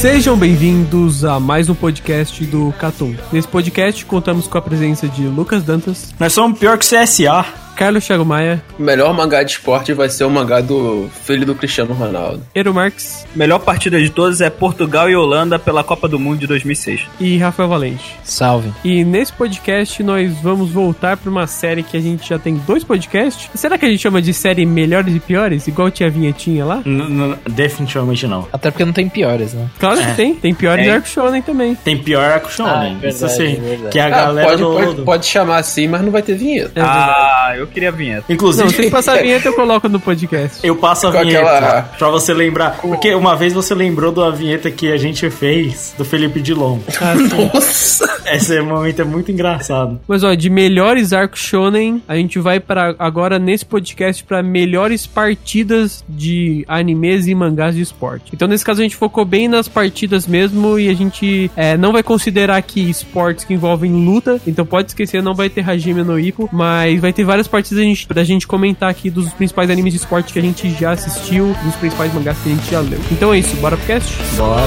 Sejam bem-vindos a mais um podcast do Catum. Nesse podcast contamos com a presença de Lucas Dantas. Nós somos pior que CSA. Carlos Thiago Maia. O melhor mangá de esporte vai ser o mangá do filho do Cristiano Ronaldo. Ero Marques. Melhor partida de todas é Portugal e Holanda pela Copa do Mundo de 2006. E Rafael Valente. Salve. E nesse podcast nós vamos voltar para uma série que a gente já tem dois podcasts. Será que a gente chama de série Melhores e Piores? Igual tinha a vinhetinha lá? N -n definitivamente não. Até porque não tem piores, né? Claro é. que tem. Tem piores é. Arco Shonen também. Tem pior Arco Shonen. Ah, é verdade, Isso assim. É que a Ah, galera pode, do... pode, pode chamar assim, mas não vai ter vinheta. É ah, eu queria a vinheta. Inclusive, Não, se passar a vinheta eu coloco no podcast. eu passo a Com vinheta aquela- pra você lembrar. Porque uma vez você lembrou da vinheta que a gente fez do Felipe Dilon. Ah. Nossa! Esse momento é muito engraçado. Mas ó, de melhores arcos shonen, a gente vai para agora nesse podcast para melhores partidas de animes e mangás de esporte. Então nesse caso a gente focou bem nas partidas mesmo e a gente é, não vai considerar aqui esportes que envolvem luta, então pode esquecer, não vai ter Hajime no Ippo, mas vai ter várias partidas a gente, pra gente comentar aqui dos principais animes de esporte que a gente já assistiu, dos principais mangás que a gente já leu. Então é isso, bora pro cast? Bora.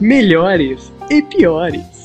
Melhores e piores.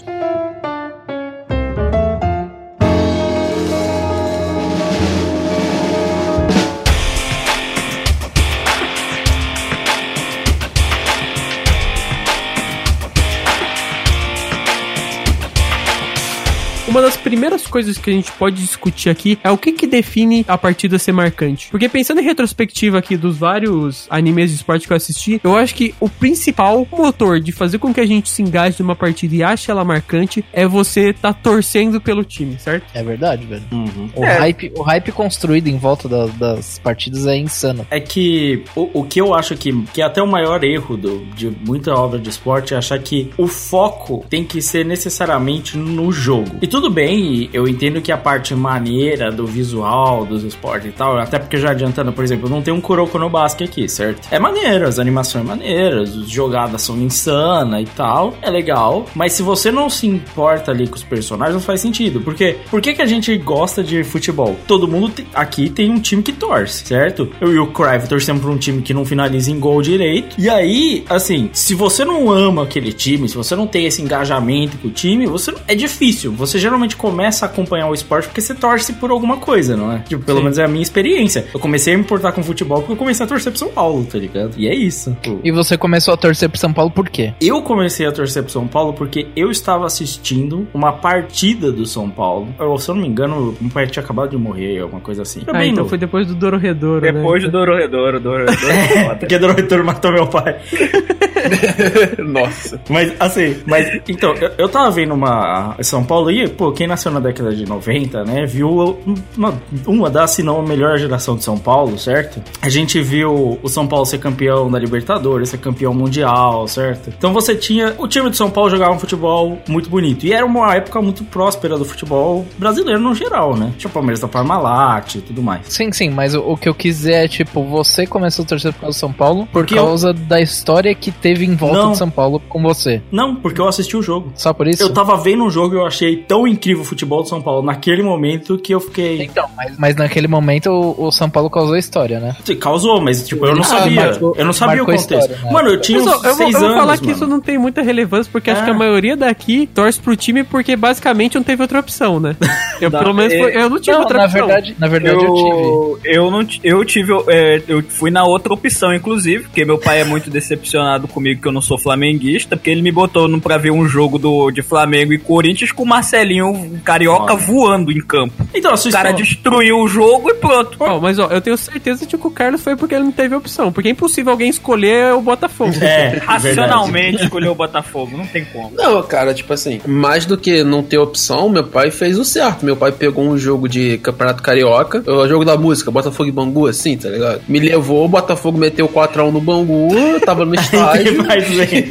Uma das primeiras coisas que a gente pode discutir aqui é o que que define a partida ser marcante. Porque pensando em retrospectiva aqui dos vários animes de esporte que eu assisti, eu acho que o principal motor de fazer com que a gente se engaje numa partida e ache ela marcante é você tá torcendo pelo time, certo? É verdade, velho. Uhum. O, É. hype, o hype construído em volta da- das partidas é insano. É que o, o que eu acho que, que é até o maior erro do, de muita obra de esporte é achar que o foco tem que ser necessariamente no jogo. E tudo bem, eu entendo que a parte maneira do visual dos esportes e tal, até porque já adiantando, por exemplo, não tem um Kuroko no Basque aqui, certo? É maneiro, as animações maneiras, as jogadas são insanas e tal, é legal, mas se você não se importa ali com os personagens, não faz sentido. Porque por que, que a gente gosta de futebol? Todo mundo aqui tem um time que torce, certo? Eu e o Crive torcemos pra um time que não finaliza em gol direito. E aí, assim, se você não ama aquele time, se você não tem esse engajamento com o time, você é difícil. Você geralmente começa a acompanhar o esporte porque você torce por alguma coisa, não é? Tipo, pelo Sim. menos é a minha experiência. Eu comecei a me importar com futebol porque eu comecei a torcer pro São Paulo, tá ligado? E é isso. E você começou a torcer pro São Paulo por quê? Eu comecei a torcer pro São Paulo porque eu estava assistindo uma partida do São Paulo. Eu, se eu não me engano, um pai tinha acabado de morrer, alguma coisa assim. Ah, então novo. foi depois do Dororedoro, né? Depois do Dororedoro, Dororedoro. Porque Dororedoro matou meu pai. Nossa. Mas, assim, mas, então, eu, eu tava vendo uma São Paulo e, pô, quem nasceu na década de 90, né, viu uma, uma das, se não a melhor geração de São Paulo, certo? A gente viu o São Paulo ser campeão da Libertadores, ser campeão mundial, certo? Então você tinha, o time de São Paulo jogava um futebol muito bonito. E era uma época muito próspera do futebol brasileiro no geral, né? Tinha o Palmeiras da Parmalat e tudo mais. Sim, sim, mas o, o que eu quis dizer é, tipo, você começou a torcer por causa do São Paulo por Porque eu- causa da história que teve teve em volta Não. de São Paulo com você. Não, porque eu assisti o jogo. Só por isso? Eu tava vendo um jogo e eu achei tão incrível o futebol do São Paulo naquele momento que eu fiquei. Então, mas, mas naquele momento o, o São Paulo causou história, né? Causou, mas tipo, eu não Ah, sabia. marcou- eu não sabia o a contexto. história, né? Mano, eu tinha Mas, uns eu, vou, seis eu vou anos. falar que mano. isso não tem muita relevância, porque acho É. que a maioria daqui torce pro time porque basicamente não teve outra opção, né? Eu, Dá- pelo menos, é- eu não tive Não, outra na opção. verdade, na verdade eu, tive. Eu, eu não eu tive é, eu fui na outra opção inclusive porque meu pai é muito decepcionado comigo que eu não sou flamenguista porque ele me botou pra ver um jogo do de Flamengo e Corinthians com o Marcelinho um carioca Olha. voando em campo Então, a sua o cara destruiu o jogo e pronto Ó, mas ó, eu tenho certeza de que o Carlos foi porque ele não teve opção. Porque é impossível alguém escolher o Botafogo. É, verdade. racionalmente escolheu o Botafogo não tem como Não, cara, tipo assim, mais do que não ter opção, meu pai fez o certo. Meu pai pegou um jogo de Campeonato Carioca, o jogo da música, Botafogo e Bangu, assim, tá ligado? Me levou, o Botafogo meteu 4x1 no Bangu, tava no estádio. Mas, bem,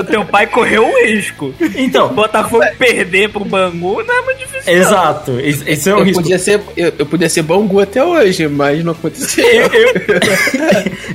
o teu pai correu o risco Então, Botafogo perder pro Bangu não é muito difícil não. exato. Esse esse é o Eu risco. podia, ser, eu, eu podia ser Bangu até hoje, mas não aconteceu. Eu, eu-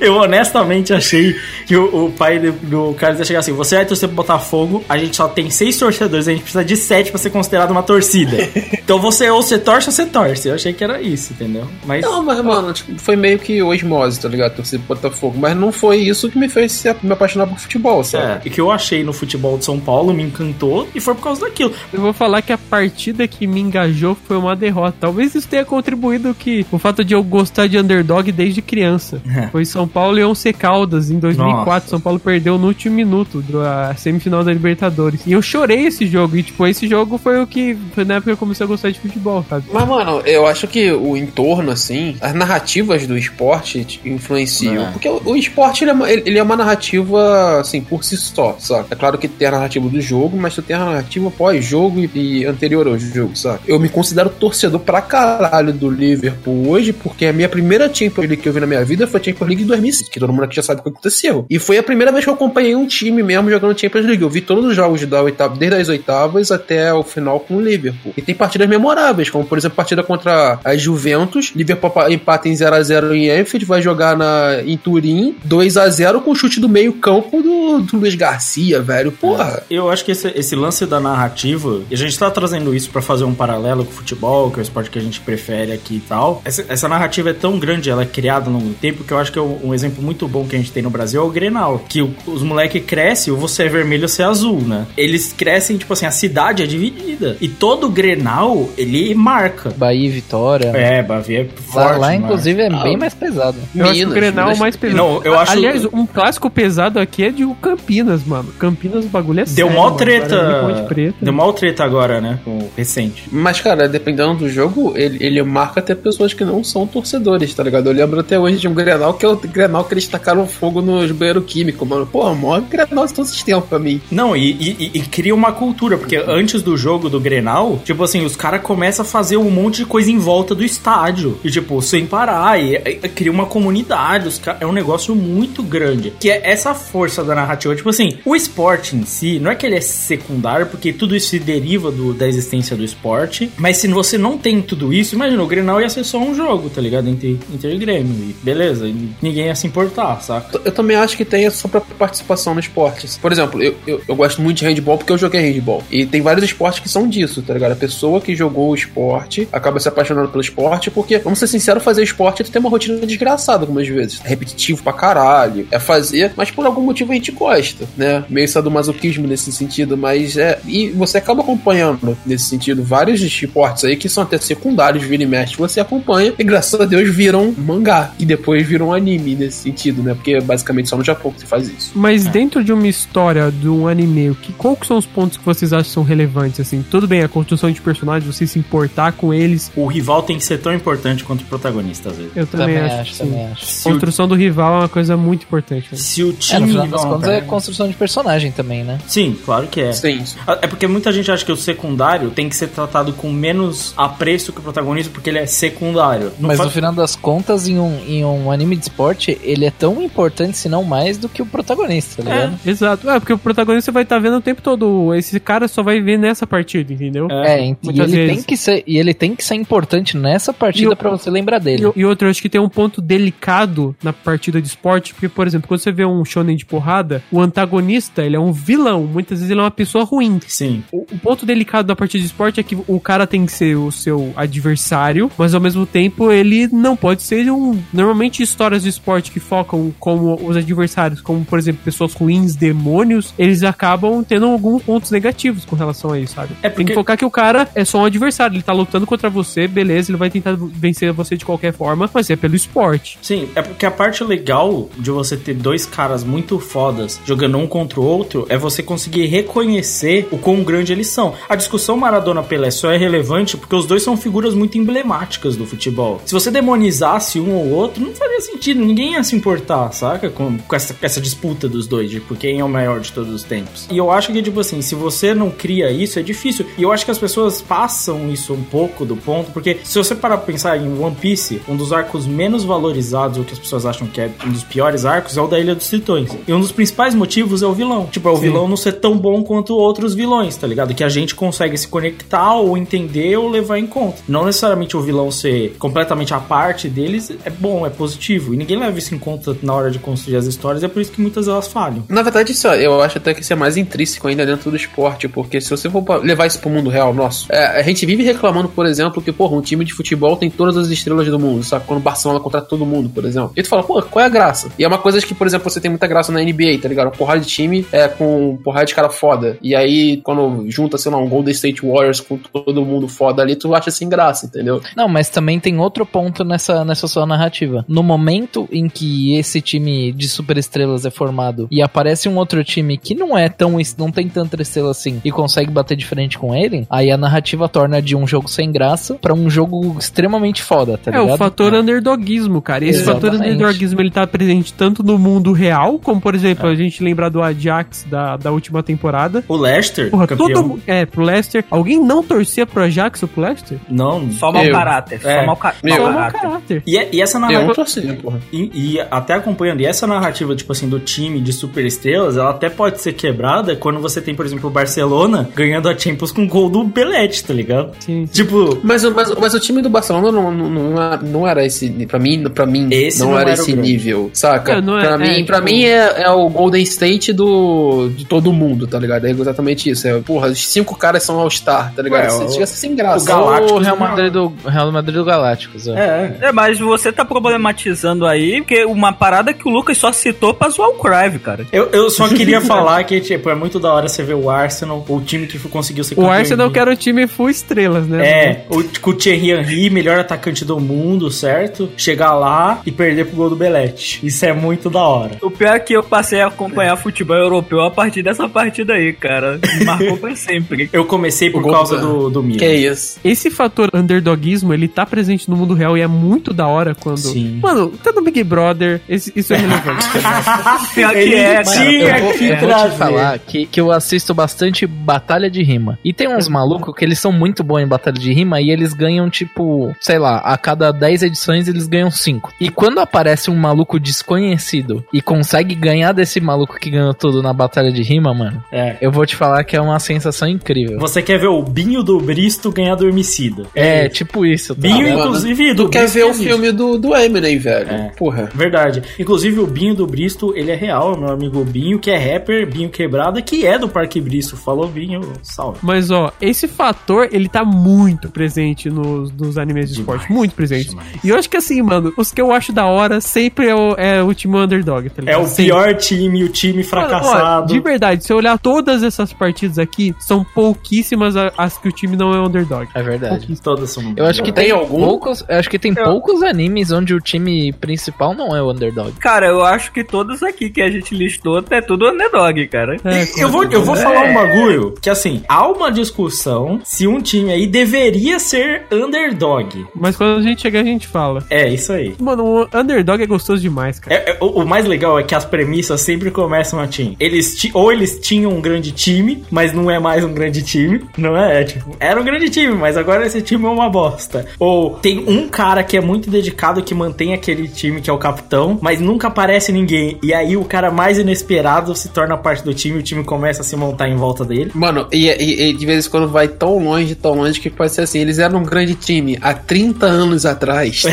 eu honestamente achei que o, o pai do, do Carlos ia chegar assim: você vai torcer pro Botafogo, a gente só tem seis torcedores, a gente precisa de sete pra ser considerado uma torcida. Então você ou você torce ou você torce. Eu achei que era isso, entendeu? Mas. Não, mas, mano, tipo, foi meio que osmose, tá ligado? Torcer pro Botafogo. Mas não foi isso que me fez me apaixonar por futebol, sabe? É, e que eu achei no futebol de São Paulo me encantou e foi por causa daquilo. Eu vou falar que a partida que me engajou foi uma derrota. Talvez isso tenha contribuído que o fato de eu gostar de underdog desde criança. É. Foi São Paulo e Once Caldas em 2004. Nossa. São Paulo perdeu no último minuto da semifinal da Libertadores. E eu chorei esse jogo. E tipo, esse jogo foi o que foi na época que eu comecei a gostar de futebol, sabe? Mas, mano, eu acho que o entorno, assim, as narrativas do esporte te influenciam. É. Porque o, o esporte, ele é, ele é uma narrativa, assim, por si só, sabe? É claro que tem a narrativa do jogo, mas tu tem a narrativa pós-jogo e, anterior ao jogo, sabe? Eu me considero torcedor pra caralho do Liverpool hoje, porque a minha primeira Champions League que eu vi na minha vida foi a Champions League de 2006, que todo mundo aqui já sabe o que aconteceu. E foi a primeira vez que eu acompanhei um time mesmo jogando Champions League. Eu vi todos os jogos da oitava, desde as oitavas até o final com o Liverpool. E tem partidas memoráveis, como por exemplo a partida contra a Juventus. Liverpool pa- empata em 0x0 em Anfield, vai jogar na, em Turim 2x0 com o chute do meio-campo do, do Luiz Garcia, velho. Porra. Eu acho que esse, esse lance da narrativa, e a gente tá trazendo isso pra fazer um paralelo com o futebol, que é o esporte que a gente prefere aqui e tal. Essa, essa narrativa é tão grande, ela é criada ao longo do tempo, que eu acho que é um, um exemplo muito bom que a gente tem no Brasil é o Grenal. Que o- os moleques crescem, ou você é vermelho ou você é azul, né? Eles crescem, tipo assim, a cidade é dividida. E todo Grenal, ele marca. Bahia e Vitória. É, Bavi é lá, forte. lá, né? inclusive, é bem mais pesado. Eu acho que o Minas, Grenal é o Minas- mais pesado. Não, eu acho- Aliás, um clássico pesado aqui é de Campinas, mano. Campinas, o bagulho é Deu sério, mó treta. É Preta. Deu mó treta agora, né? Com o recente. Mas, cara, dependendo do jogo, ele, ele marca até pessoas que não são torcedores, tá ligado? Eu lembro até hoje de um Grenal que é o Grenal que eles tacaram fogo nos banheiros químicos, mano. Porra, maior Grenal de todos os tempos pra mim. Não, e, e- e cria uma cultura, porque antes do jogo do Grenal, tipo assim, os caras começam a fazer um monte de coisa em volta do estádio. E, tipo, sem parar. E, e- cria uma comunidade. Os ca- é um negócio muito grande. Que é essa força da narrativa. Tipo assim, o esporte em si, não é que ele é secundário, porque tudo isso se deriva do- da existência do esporte. Mas se você não tem tudo isso, imagina, o Grenal ia ser só um jogo, tá ligado? Entre, entre Grêmio. E beleza, e ninguém ia se importar, saca? Eu também acho que tem a sua própria participação no esporte. Por exemplo, eu, eu, eu gosto muito de handball porque eu joguei handball. E tem vários esportes que são disso, tá ligado? A pessoa que jogou o esporte acaba se apaixonando pelo esporte porque, vamos ser sinceros, fazer esporte tu tem uma rotina desgraçada algumas vezes. É repetitivo pra caralho. É fazer, mas por algum motivo a gente gosta, né? Meio sadomasoquismo nesse sentido, mas é. E você acaba acompanhando nesse sentido vários esportes aí que são até secundários, vira e mexe. Você acompanha e graças a Deus viram mangá. E depois viram anime nesse sentido, né? Porque basicamente só no Japão que se faz isso. Mas dentro de uma história, de um anime, o que, qual que são os pontos que vocês acham que são relevantes, assim? Tudo bem, a construção de personagens, você se importar com eles, O rival tem que ser tão importante quanto o protagonista, às vezes. eu também, Também acho, acho, também acho. Se o, Construção do rival é uma coisa muito importante. né? se o É, time no final das contas é pega- construção de personagem também, né? Sim, claro que é. Sim. É porque muita gente acha que o secundário tem que ser tratado com menos apreço que o protagonista porque ele é secundário. Não Mas fa- no final das contas, em um, em um anime de esporte, ele é tão importante, se não mais, do que o protagonista, tá ligado? Exato. É, porque o protagonista vai estar vendo o tempo todo. Esse cara só vai ver nessa partida, entendeu? É. É, e ele, vezes. tem que ser, e ele tem que ser importante nessa partida pra você lembrar dele. E, e outro, eu acho que tem um ponto delicado na partida de esporte, porque, por exemplo, quando você vê um shonen shonen de porrada, o antagonista, ele é um vilão. Muitas vezes ele é uma pessoa ruim. Sim. O, o ponto delicado da partida de esporte é que o cara tem que ser o seu adversário, mas ao mesmo tempo ele não pode ser um. Normalmente, histórias de esporte que focam como os adversários, como por exemplo, pessoas ruins, demônios, eles acabam tendo alguns pontos negativos com relação a isso, sabe? É Tem porque- que focar que o cara é só um adversário, ele tá lutando contra você, beleza, ele vai tentar vencer você de qualquer forma, mas é pelo esporte. Sim, é porque a parte legal de você ter dois caras muito fodas jogando um contra o outro é você conseguir reconhecer o quão grande eles são. A discussão Maradona-Pelé só é relevante porque os dois são figuras muito emblemáticas do futebol. Se você demonizasse um ou outro, não faria sentido, ninguém ia se importar, saca? Com, com essa, essa disputa dos dois, de por quem é o maior de todos os tempos. E eu acho que, tipo assim, se você não cria isso, é difícil. E eu acho que as pessoas passam isso um pouco do ponto, porque se você parar pra pensar em One Piece, um dos arcos menos valorizados, ou que as pessoas acham que é um dos piores arcos, é o da Ilha dos Tritões. E um dos principais motivos é o vilão. Tipo, é o vilão não ser tão bom quanto outros vilões, tá ligado? Que a gente consegue se conectar ou entender ou levar em conta. Não necessariamente o vilão ser completamente a parte deles é bom, é positivo. E ninguém leva isso em conta na hora de construir as histórias, é por isso que muitas delas falham. Na verdade, isso, eu acho até que isso é mais intrínseco ainda dentro do esporte, porque se você for levar isso pro mundo real nosso, é, a gente vive reclamando, por exemplo, que, porra, um time de futebol tem todas as estrelas do mundo, sabe? Quando o Barcelona contrata todo mundo, por exemplo. E tu fala, pô, qual é a graça? E é uma coisa que, por exemplo, você tem muita graça na NBA, tá ligado? Uma porrada de time é com porrada de cara foda. E aí, quando junta, sei lá, um Golden State Warriors com todo mundo foda ali, tu acha sem graça, entendeu? Não, mas também tem outro ponto nessa, nessa sua narrativa. No momento em que esse time de superestrelas é formado e aparece um outro time que não é tão. não tem tanta estrela assim e consegue bater de frente com ele, aí a narrativa torna de um jogo sem graça pra um jogo extremamente foda, tá é ligado? o fator underdogismo, cara. E esse fator Exatamente. underdogismo ele tá presente tanto no mundo real, como por exemplo, a gente lembrar do Ajax da, da última temporada. O Leicester, Porra, campeão. todo mundo. É, pro Leicester. Alguém não torcia pro Ajax ou pro Leicester? Não, Só mau Eu. caráter. É. Só mau, ca mau caráter. caráter. E, é- e essa Eu narrativa. não torcia, porra. E, e até acompanhando, e essa narrativa, tipo assim, do time de superestrelas, ela até pode ser quebrada quando você tem, por exemplo, o Barcelona ganhando a Champions com gol do Belete, tá ligado? Sim. Tipo, Mas, o- mas, mas o time do Barcelona não, não, não, era- não era esse. Pra mim, pra mim Esse não, não era, era esse grande. nível, saca? Não, não é- pra é, mim, pra tipo- mim é, é o Golden State do, de todo mundo, tá ligado? É exatamente isso. É, porra, os cinco caras são All-Star, tá ligado? Ué, tivesse sem graça. o Galácticos o Real não- Madrid do, Real Madrid do Galácticos, é. é. É, mas você tá problematizando aí, porque uma parada que o Lucas só citou pra zoar o Crive, cara. Eu, eu só queria falar que, tipo, é muito da hora você ver o Arsenal, o time que conseguiu ser O Arsenal que era o time full estrelas, né? É, o, com o Thierry Henry, melhor atacante do mundo, certo? Chegar lá e perder pro gol do Belete. Isso é muito da hora. O pior é que eu passei a acompanhar futebol europeu a partir dessa partida aí, cara. Me marcou pra sempre. Eu comecei por causa do- do, Milan. Que é isso? Esse fator underdogismo, ele tá presente no mundo real e é muito da hora quando. Sim. Mano, tá no Big Brother, esse- isso é relevante. Pior que Ele é, tinha cara. Eu vou, que eu vou te falar que, que eu assisto bastante batalha de rima. E tem uns malucos que eles são muito bons em batalha de rima e eles ganham, tipo, sei lá, a cada 10 edições eles ganham 5. E quando aparece um maluco desconhecido e consegue ganhar desse maluco que ganhou tudo na batalha de rima, mano, É. eu vou te falar que é uma sensação incrível. Você quer ver o Binho do Bristo ganhar do Homicida. É, tipo isso. Tá? Binho, mano, inclusive, do Tu quer Bristo ver o existe. filme do, do Eminem, velho? É. Porra. Verdade. Inclusive, o Binho do Bristo, ele é real, meu amigo Binho, que é rapper, Binho Quebrada, que é do Parque Bristo. Falou, Binho, salve. Mas, ó, esse fator, ele tá muito presente nos, nos animes de Demais, esporte. Muito presente. demais. E eu acho que, assim, mano, os que eu acho da hora sempre é o, é o time underdog, tá É ligado? o Sempre. pior time, o time fracassado. de verdade, se eu olhar todas essas partidas aqui, são pouquíssimas a- as que o time não é underdog. É verdade. Todas são. Eu acho que Tem tem, algum? poucos, eu acho que tem poucos animes onde o time principal não é o underdog. Cara, eu acho que todos aqui que a gente listou é tudo underdog, cara. É, Eu vou, eu vou falar um bagulho que assim, há uma discussão se um time aí deveria ser underdog. Mas quando a gente chegar, a gente fala. É, isso aí. Mano, o underdog é gostoso demais, cara. É- é- o, o mais legal é que as premissas sempre começam assim. Eles ti- ou eles tinham um grande time, mas não é mais um grande time, não é? É Tipo, era um grande time, mas agora esse time é uma bosta. Ou tem um cara que é muito dedicado que mantém aquele time que é o capitão, mas nunca aparece ninguém. E aí o cara mais inesperado se torna parte do time, e o time começa a se montar em volta dele. Mano, e, e- e de vez em quando vai tão longe, tão longe que pode ser assim. Eles eram um grande time há 30 anos atrás.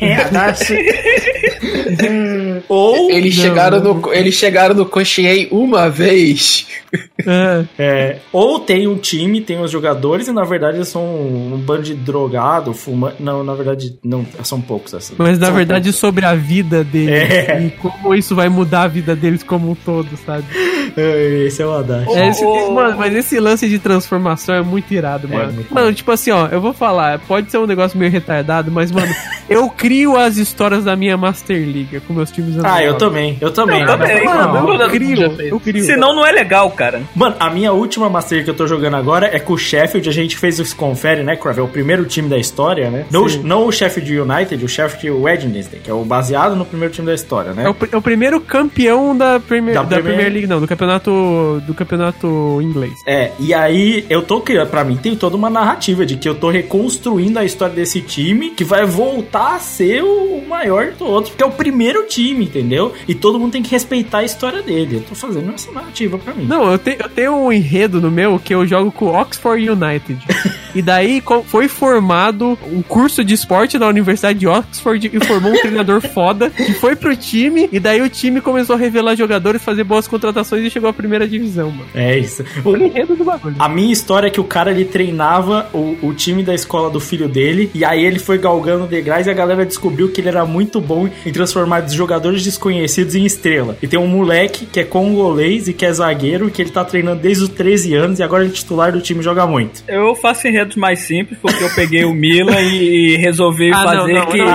É, Ou Eles Não, chegaram, no, eles chegaram no Cochiei uma vez. É. É, ou tem um time, tem os jogadores e na verdade eles são um bando de drogado, fumante. Não, na verdade, não, são poucos assim. Mas na São verdade sobre a vida deles É. e como isso vai mudar a vida deles como um todo, sabe? poucos. É, Esse é o Haddad. É, esse- mano, mas esse lance de transformação é muito irado, É, mano. muito mano, tipo assim, ó, eu vou falar, pode ser um negócio meio retardado, mas, mano, eu crio as histórias da minha Master League com meus times Ah, eu underdogs. também, eu também. Eu também. Mano, Não, eu não, crio, eu crio. Senão não é legal, cara. Mano, a minha última Master que eu tô jogando agora é com o Sheffield. A gente fez esse confere, né, Crave? É o primeiro time da história, né? Não, não o Sheffield United, o Sheffield Wednesday, que é o baseado no primeiro time da história, né? É o, é o primeiro campeão da Premier, Da da, Premier- Premier League, não, do campeonato do campeonato inglês. É, e aí eu tô criando, pra mim tem toda uma narrativa de que eu tô reconstruindo a história desse time que vai voltar a ser o maior de todos, porque é o primeiro time, entendeu? E todo mundo tem que respeitar a história dele. Eu tô fazendo essa narrativa pra mim. Não, eu, te- eu tenho um enredo no meu que eu jogo com o Oxford United. e daí foi formado um curso de esporte da Universidade de Oxford e formou um treinador foda que foi pro time e daí o time começou a revelar jogadores, fazer boas contratações e chegou à primeira divisão, mano. É isso. O enredo do bagulho. A minha história é que o cara ele treinava o, o time da escola do filho dele, e aí ele foi galgando degraus e a galera descobriu que ele era muito bom em transformar jogadores desconhecidos em estrela. E tem um moleque que é congolês e que é zagueiro, que ele tá treinando desde os 13 anos e agora ele é titular do time e joga muito. Eu faço enredos mais simples porque eu peguei o Milan e resolvi Ah, fazer não, que não, não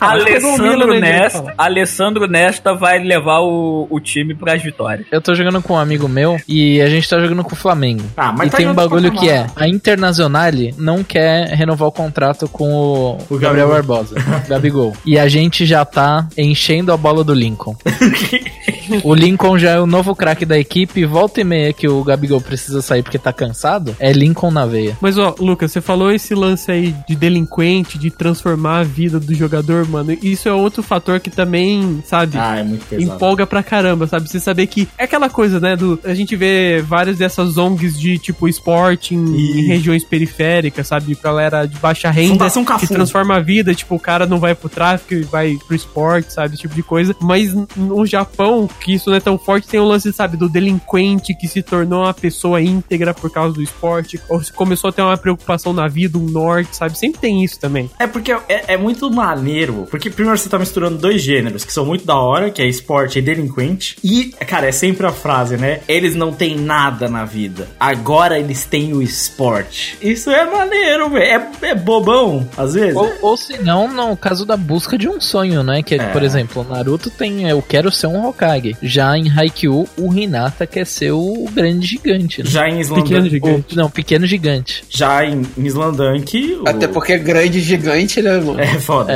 Alessandro Nesta. Alessandro Nesta vai levar o, o time pras vitórias. Eu tô jogando com um amigo meu e a gente tá jogando com o Flamengo. Ah, mas e tá tem em um bagulho que é, a Internazionale não quer renovar o contrato com o, O Gabriel. Barbosa, Gabigol. E a gente já tá enchendo a bola do Lincoln. o Lincoln já é o novo craque da equipe, volta e meia que o Gabigol precisa sair porque tá cansado, é Lincoln na veia. Mas ó, Lucas, você falou esse lance aí de delinquente, de transformar a vida do jogador, mano. Isso é outro fator que também, sabe, Ah, é muito pesado. empolga pra caramba, sabe? Você saber que é aquela coisa, né? Do, a gente vê várias dessas ONGs de tipo esporte em, Isso. em regiões periféricas, sabe? Galera de baixa renda Fundação Cafu. que transforma a vida, tipo, o cara não vai pro tráfico e vai pro esporte, sabe? Tipo de coisa. Mas no Japão, que isso não é tão forte, tem o lance, sabe, do delinquente que se tornou uma pessoa íntegra por causa do esporte, ou se começou a ter uma preocupação na vida, um norte, sabe? Sempre tem isso também. É porque é, é muito maneiro. Porque primeiro você tá misturando dois gêneros que são muito da hora, que é esporte e delinquente. E, cara, é sempre a frase, né? Eles não têm nada na vida. Agora eles têm o esporte. Isso é maneiro, velho. É, é bobão, às vezes. Ou, ou se não, no caso da busca de um sonho, né? Que, é, É. por exemplo, o Naruto tem eu quero ser um Hokage. Já em Haikyuu, o Hinata quer ser o grande gigante, né? Já em Pequeno Slandank. gigante. O- não, pequeno gigante. Já em Slandank. o- Até porque grande gigante, ele é. É foda.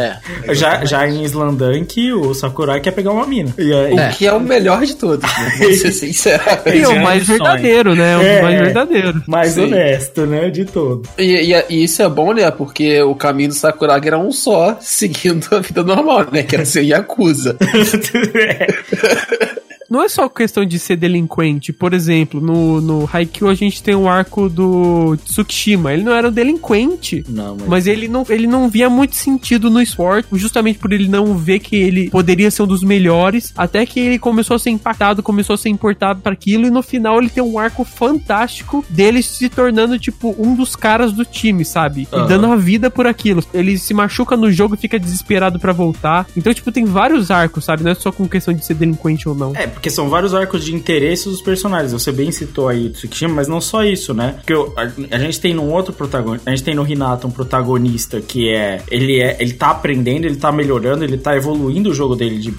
É. Já, já em Slandank, o Sakurai quer pegar uma mina. E aí, O É. que é o melhor de todos, né? Vou ser sincero. E é o mais verdadeiro, né? É o É. mais verdadeiro. mais Sim. honesto, né? De todo. E, e- e isso é bom, né? Porque o caminho do Sakuragi era um só, seguindo a vida normal, né? Que era ser Yakuza usa. é. Não é só questão de ser delinquente. Por exemplo, no, no Haikyuu a gente tem o arco do Tsukishima. Ele não era um delinquente. Não, mas. Mas ele não, ele não via muito sentido no esporte, justamente por ele não ver que ele poderia ser um dos melhores, até que ele começou a ser impactado, começou a ser importado para aquilo, e no final ele tem um arco fantástico dele se tornando, tipo, um dos caras do time, sabe? E Aham. dando a vida por aquilo. Ele se machuca no jogo e fica desesperado para voltar. Então, tipo, tem vários arcos, sabe? Não é só com questão de ser delinquente ou não. É, porque são vários arcos de interesse dos personagens. Você bem citou aí Tsukishima, mas não só isso, né? Porque o- a, a gente tem num outro protagonista, a gente tem no Hinata um protagonista que é ele é ele tá aprendendo, ele tá melhorando, ele tá evoluindo o jogo dele de,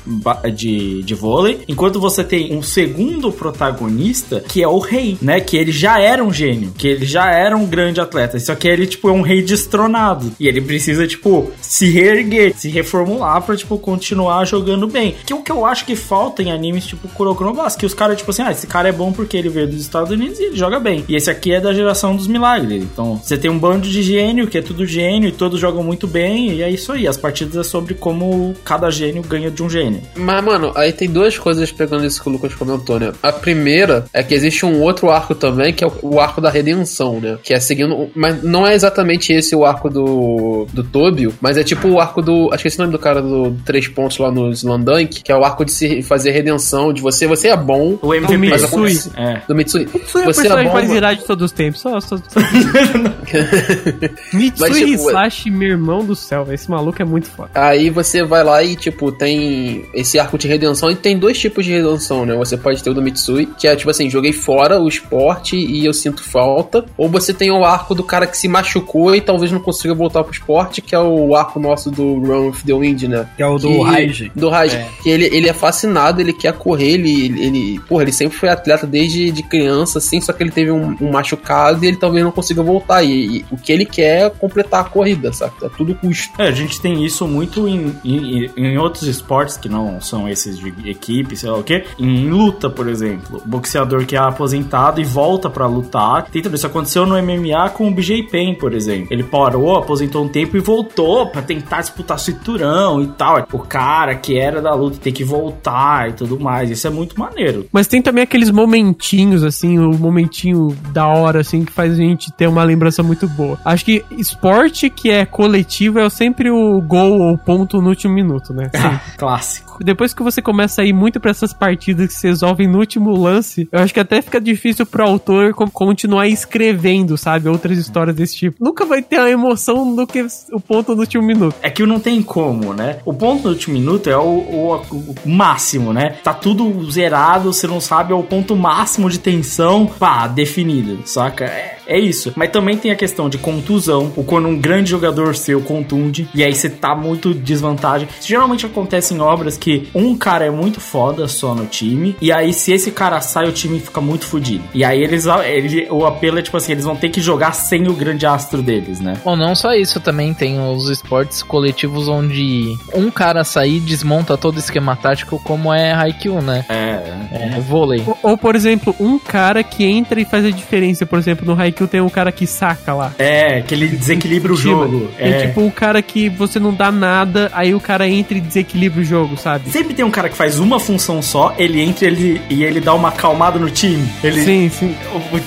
de, de vôlei, enquanto você tem um segundo protagonista que é o rei, né? Que ele já era um gênio, que ele já era um grande atleta, só que ele tipo é um rei destronado e ele precisa tipo se reerguer, se reformular pra tipo continuar jogando bem. Que é o que eu acho que falta em animes tipo Kuroko no Basque, que os caras, tipo assim, ah, esse cara é bom porque ele veio dos Estados Unidos e ele joga bem. E esse aqui é da geração dos milagres. Então, você tem um bando de gênio, que é tudo gênio, e todos jogam muito bem, e é isso aí. As partidas é sobre como cada gênio ganha de um gênio. Mas, mano, aí tem duas coisas pegando isso que o Lucas comentou, né? A primeira é que existe um outro arco também, que é o- arco da redenção, né? Que é seguindo. Mas não é exatamente esse o arco do, do Tobio, mas é tipo o arco do. Acho que esse é o nome do cara do, do Três Pontos lá no Slandunk, que é o arco de se fazer redenção, de você. Você é bom. O MVP. Mas Mitsui. É. Do Mitsui. Mitsui é o Você é bom, mais irado de todos os tempos. Só, só, só... Mitsui tipo, Hisashi, meu irmão do céu. Esse maluco é muito foda. Aí você vai lá e, tipo, tem esse arco de redenção e tem dois tipos de redenção, né? Você pode ter o do Mitsui, que é tipo assim, joguei fora o esporte e eu sinto falta. Ou você tem o arco do cara que se machucou e talvez não consiga voltar pro esporte, que é o arco nosso do Run with the Wind, né? Que é o do Raiji. Do Raiji. É. Que ele, ele é fascinado, ele quer correr, ele, ele, ele- Porra, ele sempre foi atleta desde de criança, assim, só que ele teve um, um machucado e ele talvez não consiga voltar. E, e o que ele quer é completar a corrida, sabe? A todo custo. É, a gente tem isso muito em, em, em outros esportes que não são esses de equipe, sei lá o quê. Em luta, por exemplo. O boxeador que é aposentado e volta pra lutar. Tem tudo isso. Aconteceu no MMA com o BJ Penn, por exemplo. Ele parou, aposentou um tempo e voltou pra tentar disputar cinturão e tal. O cara que era da luta tem que voltar e tudo mais. Isso é muito maneiro. Mas tem também aqueles momentinhos, assim, o momentinho da hora, assim, que faz a gente ter uma lembrança muito boa. Acho que esporte que é coletivo é sempre o gol ou ponto no último minuto, né? Sim. Clássico. Depois que você começa a ir muito pra essas partidas que se resolvem no último lance, eu acho que até fica difícil pro autor co- continuar escrevendo, sabe? Outras histórias desse tipo. Nunca vai ter a emoção do que o ponto no último minuto. É que não tem como, né? O ponto do último minuto é o, o- o máximo, né? Tá tudo zerado, você não sabe, é o ponto máximo de tensão, pá, definido, saca? É, é isso. Mas também tem a questão de contusão, ou quando um grande jogador seu contunde, e aí você tá muito desvantagem. Isso geralmente acontece em obras que um cara é muito foda só no time, e aí se esse cara sai, o time fica muito fodido. E aí eles, ele, o apelo é tipo assim, eles vão ter que jogar sem o grande astro deles, né? Bom, não só isso, também tem os esportes coletivos onde um cara sair desmonta todo o esquema tático, como é Haikyuu, né? É, É vôlei. Ou, ou, por exemplo, um cara que entra e faz a diferença. Por exemplo, no Haikyuu tem um cara que saca lá. É, que ele desequilibra o jogo. É. É. tipo um cara que você não dá nada, aí o cara entra e desequilibra o jogo, sabe? Sempre tem um cara que faz uma função só, ele entra ele, e ele dá uma acalmada no time. Ele Sim, sim.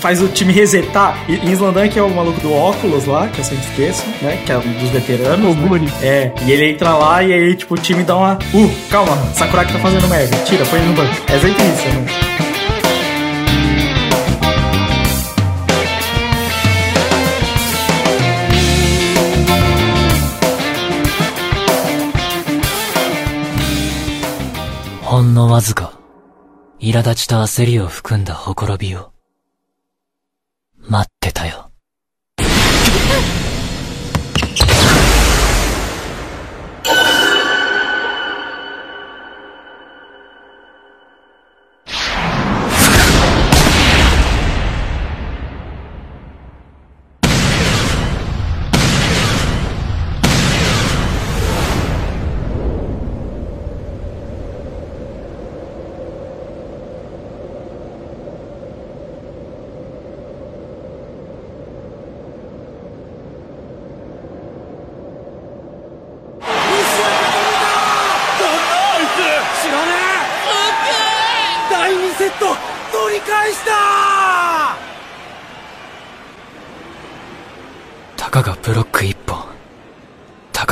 faz o time resetar. E em Slandan, que é o maluco do óculos lá, que eu sempre esqueço, né? Que é um dos veteranos. né? Oguri. É, e ele entra lá e aí, tipo, o time dá uma. Uh, calma, Sakuraki tá fazendo merda. Tira, põe banco. É sempre isso, né? ほんのわずか、苛立ちと焦りを含んだほころびを、待ってたよ。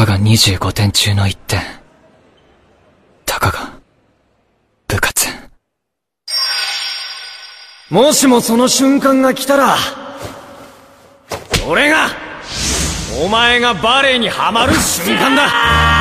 かが25点中の1点。たかが、部活。もしもその瞬間が来たら、俺が、お前がバレエにはまる瞬間だ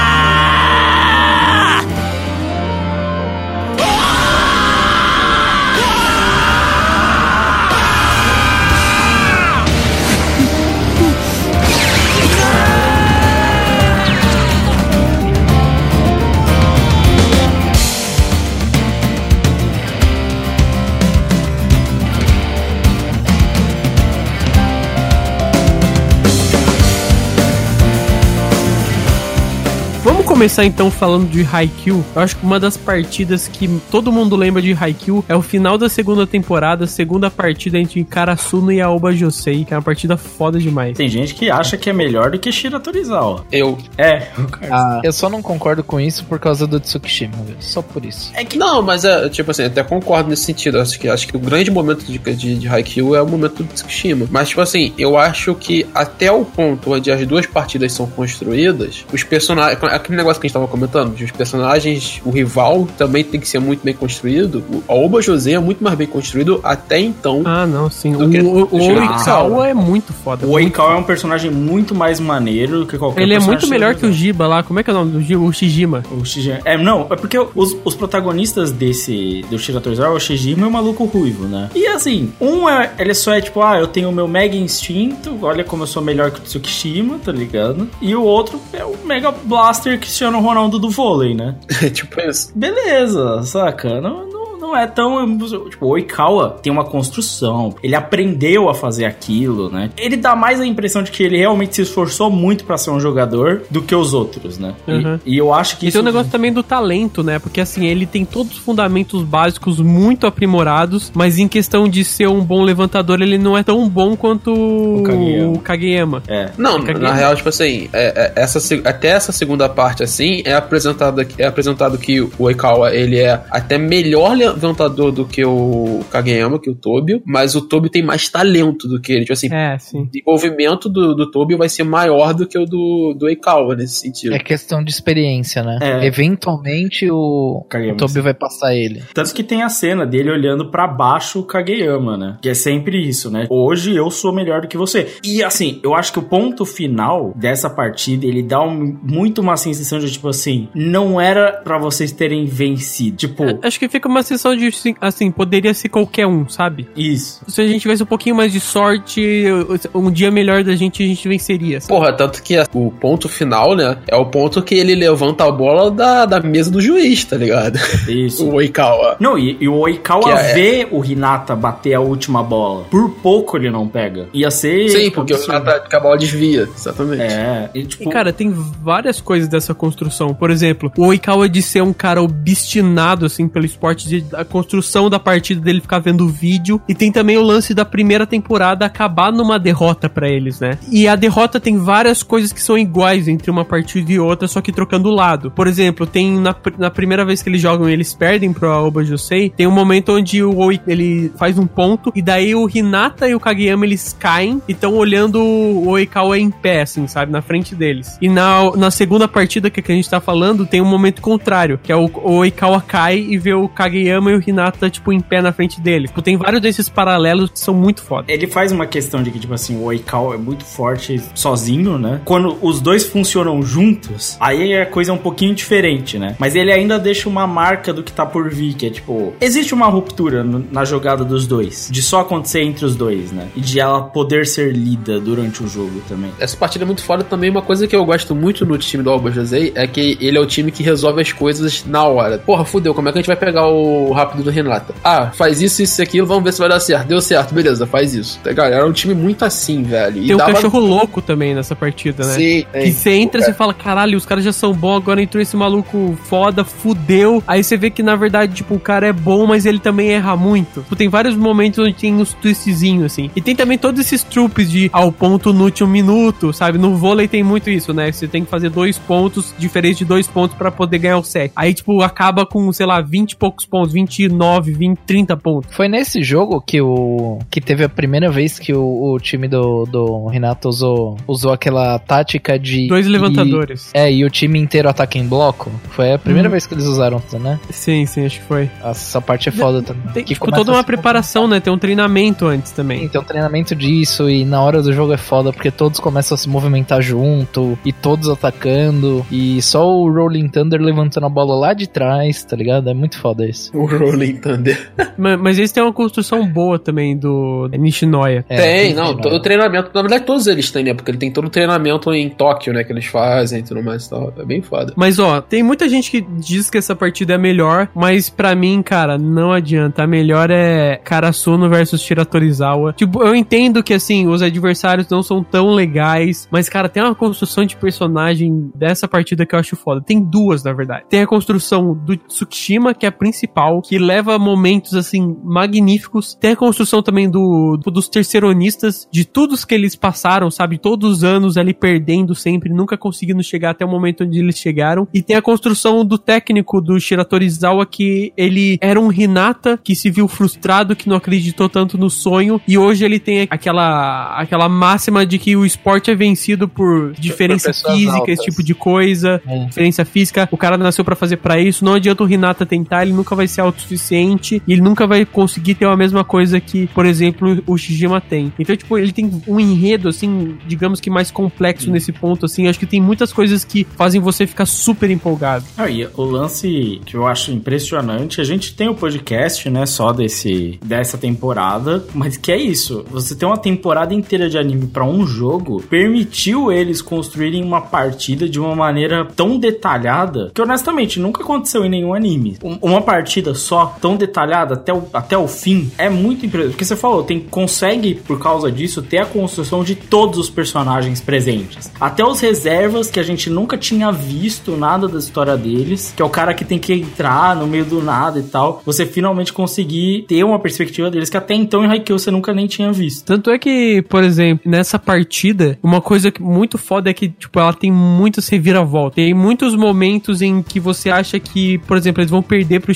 Vamos começar então falando de Haikyuu. Eu acho que uma das partidas que todo mundo lembra de Haikyuu é o final da segunda temporada, segunda partida entre Karasuno e Aoba Josei, que é uma partida foda demais. Tem gente que acha que é melhor do que Shira Torizawa. Eu. É. Ah, eu só não concordo com isso por causa do Tsukishima? Só por isso. É que Não, mas é, tipo assim, até concordo nesse sentido. Acho que, acho que o grande momento de, de, de Haikyuu é o momento do Tsukushima. Mas, tipo assim, eu acho que até o ponto onde as duas partidas são construídas, os personagens. Aquele negócio que a gente tava comentando, de os personagens, o rival também tem que ser muito bem construído. O Oba José é muito mais bem construído até então. Ah, não, sim. Do O, que- o, o Oikawa é muito foda. o Oikawa é um personagem muito mais maneiro do que qualquer Ele é muito melhor que o Giba lá. Como é que é o nome do Giba? O Shijima. O Shijima. É, não, é porque os, os protagonistas desse do Shira Torizawa é o Shijima e o maluco ruivo, né? E assim, um é, ele só é tipo, ah, eu tenho o meu mega instinto, olha como eu sou melhor que o Tsukishima, tá ligado? E o outro é o Mega Blaster Cristiano Ronaldo do vôlei, né? tipo isso. Beleza, saca? Não, não, é tão. Tipo, o Oikawa tem uma construção. Ele aprendeu a fazer aquilo, né? Ele dá mais a impressão de que ele realmente se esforçou muito pra ser um jogador do que os outros, né? E- Uhum. E, eu acho que E isso. tem um negócio também do talento, né? Porque assim, ele tem todos os fundamentos básicos muito aprimorados, mas em questão de ser um bom levantador, ele não é tão bom quanto o Kageyama. o Kageyama. É. Não, Fica na real, tipo assim, é- é- essa, até essa segunda parte, assim, é apresentado, aqui- é apresentado que o Oikawa, ele é até melhor levantador do que o Kageyama, que o Tobio, mas o Tobio tem mais talento do que ele. Tipo assim, É, sim. o desenvolvimento do, do Tobio vai ser maior do que o do, do Oikawa, nesse sentido. É questão de experiência, né? É. Eventualmente o, Kageyama, o Toby vai passar ele. Tanto que tem a cena dele olhando pra baixo o Kageyama, né? Que é sempre isso, né? Hoje eu sou melhor do que você. E assim, eu acho que o ponto final dessa partida, ele dá um- muito uma sensação de tipo assim, não era pra vocês terem vencido. Tipo, Acho que fica uma sensação de, assim, assim, poderia ser qualquer um, sabe? isso. Se a gente tivesse um pouquinho mais de sorte, um dia melhor da gente, a gente venceria. sabe? Porra, tanto que a- o ponto final, né, é o ponto que ele levanta a bola da, da mesa do juiz, tá ligado? Isso. o Oikawa. Não, e, e o Oikawa Que é- vê o Hinata bater a última bola. Por pouco ele não pega. Ia ser. Sim, tipo, porque o. Renata- que a bola desvia, exatamente. É, e, tipo, E, cara, tem várias coisas dessa construção. Por exemplo, o Oikawa de ser um cara obstinado, assim, pelo esporte, de, a construção da partida dele ficar vendo vídeo. E tem também o lance da primeira temporada acabar numa derrota pra eles, né? E a derrota tem várias coisas que são iguais entre uma partida e outra, só que trocando lado. Por exemplo, tem na, na primeira vez que eles jogam eles perdem pro Aoba Josei, tem um momento onde o Oi, ele faz um ponto, e daí o Hinata e o Kageyama eles caem e estão olhando o Oikawa em pé, assim, sabe? Na frente deles. E na, na segunda partida que, que a gente tá falando, tem um momento contrário, que é o, o Oikawa cai e vê o Kageyama e o Hinata, tipo, em pé na frente dele. Tipo, tem vários desses paralelos que são muito foda. Ele faz uma questão de que, tipo assim, o Oikawa é muito forte sozinho, né? Quando os dois funcionam juntos, aí a coisa é um pouquinho diferente, né? Mas ele ainda deixa uma marca do que tá por vir, que é tipo, existe uma ruptura no- na jogada dos dois, de só acontecer entre os dois, né? E de ela poder ser lida durante o jogo também. Essa partida é muito foda também. Uma coisa que eu gosto muito no time do Alba José é que ele é o time que resolve as coisas na hora. Porra, fudeu, como é que a gente vai pegar o rápido do Renata? Ah, faz isso, isso e aquilo, vamos ver se vai dar certo. Deu certo, beleza, faz isso. Tá, Galera, era um time muito assim, velho. E Tem um dava- cachorro louco também nessa partida, né? Sim, Que você entra e você fala, caralho, os caras já são bons, agora entrou esse maluco foda, fudeu. Aí você vê que, na verdade, tipo, o cara é bom, mas ele também erra muito. Tipo, tem vários momentos onde tem uns twistzinhos, assim. E tem também todos esses trupes de ao ponto no último minuto, sabe? No vôlei tem muito isso, né? Você tem que fazer dois pontos diferentes de dois pontos pra poder ganhar o set. Aí, tipo, acaba com, sei lá, 20 e poucos pontos, 29, 20, 30 pontos. Foi nesse jogo que o que teve a primeira vez que o, o time do, do Renato usou, usou aquela tática de Dois e- levantadores. é, e o time inteiro ataca em bloco. Foi a primeira Uhum. vez que eles usaram, né? Sim, sim, acho que foi. Essa parte é foda também. Tem, Que tipo, toda uma preparação, né? Tem um treinamento antes também. Sim, tem um treinamento disso e na hora do jogo é foda porque todos começam a se movimentar junto e todos atacando e só o Rolling Thunder levantando a bola lá de trás, tá ligado? É muito foda isso. O Rolling Thunder. Ma- Mas eles têm uma construção boa também do Nishinoya. É, tem, tem não, todo o treinamento. Na verdade, todos eles têm, né? Porque ele tem todo o treinamento em Tóquio, né? Que eles fazem e tudo mais e tal. É bem foda. Mas ó, tem muita gente que diz que essa partida é a melhor, mas pra mim, cara, não adianta. A melhor é Karasuno versus Shiratorizawa. Tipo, eu entendo que assim, os adversários não são tão legais, mas cara, tem uma construção de personagem dessa partida que eu acho foda. Tem duas, na verdade. Tem a construção do Tsukishima, que é a principal, que leva momentos assim magníficos. Tem a construção também do dos terceironistas, de todos que eles passaram, sabe? Todos os anos ali perdendo sempre, nunca conseguindo chegar até o momento onde eles chegaram. E tem a construção do técnico do Shiratorizawa, que ele era um Hinata que se viu frustrado, que não acreditou tanto no sonho, e hoje ele tem aquela, aquela máxima de que o esporte é vencido por diferença pessoas física, altas. esse tipo de coisa, É. diferença física. O cara nasceu pra fazer pra isso, não adianta o Hinata tentar, ele nunca vai ser autossuficiente e ele nunca vai conseguir ter a mesma coisa que, por exemplo, o Shijima tem. Então, tipo, ele tem um enredo, assim, digamos que mais complexo nesse ponto, assim. Acho que tem muitas coisas que fazem você ficar super empolgado. Ah, e o lance que eu acho impressionante, a gente tem o podcast, né, só desse dessa temporada, mas que é isso, você tem uma temporada inteira de anime pra um jogo, permitiu eles construírem uma partida de uma maneira tão detalhada, que honestamente nunca aconteceu em nenhum anime. Um- uma partida só tão detalhada até o, até o fim é muito impressionante, porque você falou, tem consegue por causa disso ter a construção de todos os personagens presentes, até os reservas que a gente nunca tinha visto nada da história deles, que é o cara que tem que entrar no meio do nada e tal. Você finalmente conseguir ter uma perspectiva deles que até então em Haikyuu você nunca nem tinha visto. Tanto é que, por exemplo, nessa partida, uma coisa muito foda é que, tipo, ela tem muitas reviravoltas. Tem muitos momentos em que você acha que, por exemplo, eles vão perder pro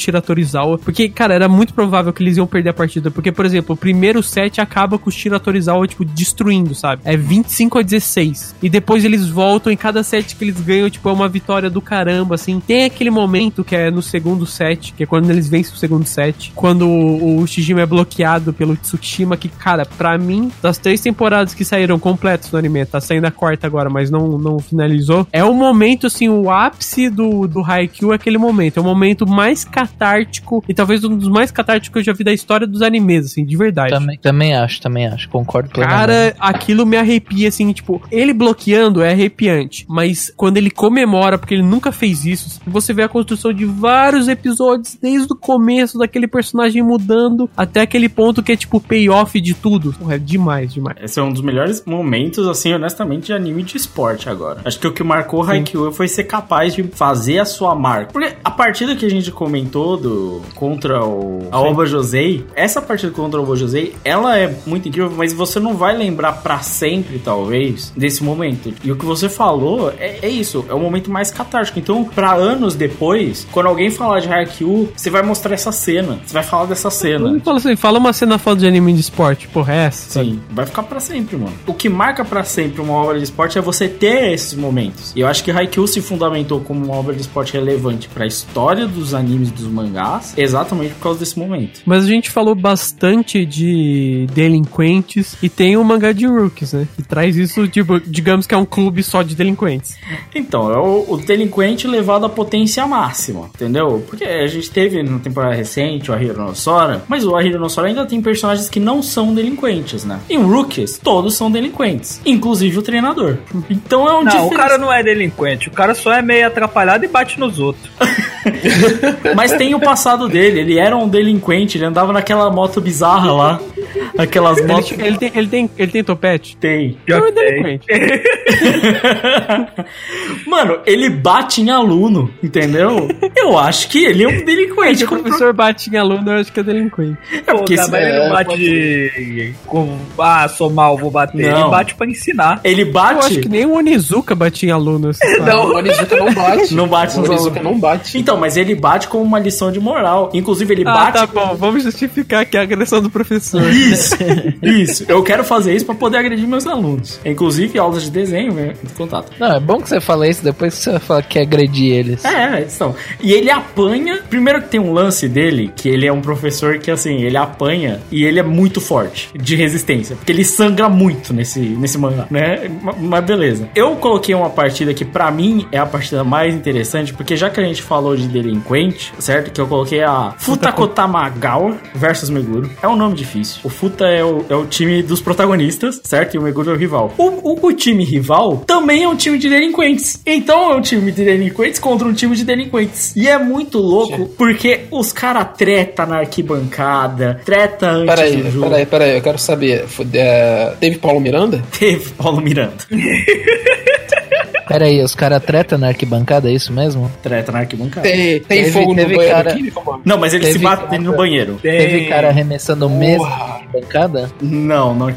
Shiratorizawa. Porque, cara, era muito provável que eles iam perder a partida. Porque, por exemplo, o primeiro set acaba com o Shiratorizawa, tipo, destruindo, sabe? É 25 a 16. E depois eles voltam, e cada set que eles ganham, tipo, é uma vitória do caramba, assim. Tem aquele momento que é no segundo set, que é quando eles vencem o segundo set. Quando o, o Shijima é bloqueado pelo Tsukishima, que, cara, pra mim, das três temporadas que saíram completas no anime, tá saindo a quarta agora, mas não, não finalizou. É o momento, assim, o ápice do, do Haikyuu é aquele momento. É o momento mais catártico e talvez um dos mais catárticos que eu já vi da história dos animes, assim, de verdade. Também, também acho, também acho. Concordo plenamente. Cara, aquilo me arrepia, assim, tipo, ele bloqueando é arrepiante, mas quando ele comemora, porque ele nunca fez isso, você vê a construção de vários episódios, desde o começo daquele personagem mudando até aquele ponto que é, tipo, payoff de tudo. Porra, é demais, demais. Esse é um dos melhores momentos, assim, honestamente, de anime de esporte agora. Acho que o que marcou o Haikyuu foi ser capaz de fazer a sua marca. Porque a partida que a gente comentou do contra o a Oba Josei, essa partida contra o Oba Josei, ela é muito incrível, mas você não vai lembrar pra sempre, talvez, desse momento. E o que você falou é, é isso, é o momento mais catártico. Então, pra anos depois, quando alguém falar de Haikyuu, você vai mostrar essa cena, você vai falar dessa cena. Ele fala assim, fala uma cena foda de anime de esporte, porra, é essa? sabe? Sim, vai ficar pra sempre, mano. O que marca pra sempre uma obra de esporte é você ter esses momentos. E eu acho que Haikyuu se fundamentou como uma obra de esporte relevante pra história dos animes e dos mangás, exatamente por causa desse momento. Mas a gente falou bastante de delinquentes e tem o mangá de rookies, né? Que traz isso, tipo, digamos que é um clube só de delinquentes. Então, é o, o delinquente levado à potência máxima, entendeu? Porque a gente teve na temporada recente o Ahiro no Sora, mas o Ahiro no Sora ainda tem personagens que não são delinquentes, né? Em Rookies, todos são delinquentes, inclusive o treinador. Então é um Não, o diferen- cara não é delinquente, o cara só é meio atrapalhado e bate nos outros. Mas tem o passado dele, ele era um delinquente, ele andava naquela moto bizarra lá. Aquelas Ele, motos. ele tem, ele, tem, ele tem topete? Tem. Não é delinquente. Mano, ele bate em aluno, entendeu? Eu acho que ele é um delinquente. Se o professor bate em aluno, eu acho que é delinquente. É porque Pô, mas ele não é, bate com. Ah, sou mal, vou bater. Não. Ele bate pra ensinar. ele Eu bate. acho que nem o Onizuka batia em aluno. assim? Não, o Onizuka não bate. Não bate o nos Onizuka alunos. não bate. Então, mas ele bate como uma lição de moral. Inclusive, ele Ah, bate. tá bom. Vamos justificar aqui a agressão do professor. Isso, isso. Eu quero fazer isso pra poder agredir meus alunos. Inclusive, aulas de desenho, né? Contato. Não, é bom que você fala isso depois que você fala que agredir eles. É, então. E ele apanha. Primeiro que tem um lance dele, que ele é um professor que, assim, ele apanha e ele é muito forte de resistência. Porque ele sangra muito nesse, nesse mangá, né? Ma- Mas beleza. Eu coloquei uma partida que, pra mim, é a partida mais interessante, porque já que a gente falou de delinquente, certo? Que eu coloquei a Futakotamagawa versus Meguro. É um nome difícil. O Futa é o, é o time dos protagonistas, certo? E o Meguro é o rival. O, o, o time rival também é um time de delinquentes. Então é um time de delinquentes contra um time de delinquentes. E é muito louco porque os caras treta na arquibancada, treta antes Peraí, do jogo. peraí, peraí, eu quero saber. Foi- é, teve Paulo Miranda? Teve Paulo Miranda. Pera aí, os caras treta na arquibancada, é isso mesmo? Treta na arquibancada. Tem, tem Teve- fogo teve no banheiro cara- químico? Não, mas eles se batem no banheiro. Teve cara arremessando mesa Porra. na arquibancada? Não, não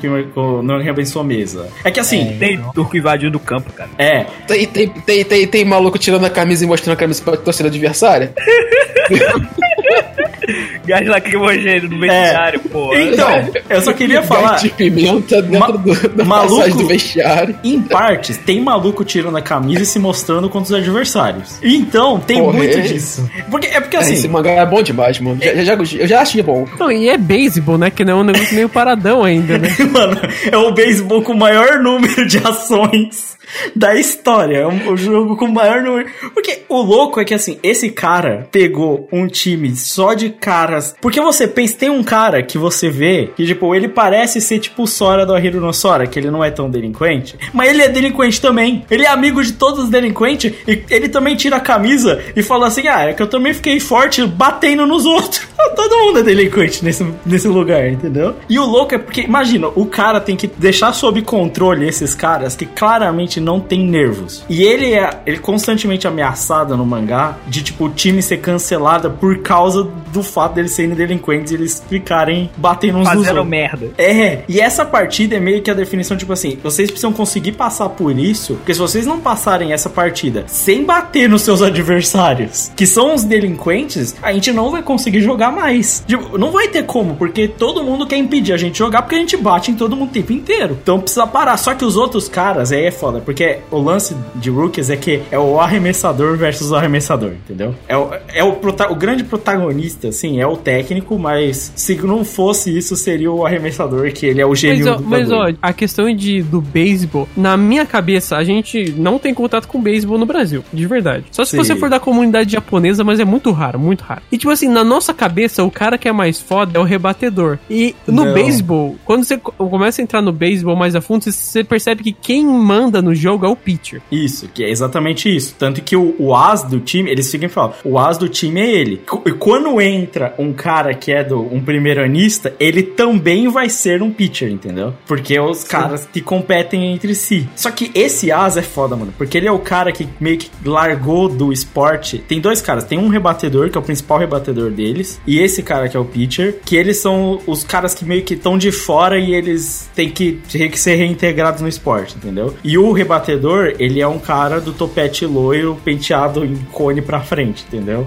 não arrebençou mesa. É que assim, Tem turco invadindo o campo, cara. é. Tem, tem, tem, tem, tem maluco tirando a camisa e mostrando a camisa pra torcida adversária? Gás lacrimogêneo no vestiário, pô. Então, eu só queria falar. Gás de pimenta dentro Ma- do, da maluco- do vestiário. Em partes, tem maluco tirando a camisa e se mostrando contra os adversários. Então, tem Porra, muito é disso. Porque, é porque É, esse assim. mangá é bom demais, mano. Já, já, eu já achei bom. Não, e é beisebol, né? Que não é um negócio meio paradão ainda, né? Mano, é o beisebol com o maior número de ações da história. É o jogo com o maior número. Porque o louco é que, assim, esse cara pegou um time só de caras. Porque você pensa, tem um cara que você vê que, tipo, ele parece ser tipo o Sora do Hiro no Sora, que ele não é tão delinquente. Mas ele é delinquente também. Ele é amigo de todos os delinquentes e ele também tira a camisa e fala assim: ah, é que eu também fiquei forte batendo nos outros. Todo mundo é delinquente nesse, nesse lugar, entendeu? E o louco é porque, imagina, o cara tem que deixar sob controle esses caras que claramente não tem nervos. E ele é ele é constantemente ameaçado no mangá de, tipo, o time ser cancelado por causa do fato deles serem delinquentes e eles ficarem batendo uns nos Fazendo outros. merda. É, e essa partida é meio que a definição, tipo assim, vocês precisam conseguir passar por isso, porque se vocês não passarem essa partida sem bater nos seus adversários, que são os delinquentes, a gente não vai conseguir jogar mais. Tipo, não vai ter como, porque todo mundo quer impedir a gente jogar, porque a gente bate em todo mundo o tempo inteiro. Então precisa parar. Só que os outros caras, aí é foda, porque o lance de Rookies é que é o arremessador versus o arremessador, entendeu? É o, é o, o grande protagonista, assim, é o técnico, mas se não fosse isso, seria o arremessador, que ele é o gênio Mas, ó, do mas bagulho. ó, a questão de, do beisebol, na minha cabeça, a gente não tem contato com beisebol no Brasil, de verdade. Só se Sim. você for da comunidade japonesa, mas é muito raro, muito raro. E tipo assim, na nossa cabeça, o cara que é mais foda é o rebatedor. E no beisebol, quando você co- começa a entrar no beisebol mais a fundo, você- você percebe que quem manda no jogo é o pitcher. Isso, que é exatamente isso. Tanto que o, o as do time, eles ficam falando, o as do time é ele. E quando entra um cara que é do um primeiranista, ele também vai ser um pitcher, entendeu? Porque os caras que competem entre si. Só que esse as é foda, mano, porque ele é o cara que meio que largou do esporte. Tem dois caras, tem um rebatedor, que é o principal rebatedor deles, e esse cara que é o pitcher, que eles são os caras que meio que estão de fora e eles têm que, que ser reintegrados no esporte, entendeu? E o rebatedor, ele é um cara do topete loiro penteado em cone pra frente, entendeu?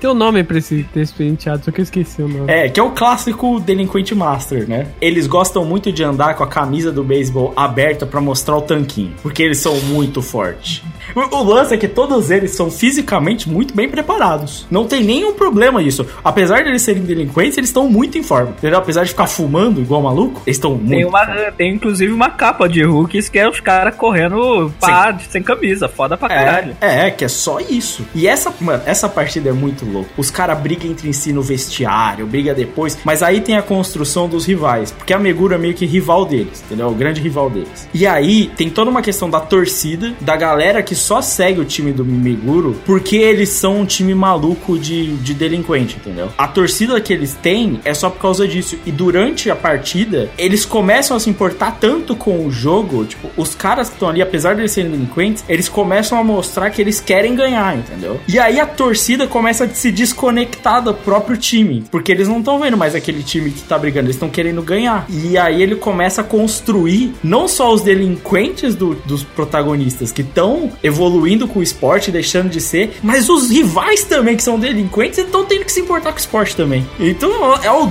Tem um nome pra esse, desse penteado, só que eu esqueci o nome. É, que é o clássico delinquente master, né? Eles gostam muito de andar com a camisa do beisebol aberta pra mostrar o tanquinho, porque eles são muito fortes. O, o lance é que todos eles são fisicamente muito bem preparados. Não tem nenhum problema isso. Apesar de eles serem delinquentes, eles estão muito em forma, entendeu? Apesar de ficar fumando igual maluco, eles estão muito Tem, em uma, tem inclusive uma capa de rookies que é os caras correndo pá, sem camisa. Foda pra caralho. É, é, que é só isso. E essa, mano, essa partida é muito louca. Os caras brigam entre si no vestiário, briga depois, mas aí tem a construção dos rivais, porque a Megura é meio que rival deles, entendeu? O grande rival deles. E aí tem toda uma questão da torcida, da galera que só segue o time do Meguro, porque eles são um time maluco de, de delinquente, entendeu? A torcida que eles têm é só por causa disso. E durante a partida, eles começam a se importar tanto com o jogo, tipo, os caras que estão ali, apesar de eles serem delinquentes, eles começam a mostrar que eles querem ganhar, entendeu? E aí a torcida começa a se desconectar do próprio time, porque eles não estão vendo mais aquele time que tá brigando, eles estão querendo ganhar. E aí ele começa a construir não só os delinquentes do- dos protagonistas que estão evoluindo com o esporte, deixando de ser, mas os rivais também que são delinquentes estão tendo que se importar com o esporte também. Então é o,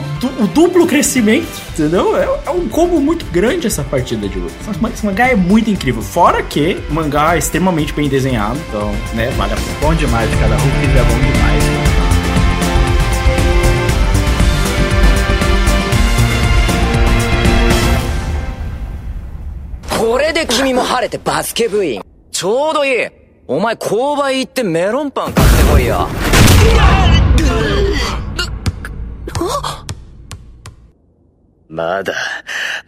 o duplo crescimento, entendeu? É, é um combo muito grande essa partida de hoje. Esse mangá é muito incrível. Fora que o mangá é extremamente bem desenhado, então, né, vale a pena. Bom demais, cara. Rookies é bom demais. こ まだ、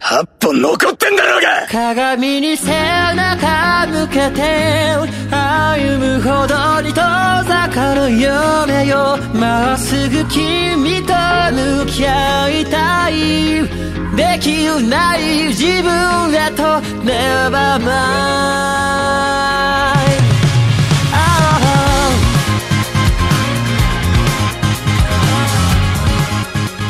8本残ってんだろうが。鏡に背中向けて歩むほどに遠ざかる夢よまっすぐ君と向き合いたい。できない自分へと Never mind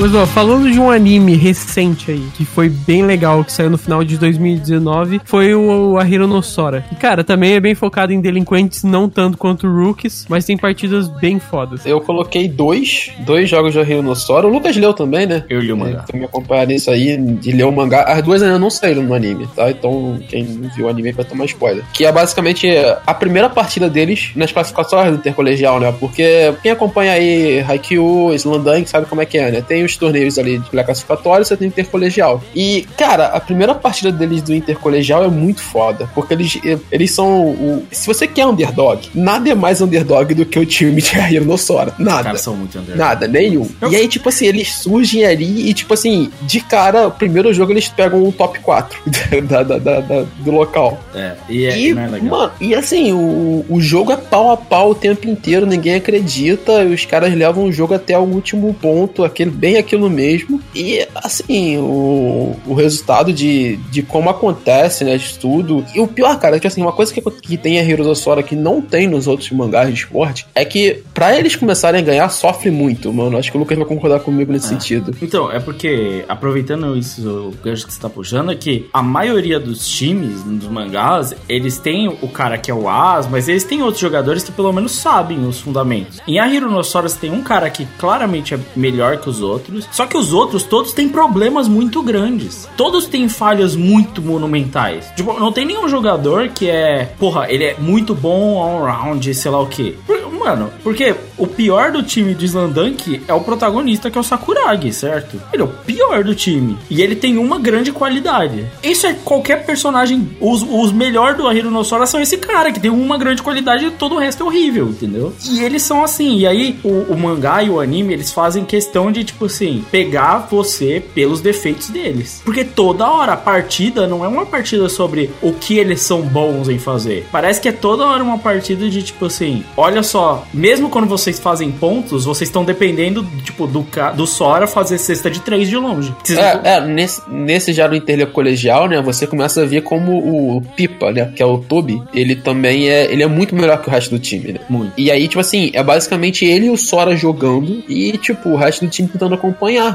Mas ó, falando de um anime recente aí, que foi bem legal, que saiu no final de 2019, foi o A Hironossora. E cara, também é bem focado em delinquentes, não tanto quanto rookies, mas tem partidas bem fodas. Eu coloquei dois, dois jogos de Hironossora. O Lucas leu também, né? Eu li o mangá. Então me acompanhar nisso aí de ler o mangá. As duas ainda não saíram no anime, tá? Então quem não viu o anime vai tomar spoiler. Que é basicamente a primeira partida deles nas classificações do intercolegial, né? Porque quem acompanha aí Haikyuu, Slandunk, sabe como é que é, né? Tem os torneios ali de classificatório, você tem intercolegial. E, cara, a primeira partida deles do intercolegial é muito foda, porque eles, eles são o... Se você quer underdog, nada é mais underdog do que o time de Hironossora. Nada. Os caras são muito underdog. Nada, nenhum. Eu... E aí, tipo assim, eles surgem ali e, tipo assim, de cara, o primeiro jogo eles pegam o top 4 da, da, da, da do local. É, e, é, e, é. Mano, e assim, o, o jogo é pau a pau o tempo inteiro, ninguém acredita, os caras levam o jogo até o último ponto, aquele bem aquilo mesmo. E, assim, o, o resultado de, de como acontece, né, de tudo. E o pior, cara, é que, assim, uma coisa que, que tem a Heroes of Sora que não tem nos outros mangás de esporte é que, para eles começarem a ganhar, sofre muito, mano. Acho que o Lucas vai concordar comigo nesse Ah. sentido. Então, é porque, aproveitando isso, o gancho que você tá puxando, é que a maioria dos times, dos mangás, eles têm o cara que é o as, mas eles têm outros jogadores que pelo menos sabem os fundamentos. Em A Hironosaurus tem um cara que claramente é melhor que os outros, só que os outros todos têm problemas muito grandes. Todos têm falhas muito monumentais. Tipo, não tem nenhum jogador que é, porra, ele é muito bom all-round, sei lá o quê. Mano, porque o pior do time de Slandunk é o protagonista, que é o Sakuragi, certo? Ele é o pior do time. E ele tem uma grande qualidade. Isso é qualquer personagem. Os, os melhores do Hironossora são esse cara, que tem uma grande qualidade e todo o resto é horrível, entendeu? E eles são assim. E aí, o, o mangá e o anime, eles fazem questão de, tipo assim, pegar você pelos defeitos deles. Porque toda hora a partida não é uma partida sobre o que eles são bons em fazer. Parece que é toda hora uma partida de, tipo assim, olha só, mesmo quando vocês fazem pontos, vocês estão dependendo, tipo, do, do Sora fazer cesta de três de longe. Vocês não- É, é, nesse, nesse já no intercolegial, né, você começa a ver como o Pipa, né, que é o Toby, ele também é, ele é muito melhor que o resto do time, né? Muito. E aí, tipo assim, é basicamente ele e o Sora jogando e, tipo, o resto do time tentando acompanhar.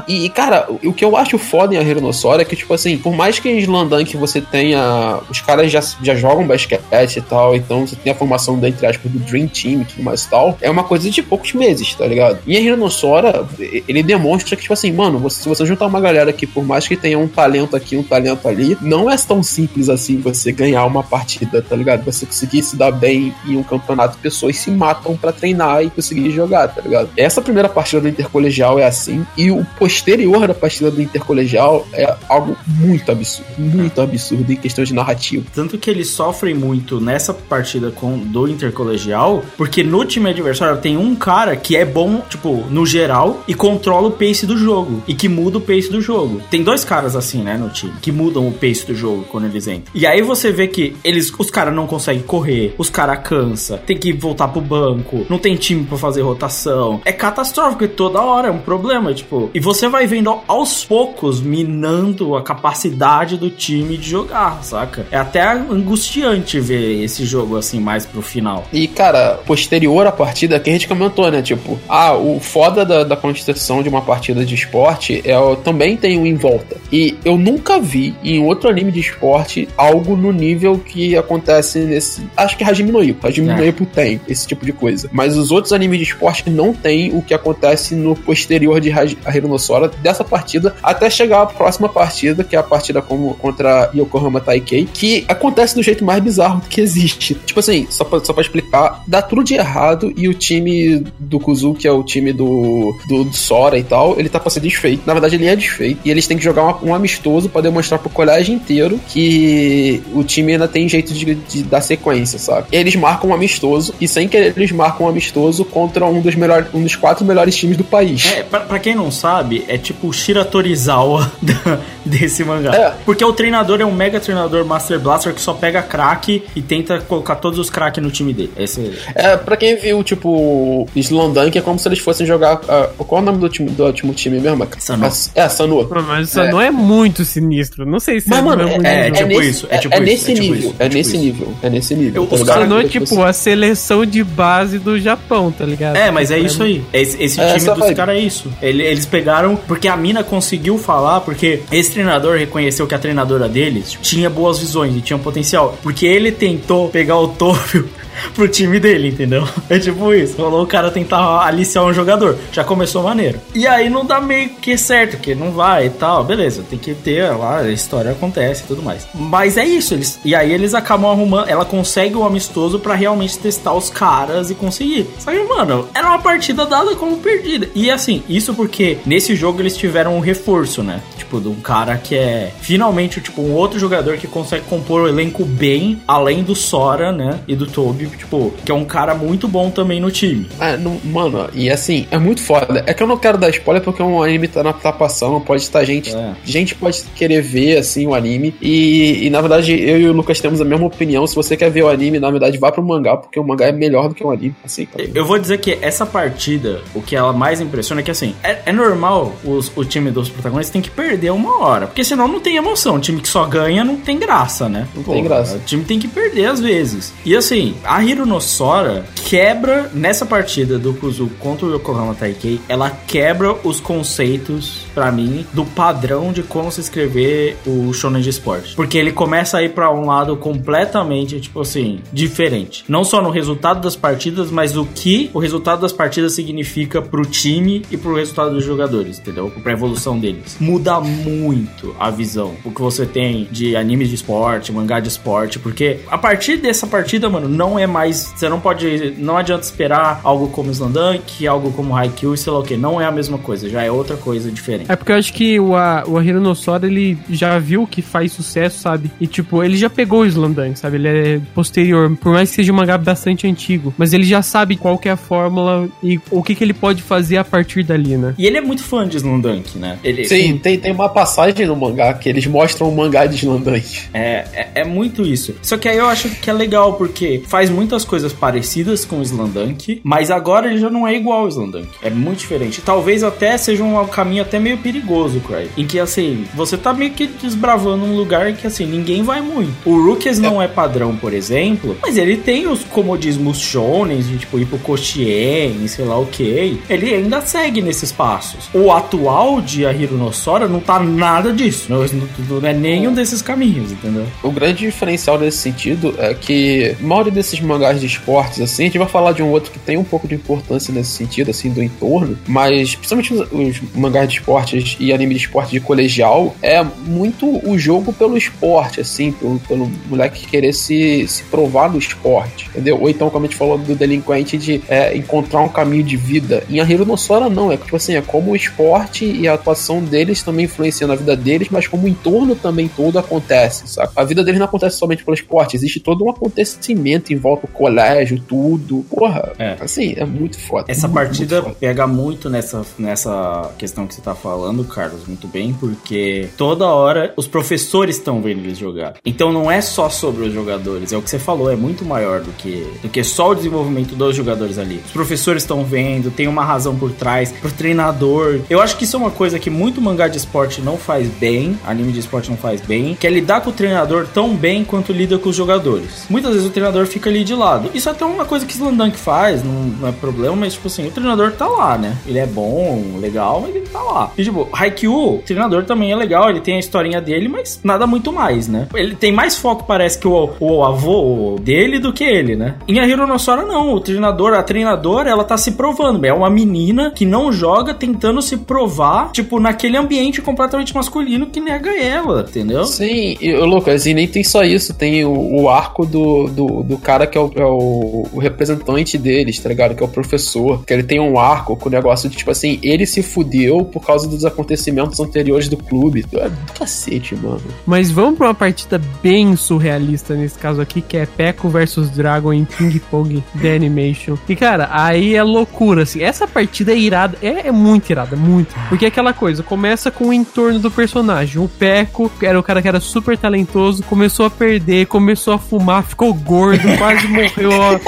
E, cara, o, que eu acho foda em Hironossora é que, tipo assim, por mais que em Slandunk você tenha... Os caras já, já jogam basquete e tal, então você tem a formação, da, entre aspas, do Dream Team e tudo mais e tal, é uma coisa de poucos meses, tá ligado? E a Hironossora, ele demonstra que, tipo assim, mano, você- se você juntar uma galera que, por mais que tenha um talento aqui, um talento ali, não é tão simples assim você ganhar uma partida, tá ligado? Você conseguir se dar bem em um campeonato, pessoas se matam pra treinar e conseguir jogar, tá ligado? Essa primeira partida do intercolegial é assim, e o posterior da partida do intercolegial é algo muito absurdo, muito absurdo em questão de narrativa. Tanto que eles sofrem muito nessa partida com, do intercolegial, porque no time adversário tem um cara que é bom, tipo, no geral, e controla o pace do jogo. E que muda o pace do jogo. Tem dois caras assim, né, no time, que mudam o pace do jogo quando eles entram. E aí você vê que eles, os caras não conseguem correr, os caras cansa, tem que voltar pro banco, não tem time pra fazer rotação. É catastrófico e toda hora é um problema, tipo. E você vai vendo ao- aos poucos minando a capacidade do time de jogar, saca? É até angustiante ver esse jogo assim mais pro final. E, cara, posterior à partida, que a gente comentou, né? Tipo, ah, o foda da, da construção de uma partida de esporte é o- também tem um em volta. E eu nunca vi em outro anime de esporte algo no nível que acontece nesse. Acho que Hajime no Ippo. Hajime É. no Ippo tem esse tipo de coisa. Mas os outros animes de esporte não tem o que acontece no posterior de Haj- a Hironossora dessa partida até chegar à próxima partida, que é a partida como, contra Yokohama Taikei, que acontece do jeito mais bizarro que existe. Tipo assim, só pra, só pra explicar, dá tudo de errado e o time do Kuzu, que é o time do, do, do Sora e tal, ele tá pra ser desfeito. Na verdade, ele é desfeito. E eles têm que jogar uma- um amistoso pra demonstrar pro colégio inteiro que o time ainda tem jeito de, de dar sequência, sabe? Eles marcam um amistoso e sem querer eles marcam um amistoso contra um dos, melhores, um dos quatro melhores times do país. É, pra, pra quem não sabe, é tipo o Shira Torizawa da- desse mangá. É. Porque o treinador é um mega treinador Master Blaster que só pega craque e tenta colocar todos os craques no time dele. Esse É, pra quem viu, tipo, Slondunk, é como se eles fossem jogar. ah, qual é o nome do, time, do último time mesmo? Sanua. É, é Sanua. Mas isso não é muito sinistro. Não sei se Mas, é, mano, é, nível. tipo nesse, isso, é tipo isso, nesse é tipo nível. isso, é é nesse isso. nível. É nesse nível. Ligado? Sanua é Tipo tipo a seleção de base do Japão, tá ligado? É, mas é isso aí. Esse, esse É, time dos caras é isso. Ele- eles pegaram. Porque a mina conseguiu falar, porque esse treinador reconheceu que a treinadora deles tinha boas visões e tinha um potencial. Porque ele tentou pegar o Tófio pro time dele, entendeu? É tipo isso. Rolou o cara tentar aliciar um jogador. Já começou maneiro. E aí não dá meio que certo, que não vai e tal. Beleza, tem que ter lá, a história acontece e tudo mais. Mas é isso. Eles, e aí eles acabam arrumando. Ela consegue o amistoso pra realmente testar os caras e conseguir. Só que, mano, era uma partida dada como perdida. E assim, isso porque nesse jogo eles tiveram um reforço, né? Tipo, de um cara que é finalmente, tipo, um outro jogador que consegue compor o elenco bem, além do Sora, né? E do Toby, tipo, que é um cara muito bom também no time. Ah, não- mano, e assim, é muito foda. É que eu não quero dar spoiler porque um anime tá na passando, pode estar gente. É. Gente pode querer ver, assim, o anime. E, e, na verdade, eu e o Lucas temos a mesma opinião. Se você quer ver o anime, na verdade, vá pro mangá, porque o mangá é melhor do que o anime. Assim, tá Eu vou dizer que essa partida, o que ela mais impressiona é que assim, é, é normal os- o time dos protagonistas tem que perder uma hora. Porque senão não tem emoção. O time que só ganha não tem graça, né? Não tem graça. O time tem que perder às vezes. E assim, a Hiro no Sora quebra nessa partida do Kuzu contra o Yokohama Taikei, ela quebra os conceitos, pra mim, do padrão de como se escrever o shonen de esporte. Porque ele começa a ir pra um lado completamente, tipo assim, diferente. Não só no resultado das partidas, mas o que o resultado das partidas significa pro time e pro resultado dos jogadores, entendeu? Pra evolução deles. Muda muito a visão. O que você tem de animes de esporte, mangá de esporte, porque a partir dessa partida, mano, não é mais. Você não pode. Não adianta esperar algo como Slandunk, algo como Haikyuu sei lá o que. Não é a mesma coisa, já é outra coisa diferente. É porque eu acho que o, a, o Ahiro no Sora, ele já viu que faz sucesso, sabe? E, tipo, ele já pegou o Slandunk, sabe? Ele é posterior, por mais que seja um mangá bastante antigo. Mas ele já sabe qual que é a fórmula e o que, que ele pode fazer a partir dali, né? E ele é muito fã de Slandunk, né? Ele, Sim, tem, tem uma passagem no mangá que eles mostram o mangá de Slandunk. É, é, é muito isso. Só que aí eu acho que é legal, porque faz muitas coisas parecidas com o Slandunk, mas agora ele já não é igual ao Slandunk. É muito diferente. Talvez até seja um caminho até meio perigoso, Cry. Em que, assim, você tá meio que desbravando um lugar que, assim, ninguém vai muito. O Rookies não é padrão, por exemplo, mas ele tem os comodismos shonens, de, tipo, ir pro Koshien, sei lá o que. Ele ainda segue nesses passos. O atual de Ahiro no Sora não tá nada disso. Não, não- não é nenhum desses caminhos, entendeu? O grande diferencial nesse sentido é que a maioria desses mangás de esportes, assim, a gente vai falar de um outro que tem um pouco de importância nesse sentido, assim, do entorno, mas principalmente os, os mangás de esportes e anime de esporte de colegial, é muito o jogo pelo esporte, assim, pelo, pelo moleque querer se, se provar no esporte, entendeu? Ou então, como a gente falou do delinquente, de é, encontrar um caminho de vida. Em Hiro no Sora, não, é tipo assim, é como o esporte e a atuação deles também influencia na vida deles, mas como o entorno também todo acontece, sabe? A vida deles não acontece somente pelo esporte, existe todo um acontecimento em volta do colégio, tudo. Porra, É. assim, é muito foda. Essa muito, partida muito foda. pega muito nessa, nessa questão que você tá falando, Carlos, muito bem, porque toda hora os professores estão vendo eles jogar. Então não é só sobre os jogadores, é o que você falou, é muito maior do que, do que só o desenvolvimento dos jogadores ali. Os professores estão vendo, tem uma razão por trás, pro treinador. Eu acho que isso é uma coisa que muito mangá de esporte não faz bem, anime de esporte não faz bem, que é lidar com o treinador tão bem quanto lida com os jogadores. Muitas vezes o treinador fica ali de lado. Isso é até uma coisa que Slandank faz, não, não é problema, mas tipo assim, o treinador tá lá, né? Ele é bom, legal, mas ele tá lá. E tipo, Haikyuu, treinador também é legal, ele tem a historinha dele, mas nada muito mais, né? Ele tem mais foco, parece que o, o avô dele do que ele, né? Em Ahiro no Sora, não. O treinador, a treinadora, ela tá se provando. É uma menina que não joga tentando se provar, tipo, naquele ambiente completamente masculino que nega ela, entendeu? Sim, e, Lucas, e nem tem só isso, tem o, o arco do, do, do cara que é o, é o- o representante deles, tá ligado? Que é o professor, que ele tem um arco com o negócio de, tipo assim, ele se fudeu por causa dos acontecimentos anteriores do clube. É do cacete, mano. Mas vamos pra uma partida bem surrealista nesse caso aqui, que é Peco versus Dragon em Ping Pong The Animation. E, cara, aí é loucura, assim. Essa partida é irada, é, é muito irada, muito. Porque é aquela coisa, começa com o entorno do personagem. O Peco era o cara que era super talentoso, começou a perder, começou a fumar, ficou gordo, quase morreu. ó.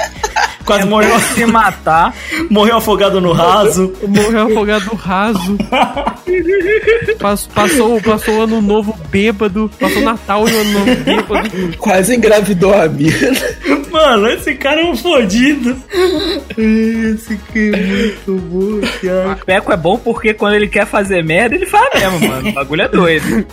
Quase morreu Se matar. morreu afogado no raso. Morreu afogado no raso. Pas- Passou, passou o ano novo bêbado. Passou Natal e o ano novo bêbado. Quase engravidou a mina. Mano, esse cara é um fodido. Esse que é muito bom, cara. Peco é bom porque quando ele quer fazer merda, ele faz mesmo, mano. O bagulho é doido.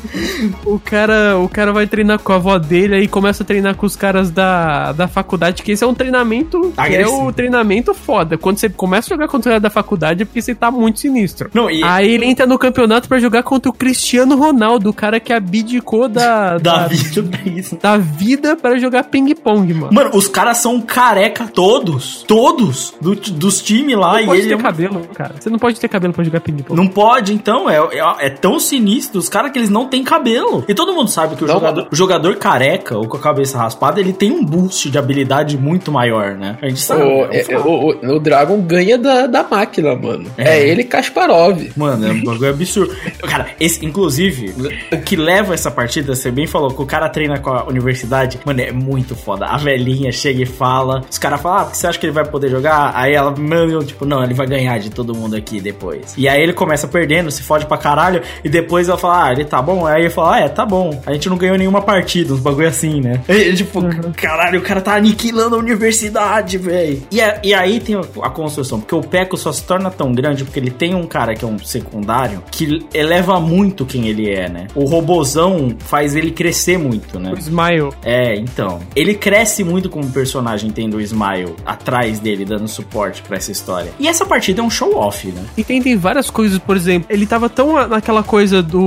O cara, o cara vai treinar com a avó dele aí começa a treinar com os caras da, da faculdade, que esse é um treinamento que é o treinamento foda. Quando você começa a jogar contra o cara da faculdade é porque você tá muito sinistro. Não, e- Aí ele entra no campeonato pra jogar contra o Cristiano Ronaldo, o cara que abdicou da, Da vida pra isso. da vida para jogar ping-pong, mano. Mano, os caras são careca todos. Todos. do- dos times lá. Não e pode ele ter é um- cabelo, cara. Você não pode ter cabelo pra jogar ping-pong. Não pode, então. É, é, é tão sinistro. Os caras que eles não têm cabelo. E todo mundo sabe que o Não, jogador, o jogador careca ou com a cabeça raspada, ele tem um boost de habilidade muito maior, né? A gente sabe. O, é um é- o, o- o Dragon ganha da, da máquina, mano. É, ele e Kasparov. Mano, é um bagulho absurdo. Cara, esse, inclusive, o que leva essa partida, você bem falou, que o cara treina com a universidade, mano, é muito foda. A velhinha chega e fala, os caras falam, ah, você acha que ele vai poder jogar? Aí ela, mano, tipo, não, ele vai ganhar de todo mundo aqui depois. E aí ele começa perdendo, se fode pra caralho, e depois ela fala, ah, ele tá bom? Aí ele fala, ah, é, tá bom. A gente não ganhou nenhuma partida, uns bagulho assim, né? E, ele, tipo, caralho, o cara tá aniquilando a universidade, velho. E, a- e aí tem a, a construção, porque o Peco só se torna tão grande porque ele tem um cara que é um secundário que eleva muito quem ele é, né? O robozão faz ele crescer muito, né? O Smile. É, então. Ele cresce muito como personagem, tendo o Smile atrás dele, dando suporte pra essa história. E essa partida é um show-off, né? E tem, tem várias coisas, por exemplo, ele tava tão naquela coisa do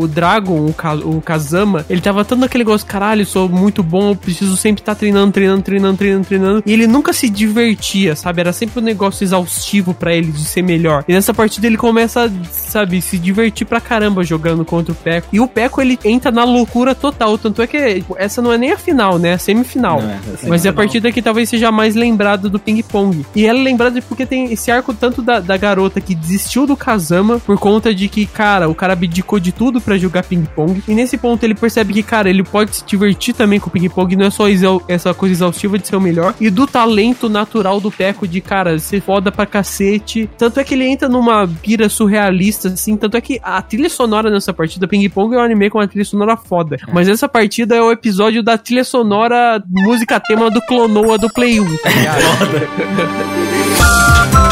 o Dragon, o, Ka- o Kazama, ele tava tão naquele negócio, caralho, sou muito bom, eu preciso sempre estar treinando, treinando, treinando, treinando, treinando. E ele nunca se divertia, sabe? Era sempre um negócio exaustivo pra ele de ser melhor. E nessa partida ele começa, sabe, se divertir pra caramba jogando contra o Peco. E o Peco ele entra na loucura total. Tanto é que tipo, essa não é nem a final, né? É a semifinal. Não, é a Mas é a partida que talvez seja mais lembrada do ping-pong. E ela é lembrada porque tem esse arco tanto da, da garota que desistiu do Kazama por conta de que, cara, o cara abdicou de tudo pra jogar ping-pong. E nesse ponto ele percebe que, cara, ele pode se divertir também com o ping-pong, não é só essa coisa exaustiva de ser o melhor. E do talento natural do Peco de, cara, ser foda pra cacete. Tanto é que ele entra numa pira surrealista, assim. Tanto é que a trilha sonora nessa partida, ping-pong é um anime com uma trilha sonora foda. Mas essa partida é o episódio da trilha sonora música tema do Clonoa do Play 1, tá ligado?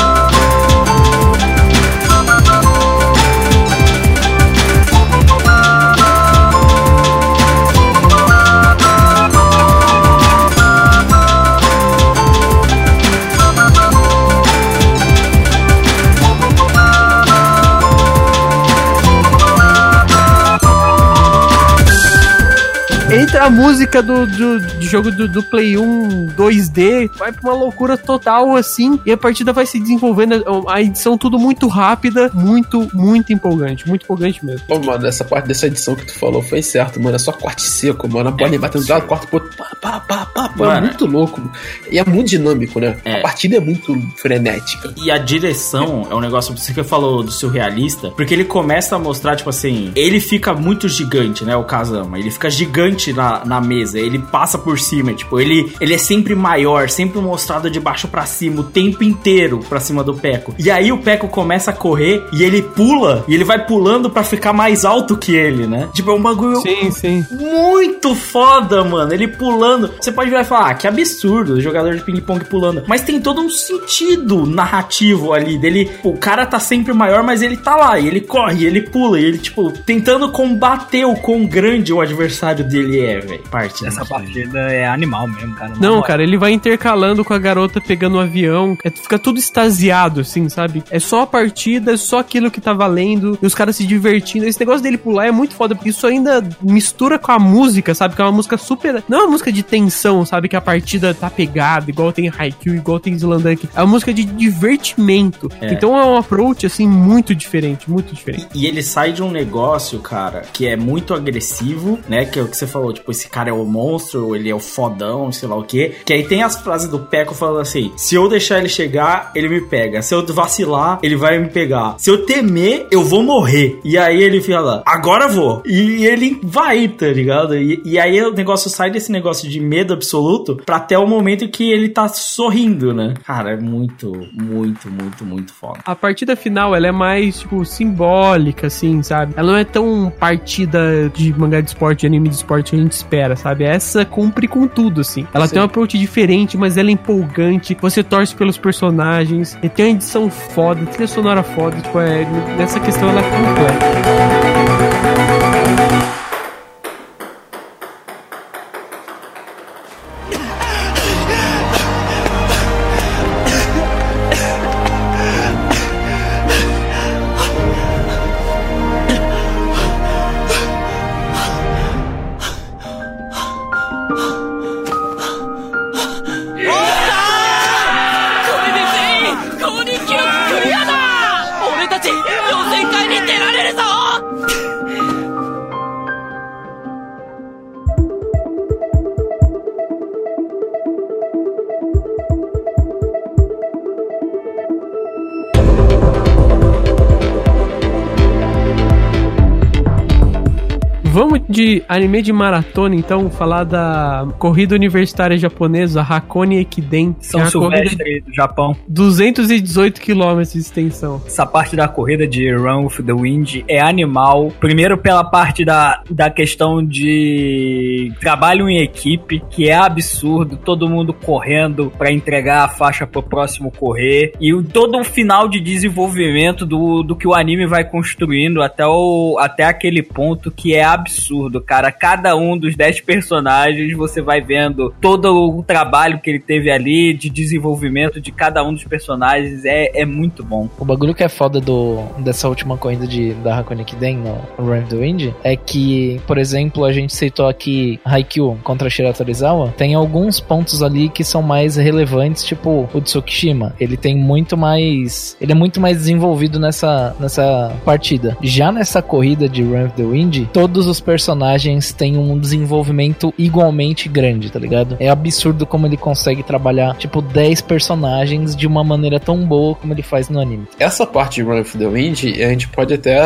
Entra a música do, do, do jogo do, do Play 1 2D, vai pra uma loucura total assim, e a partida vai se desenvolvendo, a edição tudo muito rápida, muito, muito empolgante, muito empolgante mesmo. Pô, mano, essa parte dessa edição que tu falou foi certo, mano. É só corte seco, mano. A bola batendo do lado, corta pro outro. Pá, pá, pá, pá, pá. É Mano. muito louco. E é muito dinâmico, né? É. A partida é muito frenética. E a direção é um negócio, você que falou do surrealista, porque ele começa a mostrar, tipo assim, ele fica muito gigante, né, o Kazama. Ele fica gigante na, na mesa, ele passa por cima, tipo, ele, ele é sempre maior, sempre mostrado de baixo pra cima, o tempo inteiro pra cima do Peco. E aí o Peco começa a correr e ele pula, e ele vai pulando pra ficar mais alto que ele, né? Tipo, é um bagulho Sim, sim. muito foda, mano. Ele pulando. Você pode virar e falar, ah, que absurdo, o jogador de ping-pong pulando. Mas tem todo um sentido narrativo ali dele. O cara tá sempre maior, mas ele tá lá, e ele corre, e ele pula, e ele, tipo, tentando combater o quão grande o adversário dele ele é, velho. Parte Essa partida é animal mesmo, cara. Não, cara, ele vai intercalando com a garota pegando o avião. É, fica tudo extasiado, assim, sabe? É só a partida, é só aquilo que tá valendo. E os caras se divertindo. Esse negócio dele pular é muito foda, porque isso ainda mistura com a música, sabe? Que é uma música super. Não é uma música de tensão, sabe? Que a partida tá pegada, igual tem Haikyuu, igual tem Slandank. É uma música de divertimento. É. Então é um approach, assim, muito diferente, muito diferente. E ele sai de um negócio, cara, que é muito agressivo, né? Que é o que você falou, tipo, esse cara é o monstro, ele é o fodão, sei lá o quê. Que aí tem as frases do Peco falando assim: se eu deixar ele chegar, ele me pega. Se eu vacilar, ele vai me pegar. Se eu temer, eu vou morrer. E aí ele fala, agora vou. E ele vai, tá ligado? E, e aí o negócio sai desse negócio de medo absoluto pra até o momento que ele tá sorrindo, né? Cara, é muito, muito, muito, muito foda. A partida final, ela é mais, tipo, simbólica, assim, sabe? Ela não é tão partida de mangá de esporte, de anime de esporte gente espera, sabe? Essa cumpre com tudo, assim. Ela Sim. tem um approach diferente, mas ela é empolgante. Você torce pelos personagens. E tem uma edição foda, trilha sonora foda. Tipo, é, nessa questão ela é completa. De anime de maratona, então, falar da corrida universitária japonesa, Hakone Ekiden. é São corrida Silvestre do Japão. 218 km de extensão. Essa parte da corrida de Run with the Wind é animal. Primeiro pela parte da, da questão de trabalho em equipe, que é absurdo, todo mundo correndo pra entregar a faixa pro próximo correr. E todo o final de desenvolvimento do, do que o anime vai construindo até, o, até aquele ponto que é absurdo, cara. Cada um dos 10 personagens, você vai vendo todo o trabalho que ele teve ali de desenvolvimento de cada um dos personagens. É, é muito bom. O bagulho que é foda do, dessa última corrida de, da Hakone Kiden no Run of the Wind é que, por exemplo, a gente citou aqui Haikyuu contra Shira Torizawa, tem alguns pontos ali que são mais relevantes, tipo o Tsukishima. Ele tem muito mais. Ele é muito mais desenvolvido nessa, nessa partida. Já nessa corrida de Run of the Wind, todos os personagens têm um desenvolvimento igualmente grande, tá ligado? É absurdo como ele consegue trabalhar, tipo, 10 personagens de uma maneira tão boa como ele faz no anime. Essa parte de Run of the Wind, a gente pode até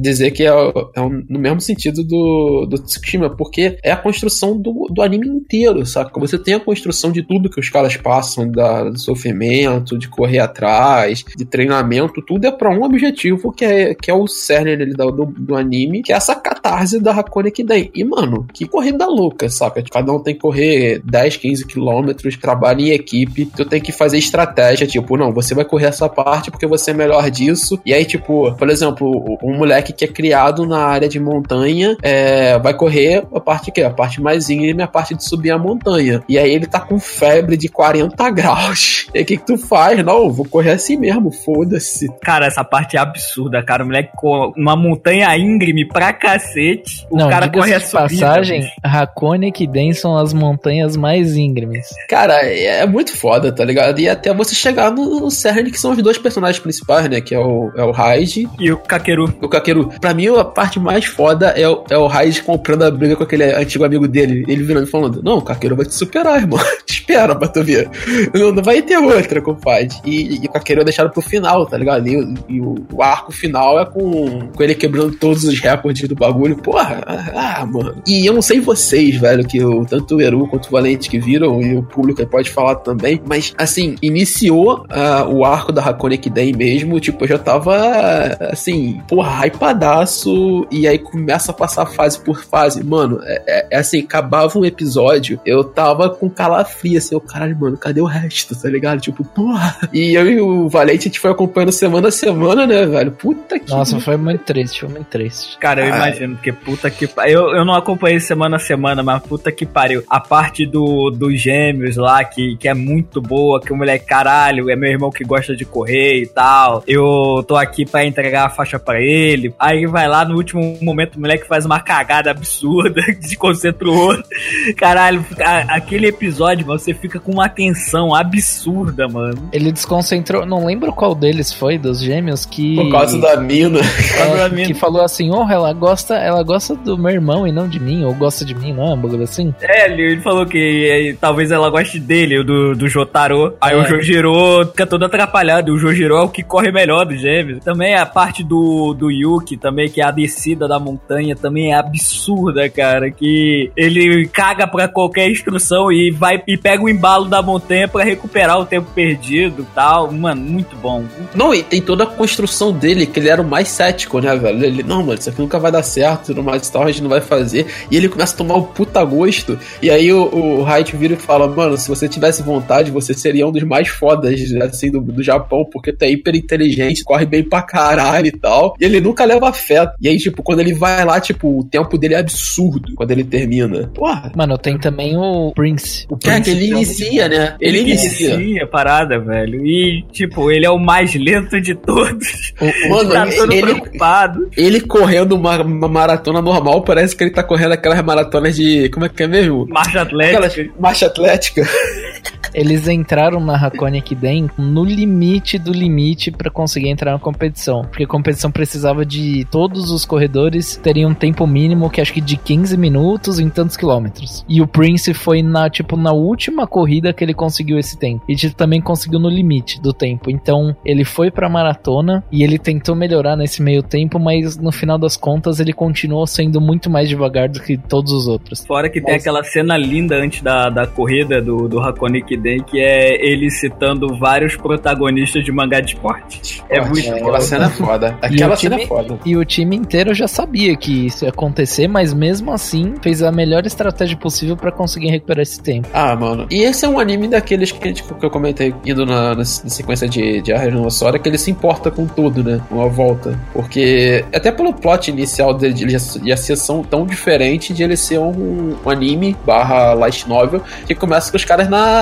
dizer que é, é um- no mesmo sentido do, do Tsushima, porque é a construção do, do anime inteiro, saca? Você tem a construção de tudo que os caras passam, da, do sofrimento, de correr atrás, de treinamento, tudo é pra um objetivo que é, que é o cerne ali do, do, do anime, que é essa catarse da Hakone Kiden. E, mano, que corrida louca, saca? Cada um tem que correr 10, 15 quilômetros, trabalha em equipe, tu tem que fazer estratégia, tipo, não, você vai correr essa parte porque você é melhor disso. E aí, tipo, por exemplo, um moleque que é criado na área de montanha é, vai correr a parte que é a parte mais íngreme, a parte de subir a montanha. E aí ele tá com febre de 40 graus. E o que, que tu faz? Não, vou correr assim mesmo, foda-se. Cara, essa parte é absurda, cara. O moleque com uma montanha íngreme pra cacete. O Não, cara corre a subida. passagem. Hakone e Kiden são as montanhas mais íngremes. Cara, é, é muito foda, tá ligado? E até você chegar no, no cerne, que são os dois personagens principais, né? Que é o, é o Raid E o Kakeru. o Kakeru. Pra mim, a parte mais foda é o, é o Raid comprando a briga com aquele antigo amigo dele. Ele virando e falando: Não, o Kakeru vai te superar, irmão. Te espera pra tu ver. Não, não vai ter outra, compadre. E, e o Kakeru é deixado pro final, tá ligado? E, o- e o, o arco final é com, com ele quebrando todos os recordes do bagulho. Porra, ah, mano. E eu não sei vocês, velho, que o, tanto o Eru quanto o Valente que viram, e o público aí pode falar também, mas assim, iniciou ah, o arco da Hakone Kiden mesmo, tipo, eu já tava assim, porra, hypadaço, e aí começa a passar fase por fase. Mano, é, é- é assim, acabava um episódio, eu tava com calafria, assim, eu, caralho, mano, cadê o resto, tá ligado? Tipo, porra. E eu e o Valente, a gente foi acompanhando semana a semana, né, velho? Puta que. Nossa, foi muito triste, foi muito triste. Cara, eu Ai. imagino, porque puta que pariu. Eu, eu não acompanhei semana a semana, mas puta que pariu. A parte do, dos gêmeos lá, que, que é muito boa, que o moleque, caralho, é meu irmão que gosta de correr e tal. Eu tô aqui pra entregar a faixa pra ele. Aí vai lá no último momento, o moleque faz uma cagada absurda, desconcentra o outro. Caralho, a- aquele episódio, mano, você fica com uma tensão absurda, mano. Ele desconcentrou, não lembro qual deles foi, dos gêmeos, que. Por causa da mina. É, que falou assim, oh, ela gosta, ela gosta do meu irmão e não de mim, ou gosta de mim, não é um bagulho assim? É, ele, falou que eh, talvez ela goste dele, do, do Jotaro. Aí É. o Jojiro fica todo atrapalhado. e O Jojiro é o que corre melhor dos gêmeos. Também a parte do, do Yuki, também, que é a descida da montanha, também é absurda, cara. Que ele caga pra qualquer instrução e vai e pega o embalo da montanha pra recuperar o tempo perdido e tal. Mano, muito bom. Não, e tem toda a construção dele, que ele era o mais cético, né, velho? Ele, não, mano, isso aqui nunca vai dar certo, tudo mais tal, a gente não vai fazer. E ele começa a tomar um puta gosto. E aí o, o vira e fala, mano, se você tivesse vontade, você seria um dos mais fodas, assim, do, do Japão, porque tu é hiper inteligente, corre bem pra caralho e tal. E ele nunca leva fé. E aí, tipo, quando ele vai lá, tipo, o tempo dele é absurdo quando ele termina. Porra. Mano, tem também o Prince. O Que é que ele inicia, né? Ele, Ele inicia. parada, velho. E, tipo, ele é o mais lento de todos. Mano, tá todo ele- preocupado. Ele correndo uma, uma maratona normal, parece que ele tá correndo aquelas maratonas de. Como é que é mesmo? Marcha atlética. Aquelas marcha atlética. Eles entraram na Hakone Kiden no limite do limite pra conseguir entrar na competição. Porque a competição precisava de todos os corredores terem um tempo mínimo que acho que de 15 minutos em tantos quilômetros. E o Prince foi na, tipo, na última corrida que ele conseguiu esse tempo. E tipo, também conseguiu no limite do tempo. Então, ele foi pra maratona e ele tentou melhorar nesse meio tempo, mas no final das contas ele continuou sendo muito mais devagar do que todos os outros. Fora que tem aquela cena linda antes da, da corrida do, do Hakone Kiden, que é ele citando vários protagonistas de mangá de esporte. É muito Aquela bom. cena é foda. E Aquela o cena time- é foda. E o time inteiro já sabia que isso ia acontecer, mas mesmo assim fez a melhor estratégia possível pra conseguir recuperar esse tempo. Ah, mano. E esse é um anime daqueles que, a gente- que eu comentei indo na, na, na sequência de, de Arra Renovassora, que ele se importa com tudo, né? Uma volta. Porque, até pelo plot inicial dele, de já ser tão, tão diferente de ele ser um, um anime barra light novel que começa com os caras na,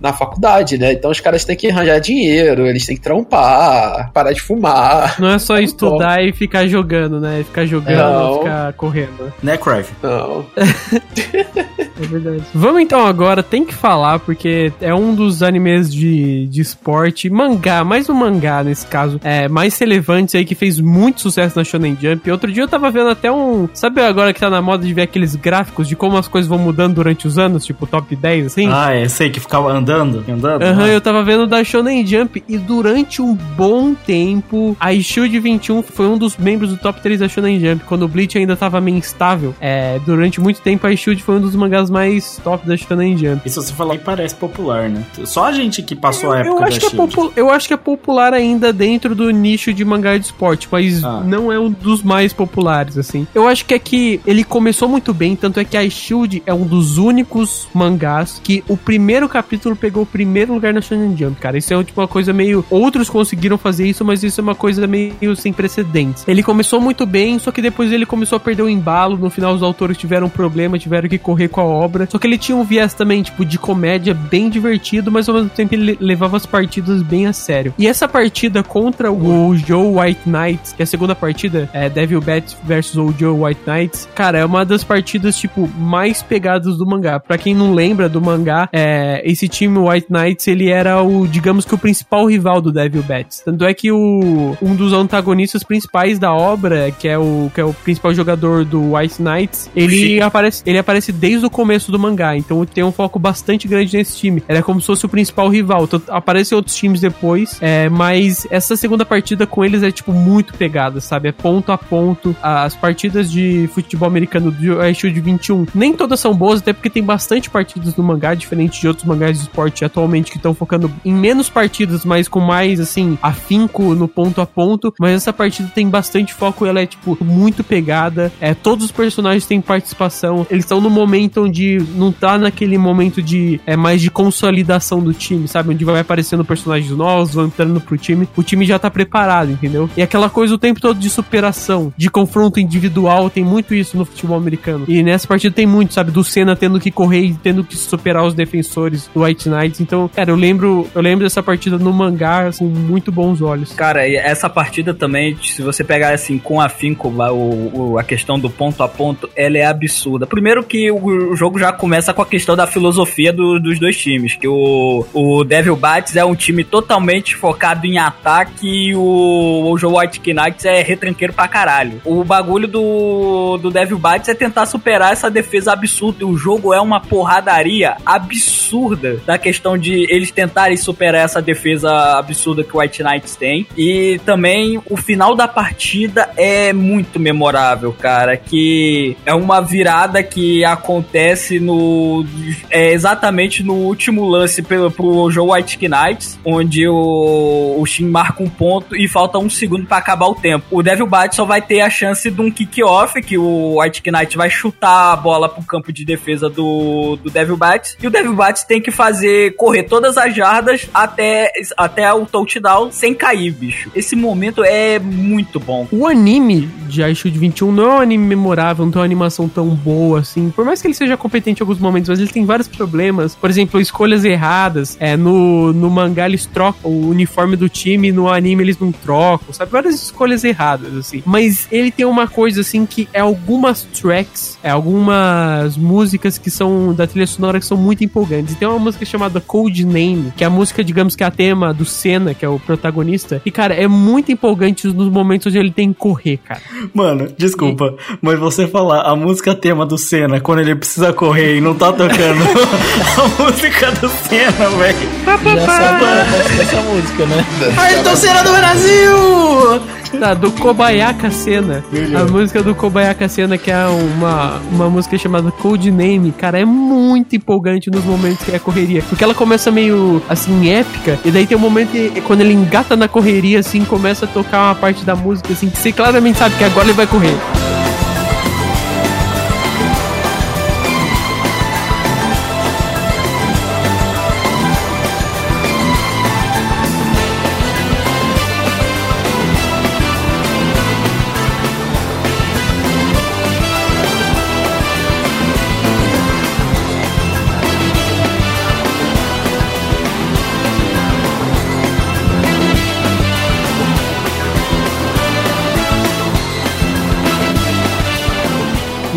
na faculdade, né? Então os caras têm que arranjar dinheiro, eles têm que trampar, parar de fumar. Não é só estudar e ficar jogando, né? Ficar jogando, Não. ficar correndo. Né, Crive? Não. É verdade. Vamos então agora, tem que falar, porque é um dos animes de, de esporte, mangá, mais um mangá nesse caso, é, mais relevantes aí, que fez muito sucesso na Shonen Jump. Outro dia eu tava vendo até um. Sabe agora que tá na moda de ver aqueles gráficos de como as coisas vão mudando durante os anos, tipo top 10, assim? Ah, é, sei que ficava andando, andando. Aham, né? eu tava vendo da Shonen Jump e durante um bom tempo a Shield 21 foi um dos membros do top 3 da Shonen Jump, quando o Bleach ainda tava meio instável. É, durante muito tempo a Shield foi um dos mangás mais top da Shonen Jump. E se você falar que parece popular, né? Só a gente que passou a época Eu acho, da que é Shield. popu- eu acho que é popular ainda dentro do nicho de mangá de esporte, mas Ah. não é um dos mais populares, assim. Eu acho que é que ele começou muito bem, tanto é que a Shield é um dos únicos mangás que o primeiro capítulo pegou o primeiro lugar na Shonen Jump, cara. Isso é tipo uma coisa meio. Outros conseguiram fazer isso, mas isso é uma coisa meio sem precedentes. Ele começou muito bem, só que depois ele começou a perder o embalo. No final, os autores tiveram um problema, tiveram que correr com a obra. Só que ele tinha um viés também, tipo, de comédia bem divertido, mas ao mesmo tempo ele levava as partidas bem a sério. E essa partida contra o Joe White Knights, que é a segunda partida, é Devil Bats versus o Joe White Knights, cara, é uma das partidas, tipo, mais pegadas do mangá. Pra quem não lembra do mangá, é, esse time White Knights, ele era o, digamos que o principal rival do Devil Bats. Tanto é que o, um dos antagonistas principais da obra, que é o, que é o principal jogador do White Knights, ele aparece, ele aparece desde o começo do mangá. Então tem um foco bastante grande nesse time. Ele é como se fosse o principal rival. Então, aparecem outros times depois, é, mas essa segunda partida com eles é, tipo, muito pegada, sabe? É ponto a ponto. As partidas de futebol americano do Shield 21, nem todas são boas, até porque tem bastante partidas no mangá, diferente de outros mangás de esporte atualmente que estão focando em menos partidas, mas com mais, assim, afinco no ponto a ponto. Mas essa partida tem bastante foco, ela é, tipo, muito pegada. É, todos os personagens têm participação. Eles estão no momento de não tá naquele momento de é mais de consolidação do time, sabe? Onde vai aparecendo personagens novos, vão entrando pro time, o time já tá preparado, entendeu? E aquela coisa o tempo todo de superação, de confronto individual, tem muito isso no futebol americano. E nessa partida tem muito, sabe? Do Senna tendo que correr e tendo que superar os defensores do White Knights. Então, cara, eu lembro, eu lembro dessa partida no mangá, assim, muito bons olhos. Cara, e essa partida também, se você pegar assim com afinco o, o, a questão do ponto a ponto, ela é absurda. Primeiro que o, o jogo já começa com a questão da filosofia do, dos dois times, que o, o Devil Bats é um time totalmente focado em ataque e o, o Joe White Knights é retranqueiro pra caralho. O bagulho do, do Devil Bats é tentar superar essa defesa absurda. O jogo é uma porradaria absurda da questão de eles tentarem superar essa defesa absurda que o White Knights tem. E também o final da partida é muito memorável, cara. Que é uma virada que acontece no. É exatamente no último lance pelo, pro Joe White Knights, onde o, o Shin marca um ponto e falta um segundo para acabar o tempo. O Devil Bat só vai ter a chance de um kick-off, que o White Knight vai chutar a bola pro campo de defesa do, do Devil Bat. E o Devil Bat tem que fazer correr todas as jardas até, até o touchdown sem cair, bicho. Esse momento é muito bom. O anime de iShield 21 não é um anime memorável, não tem uma animação tão boa assim. Por mais que ele seja competente em alguns momentos, mas ele tem vários problemas. Por exemplo, escolhas erradas. É, no, no mangá eles trocam o uniforme do time, no anime eles não trocam, sabe? Várias escolhas erradas, assim. Mas ele tem uma coisa assim que é algumas tracks, é algumas músicas que são da trilha sonora que são muito empolgantes. Tem uma música chamada Code Name, que é a música, digamos que é a tema do Senna, que é o protagonista. E, cara, é muito empolgante nos momentos onde ele tem que correr, cara. Mano, desculpa, e... mas você falar a música tema do Senna quando ele precisa correr e não tá tocando a música do Senna, velho. essa música, né? Ayrton Senna do Brasil! Tá, do Kobayaka Senna. A música do Kobayaka Senna, que é uma, uma música chamada Code Name, cara, é muito empolgante nos momentos que é a correria. Porque ela começa meio, assim, épica, e daí tem um momento que, quando ele engata na correria, assim, começa a tocar uma parte da música, assim, que você claramente sabe que agora ele vai correr.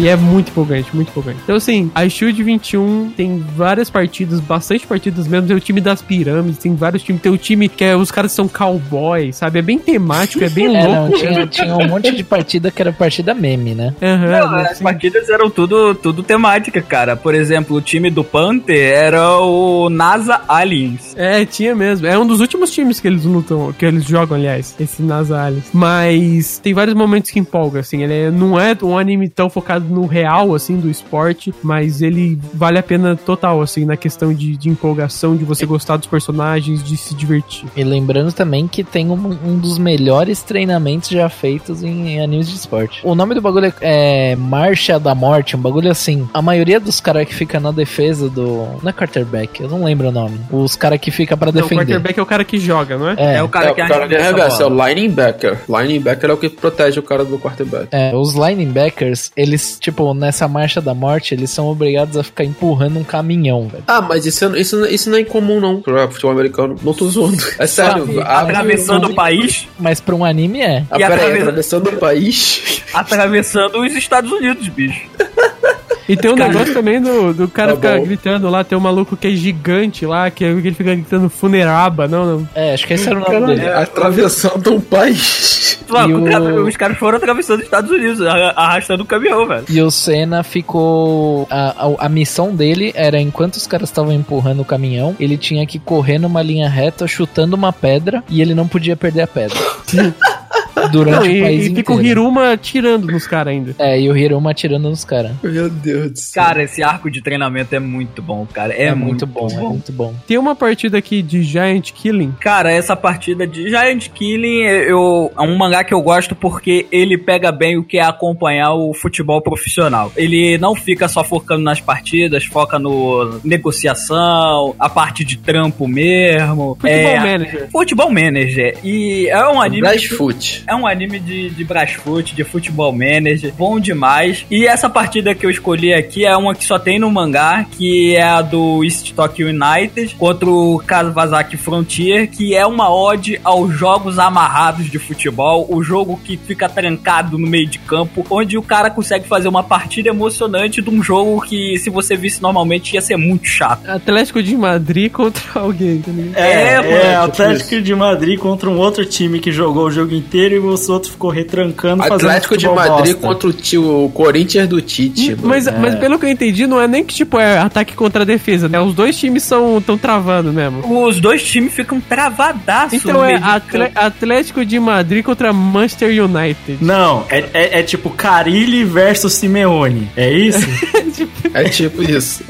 E é muito empolgante, muito empolgante. Então, assim, a Shield 21 tem várias partidas, bastante partidas mesmo. Tem o time das pirâmides, tem vários times. Tem o time que é, os caras são cowboy, sabe? É bem temático, é bem é, louco. Não, tinha, tinha, um monte de partida que era partida meme, né? Uhum, não, as partidas eram tudo, tudo temática, cara. Por exemplo, o time do Panther era o NASA Aliens. É, tinha mesmo. É um dos últimos times que eles lutam, que eles jogam, aliás, esse NASA Aliens. Mas tem vários momentos que empolga, assim. Ele é, não é um anime tão focado no real, assim, do esporte, mas ele vale a pena total, assim, na questão de, de empolgação, de você gostar dos personagens, de se divertir. E lembrando também que tem um, um dos melhores treinamentos já feitos em, em, animes de esporte. O nome do bagulho é, é Marcha da Morte, um bagulho assim. A maioria dos caras que fica na defesa do. Não é quarterback, eu não lembro o nome. Os caras que fica para defender. o quarterback é o cara que joga, não é? É, é o cara é, que, o cara que arremessa, é o linebacker. Linebacker é o que protege o cara do quarterback. É, os linebackers, eles tipo, nessa marcha da morte, eles são obrigados a ficar empurrando um caminhão, velho. Ah, mas isso, isso, isso não é incomum, não, pro futebol americano. Não tô zoando. É sério. atravessando o país. Mas pra um anime é. Ah, pera aí, atravessando o país. Atravessando os Estados Unidos, bicho. E tem um cara... negócio também do, do cara tá ficar bom. gritando lá, tem um maluco que é gigante lá, que ele fica gritando funeraba, não, não. É, acho que esse era o nome Caramba, dele. Atravessando um país. o... Os caras foram atravessando os Estados Unidos, arrastando o caminhão, velho. E o Senna ficou. A, a, a missão dele era, enquanto os caras estavam empurrando o caminhão, ele tinha que correr numa linha reta, chutando uma pedra, e ele não podia perder a pedra. durante Não, o e, país e inteiro. fica o Hiruma atirando nos caras ainda. É, e o Hiruma atirando nos caras. Meu Deus do céu. Cara, esse arco de treinamento é muito bom, cara. É, É, muito bom, é muito bom. Tem uma partida aqui de Giant Killing. Cara, essa partida de Giant Killing eu, é um mangá que eu gosto porque ele pega bem o que é acompanhar o futebol profissional. Ele não fica só focando nas partidas, foca no negociação, a parte de trampo mesmo. Futebol é, Manager. Futebol Manager. E é um anime. de- Brasfoot. é um anime de, de Brasfoot, de futebol manager, bom demais. E essa partida que eu escolhi aqui é uma que só tem no mangá, que é a do East Tokyo United contra o Kawasaki Frontier, que é uma ode aos jogos amarrados de futebol, o jogo que fica trancado no meio de campo, onde o cara consegue fazer uma partida emocionante de um jogo que, se você visse normalmente, ia ser muito chato. Atlético de Madrid contra alguém, tá ligado? É, É, é, mano, Atlético de Madrid contra um outro time que jogou o jogo inteiro e o outro ficou retrancando fazendo Atlético de Madrid bosta. contra o, tio, o Corinthians do Tite. mano. Mas, mas pelo que eu entendi, não é nem que tipo é ataque contra defesa, né? Os dois times são tão travando mesmo. Os dois times ficam travadaços Então no é Atle-. Atlético de Madrid contra Manchester United. Não, é, é, é tipo Carilli versus Simeone. É isso? É tipo isso.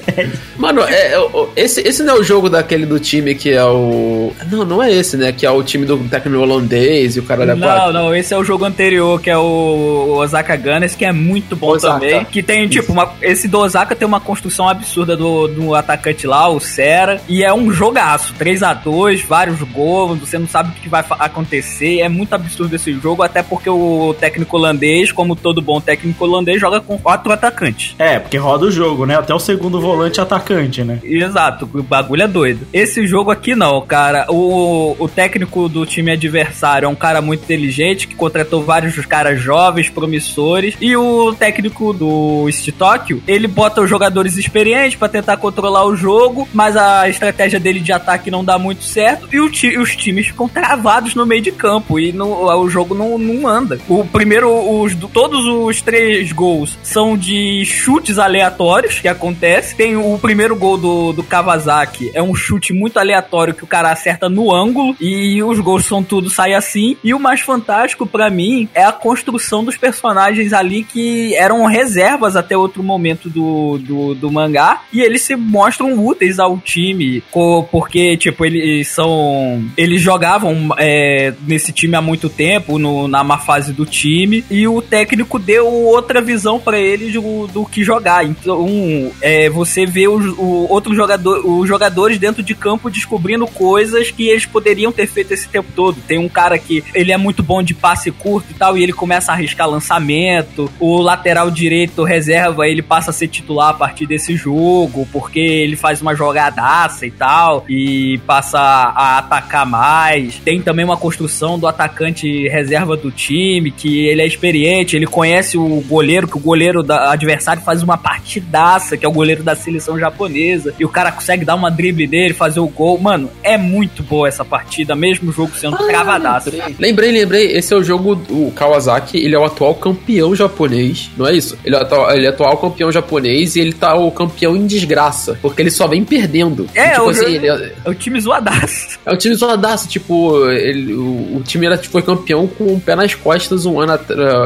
Mano, é, é, esse, esse não é o jogo daquele do time que é o. Não, não é esse, né? Que é o time do técnico holandês e o cara da Não, não, esse é o jogo anterior, que é o Osaka Gunners, que é muito bom Osaka. também. Que tem, tipo, uma, esse do Osaka tem uma construção absurda do, do atacante lá, o Sera. E é um jogaço. 3 a 2 vários gols, você não sabe o que vai acontecer. É muito absurdo esse jogo, até porque o técnico holandês, como todo bom técnico holandês, joga com quatro atacantes. É, porque roda o jogo, né? Até o segundo volante atacante, né? Exato, o bagulho é doido. Esse jogo aqui não, cara. O, o técnico do time adversário é um cara muito inteligente que contratou vários caras jovens, promissores. E o técnico do East Tokyo, ele bota os jogadores experientes pra tentar controlar o jogo, mas a estratégia dele de ataque não dá muito certo. E ti- os times ficam travados no meio de campo e o jogo não, não anda. O primeiro, os, todos os três gols são de chutes aleatórios que acontece. Tem o primeiro gol do, do Kawasaki, é um chute muito aleatório que o cara acerta no ângulo e os gols são tudo sai assim. E o mais fantástico pra mim é a construção dos personagens ali que eram reservas até outro momento do, do, do mangá. E eles se mostram úteis ao time porque tipo eles são eles jogavam é, nesse time há muito tempo no, na má fase do time. E o técnico deu outra visão pra eles do, do que jogar. Então é, você vê os o outro jogador, os jogadores dentro de campo descobrindo coisas que eles poderiam ter feito esse tempo todo. Tem um cara que ele é muito bom de passe curto e tal e ele começa a arriscar lançamento o lateral direito reserva ele passa a ser titular a partir desse jogo porque ele faz uma jogadaça e tal e passa a atacar mais. Tem também uma construção do atacante reserva do time, que ele é experiente, ele conhece o goleiro, que o goleiro da adversário faz uma partidaça, que é o goleiro da seleção japonesa, e o cara consegue dar uma drible dele, fazer o gol. Mano, é muito boa essa partida, mesmo o jogo sendo travadaço. Lembrei, lembrei, esse é o jogo, o Kawasaki, ele é o atual campeão japonês, não é isso? Ele é o atual, ele é atual campeão japonês e ele tá o campeão em desgraça, porque ele só vem perdendo. É, E, tipo o assim, é, É o time zoadaço. é o time zoadaço, tipo, ele, o, o time era, foi campeão com o pé nas costas um ano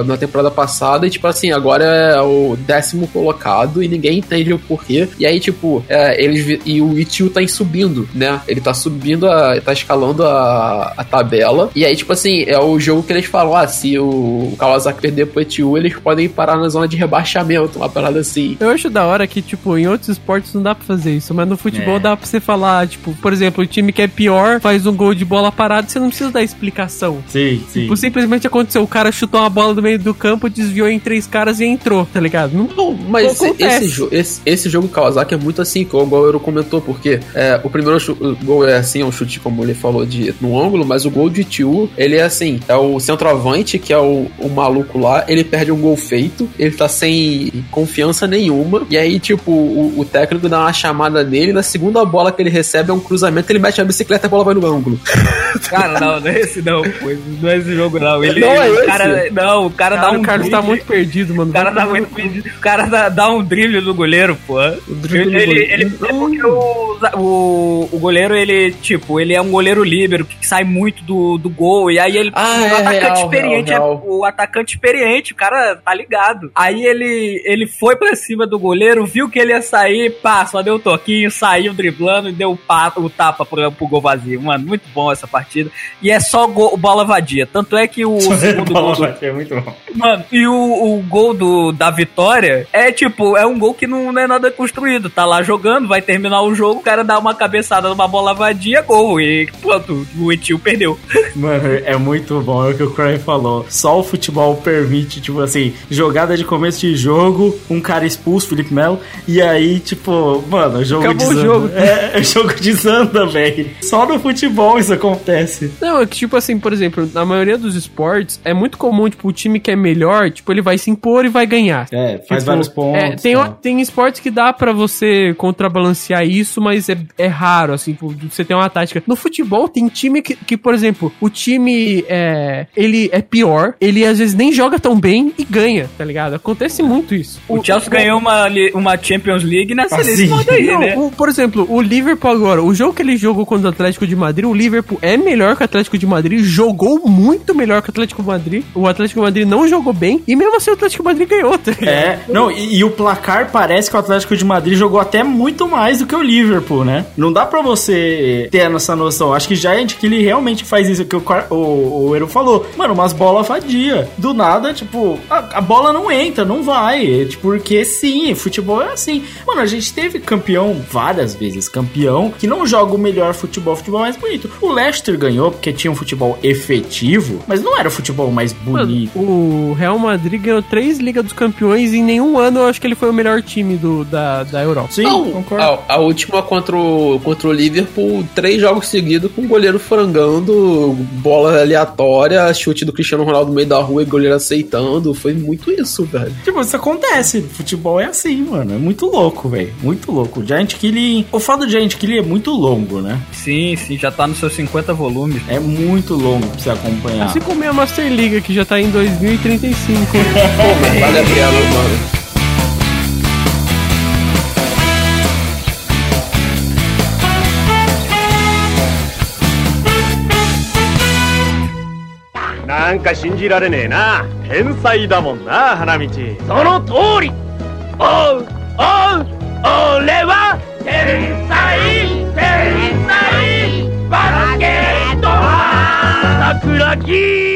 na temporada passada e, tipo assim, agora é o décimo colocado e ninguém entende o porquê. E aí, tipo, é, eles, e o Ichiu tá subindo, né? Ele tá subindo, a, tá escalando a, a tabela. E aí, tipo assim, é o jogo que eles falam, ah, se o Kawasaki perder pro Ichiu, eles podem parar na zona de rebaixamento, uma parada assim. Eu acho da hora que, tipo, em outros esportes não dá pra fazer isso, mas no futebol É. dá pra você falar, tipo, por exemplo, o time que é pior faz um gol de bola parada, você não precisa dar explicação. Sim, sim. Tipo, simplesmente aconteceu, o cara chutou uma bola do meio do campo, desviou em três caras e entrou, tá ligado? Não, Não, mas Não esse, esse, esse, esse jogo Kawasaki é muito assim, igual o Euro comentou, porque é, o primeiro o gol é assim, é um chute, como ele falou, de, no ângulo, mas o gol de Tiu, ele é assim, é o centroavante, que é o, o maluco lá, ele perde um gol feito, ele tá sem confiança nenhuma, e aí, tipo, o, o técnico dá uma chamada nele, na segunda bola que ele recebe é um cruzamento, ele mete a bicicleta e a bola vai no ângulo. Cara, não, não é esse não, pô. Não é esse jogo, não. Ele, Não é o esse? Cara, não, o cara, cara, dá um o Carlos tá muito perdido, mano. O cara tomar muito cu. O cara dá, dá um drible no goleiro, pô. drible ele, no ele, goleiro. ele- é porque o o, o goleiro, ele, tipo, ele é um goleiro líbero que sai muito do, do gol. E aí ele. Ah, o é atacante real, experiente, real, é- real. o atacante experiente, o cara tá ligado. Aí ele, ele foi pra cima do goleiro, viu que ele ia sair, pá, só deu um toquinho, saiu driblando e deu o, pa, o tapa pro, pro gol vazio. Mano, muito bom essa partida. E é só gol, bola vadia. Tanto é que o segundo gol do, É muito bom. Mano, e o, o gol do, da vitória é tipo, é um gol que não, não é nada construído. Tá lá jogando, vai terminar o jogo, o cara dá uma cabeçada numa bola vadia, gol. E pronto, o Etil perdeu. Mano, é muito bom, é o que o Cry falou. Só o futebol permite, tipo assim, jogada de começo de jogo, um cara expulso, Felipe Melo, e aí, tipo, mano, o jogo Acabou o desanda. jogo. É, o jogo desanda, velho. Só no futebol isso acontece. Não, é que, tipo assim, por exemplo, na maioria dos esportes, é muito comum, tipo, o time que é melhor, tipo, ele vai se impor e vai ganhar. É, faz Tipo, vários pontos. é, tem, tá. tem esportes que dá pra você contrabalancear isso, mas é, é raro, assim, tipo, você tem uma tática. No futebol, tem time que, que por exemplo, o time é, ele é pior, ele às vezes nem joga tão bem e ganha, tá ligado? Acontece muito isso. O Chelsea ganhou uma, uma Champions League nessa Assim. aí, Não, né? o- por exemplo, o Liverpool agora, o jogo que ele jogou contra o Atlético de Madrid, o Liverpool é melhor que o Atlético de Madrid, jogou muito melhor que o Atlético de Madrid. O Atlético de Madrid não jogou bem e mesmo assim o Atlético de Madrid ganhou, tá ligado? É, não, e, e o placar parece que o Atlético de Madrid jogou até muito mais do que o Liverpool, né? Não dá pra você ter essa noção. Acho que Giant que ele realmente faz isso que o, o, o Falou. Mano, umas bolas vadia. Do nada, tipo, a, a bola não entra, não vai. É, tipo, porque sim, futebol é assim. Mano, a gente teve campeão várias vezes, campeão que não joga o melhor futebol, o futebol mais bonito. O Leicester ganhou porque tinha um futebol efetivo, mas não era o futebol mais bonito. O Real Madrid ganhou três Ligas dos Campeões e em nenhum ano eu acho que ele foi o melhor time do, da, da Europa. Sim, Não, concordo. a, a última contra o, contra o Liverpool, três jogos seguidos com o goleiro frangando, bola aleatória, chute do Cristiano Ronaldo no meio da rua e goleiro aceitando. Foi muito isso, velho. Tipo, isso acontece. Futebol é assim, mano. É muito louco, velho. Muito louco. O Giant Killing. O fato do Giant Killing é muito longo, né? Sim, sim, já tá nos seus 50 volumes. É muito longo pra você acompanhar. Assim como a Master League, que já tá em 2035. Pô, mas vale a pena, mano. なんか信じられねえな。天才だもんな花道。その通り。おうおう俺は天才天才。バスケットは桜木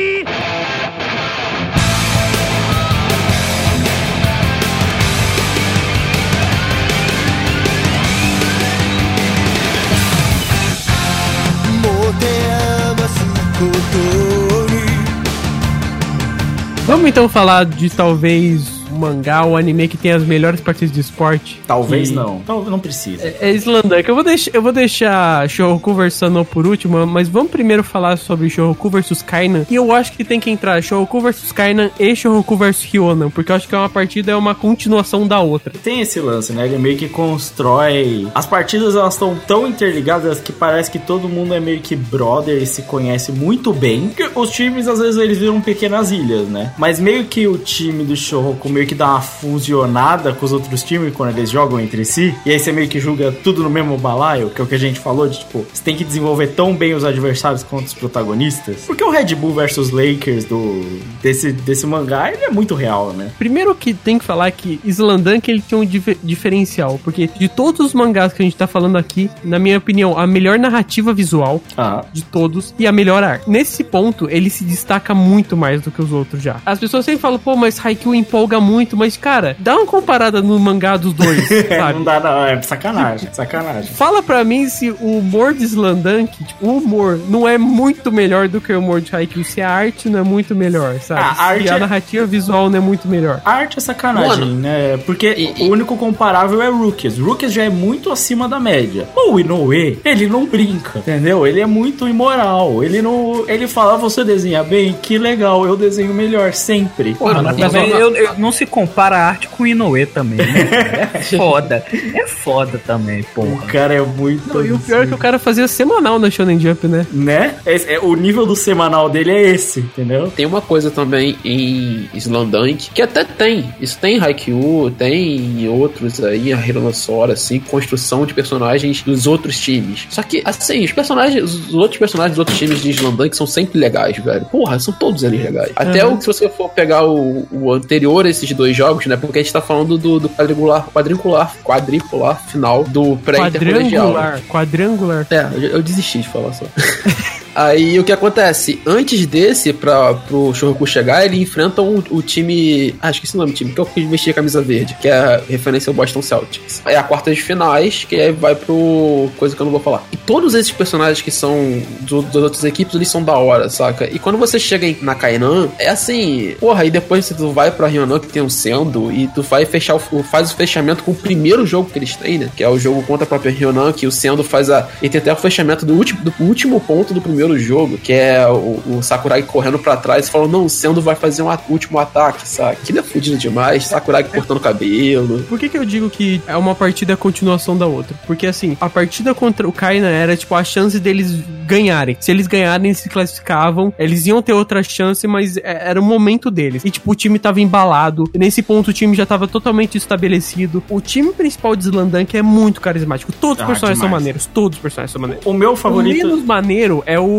Vamos então falar de talvez mangá, o anime que tem as melhores partidas de esporte. Talvez Que- não. Talvez não precisa. É, é Slandunk. Eu vou deixar, eu vou deixar Shouhoku versando por último, mas vamos primeiro falar sobre Shouhoku versus Kainan. E eu acho que tem que entrar Shouhoku versus Kainan e Shouhoku versus Hyonan, porque eu acho que é uma partida é uma continuação da outra. Tem esse lance, né? Ele meio que constrói. As partidas elas estão tão interligadas que parece que todo mundo é meio que brother e se conhece muito bem. Porque os times às vezes eles viram pequenas ilhas, né? Mas meio que o time do Shouhoku meio que dá uma fusionada com os outros times quando eles jogam entre si. E aí você meio que julga tudo no mesmo balaio, que é o que a gente falou de tipo, você tem que desenvolver tão bem os adversários quanto os protagonistas. Porque o Red Bull versus Lakers do desse, desse mangá, ele é muito real, né? Primeiro que tem que falar que Slandunk ele tem um dif- diferencial, porque de todos os mangás que a gente tá falando aqui, na minha opinião, a melhor narrativa visual Ah. de todos e a melhor arte. Nesse ponto, ele se destaca muito mais do que os outros já. As pessoas sempre falam, pô, mas Haikyuu empolga muito, mas cara, dá uma comparada no mangá dos dois, sabe? não dá, não. É sacanagem, sacanagem. Fala pra mim se o humor de Slandunk, tipo, o humor não é muito melhor do que o humor de Haikyuu, se a arte não é muito melhor, sabe? Ah, a se arte a é- narrativa visual não é muito melhor. A arte é sacanagem, Mano, né? Porque e- o único comparável é Rookies. Rookies já é muito acima da média. O Inoue, ele não brinca, entendeu? Ele é muito imoral. Ele não. Ele fala, "Ah, você desenha bem? Que legal, eu desenho melhor sempre. Mano, Mas mas também uma- eu, eu- não se compara a arte com o Inoue também, né? É foda. É foda também, O porra. cara é muito. Não, e o pior é que o cara fazia semanal na Shonen Jump, né? Né? Esse- é, o nível do semanal dele é esse, entendeu? Tem uma coisa também em Slandunk que até tem. Isso tem em Haikyuu, tem em outros aí, a Hironossora, assim, construção de personagens dos outros times. Só que, assim, os personagens, os outros personagens dos outros times de Slandunk são sempre legais, velho. Porra, são todos eles legais. Até o, se você for pegar o, o anterior a esses dois jogos, né? Porque a gente tá falando do, do quadrangular, quadrangular, quadricular final do pré-intercolegial. né? Quadrangular, quadrangular. É, eu, eu desisti de falar só. Aí o que acontece? Antes desse, pra, pro Shoroku chegar, ele enfrenta o, o time. Ah, esqueci o nome do time, que é o que vestia a camisa verde, que é referência ao Boston Celtics. É a quarta de finais, que aí vai pro. coisa que eu não vou falar. E todos esses personagens que são do, das outras equipes, eles são da hora, saca? E quando você chega em, na Kainan, é assim. Porra, aí depois tu vai pra Ryonan, que tem o Sendo, e tu vai fechar o, faz o fechamento com o primeiro jogo que eles têm, né? Que é o jogo contra a própria Ryonan, que o Sendo faz a. Ele tem até o fechamento do último, do último ponto do primeiro jogo, que é o, o Sakuragi correndo pra trás e falando, não, o Sendo vai fazer um at- último ataque, sabe? Aquilo é fudido demais. Sakuragi cortando o cabelo. Por que, que eu digo que é uma partida continuação da outra? Porque assim, a partida contra o Kaina era tipo a chance deles ganharem. Se eles ganharem, eles se classificavam. Eles iam ter outra chance, mas é- era o momento deles. E tipo, o time tava embalado. E nesse ponto o time já tava totalmente estabelecido. O time principal de Slandank é muito carismático. Todos os Ah, personagens são demais. maneiros. Todos os personagens são maneiros. O meu O favorito. menos maneiro é o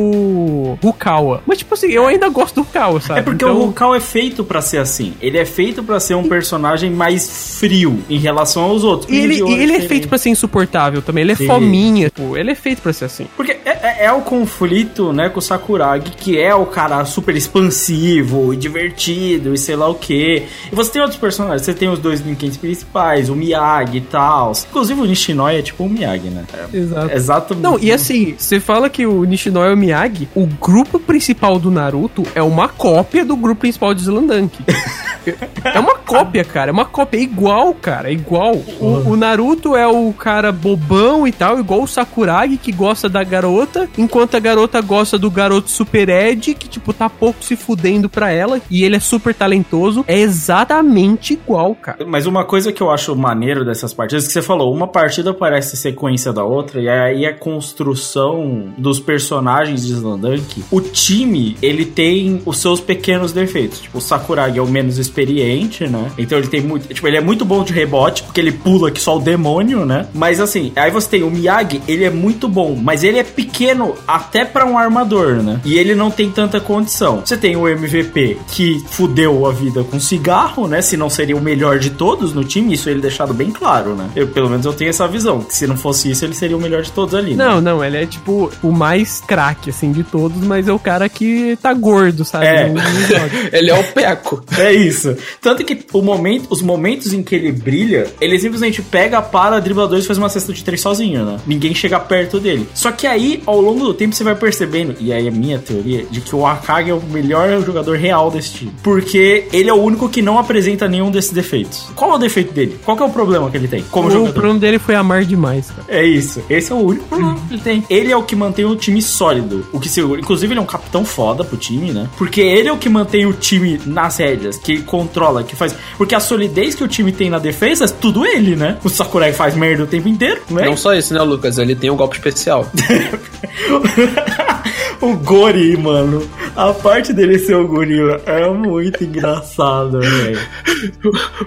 Rukawa. Mas, tipo assim, eu ainda gosto do Rukawa, sabe? É porque Então- o Rukal é feito pra ser assim. Ele é feito pra ser um personagem mais frio em relação aos outros. E ele, O e ele é feito pra ser insuportável também. Ele é Sim. fominha, pô. Ele é feito pra ser assim. Porque é, é- é o conflito, né, com o Sakuragi, que é o cara super expansivo e divertido e sei lá o que. E você tem outros personagens, você tem os dois Ninkens principais, o Miyagi e tal. Inclusive o Nishinoi é tipo o Miyagi, né? É, Exato. exato. Não, e assim, você fala que o Nishinoi é o Miyagi, o grupo principal do Naruto é uma cópia do grupo principal de Slandank. É uma cópia, cara. É uma cópia. É igual, cara. É igual. O, o Naruto é o cara bobão e tal, igual o Sakuragi, que gosta da garota, enquanto a garota gosta do garoto Super Ed, que, tipo, tá pouco se fudendo pra ela, e ele é super talentoso. É exatamente igual, cara. Mas uma coisa que eu acho maneiro dessas partidas, que você falou, uma partida parece sequência da outra, e aí a construção dos personagens de Slandank, o time, ele tem os seus pequenos defeitos. Tipo, o Sakuragi é o menos experiente, né? Então ele tem muito. Tipo, ele é muito bom de rebote, porque ele pula que só o demônio, né? Mas assim, aí você tem o Miyagi, ele é muito bom, mas ele é pequeno até pra um armador, né? E ele não tem tanta condição. Você tem o MVP que fudeu a vida com cigarro, né? Se não seria o melhor de todos no time, isso ele deixado bem claro, né? Eu, pelo menos eu tenho essa visão, que se não fosse isso, ele seria o melhor de todos ali. né? Não, não, ele é tipo o mais craque, assim, de todos, mas é o cara que tá gordo, sabe? É. Não- não joga. Ele é o Peco. É isso. Tanto que o momento, os momentos em que ele brilha, ele simplesmente pega, para, dribla dois e faz uma cesta de três sozinho, né? Ninguém chega perto dele. Só que aí, ao longo do tempo, você vai percebendo, e aí é minha teoria, de que o Akagi é o melhor jogador real desse time. Porque ele é o único que não apresenta nenhum desses defeitos. Qual é o defeito dele? Qual que é o problema que ele tem como o jogador? problema dele foi amar demais, cara. É isso. Esse é o único problema que ele tem. Ele é o que mantém o time sólido. O que segura. Inclusive, ele é um capitão foda pro time, né? Porque ele é o que mantém o time nas rédeas, que controla, que faz. Porque a solidez que o time tem na defesa é tudo ele, né? O Sakurai faz merda o tempo inteiro, né? Não só isso, né, Lucas? Ele tem um golpe especial. o Gori, mano. A parte dele ser o Gori é muito engraçado, velho.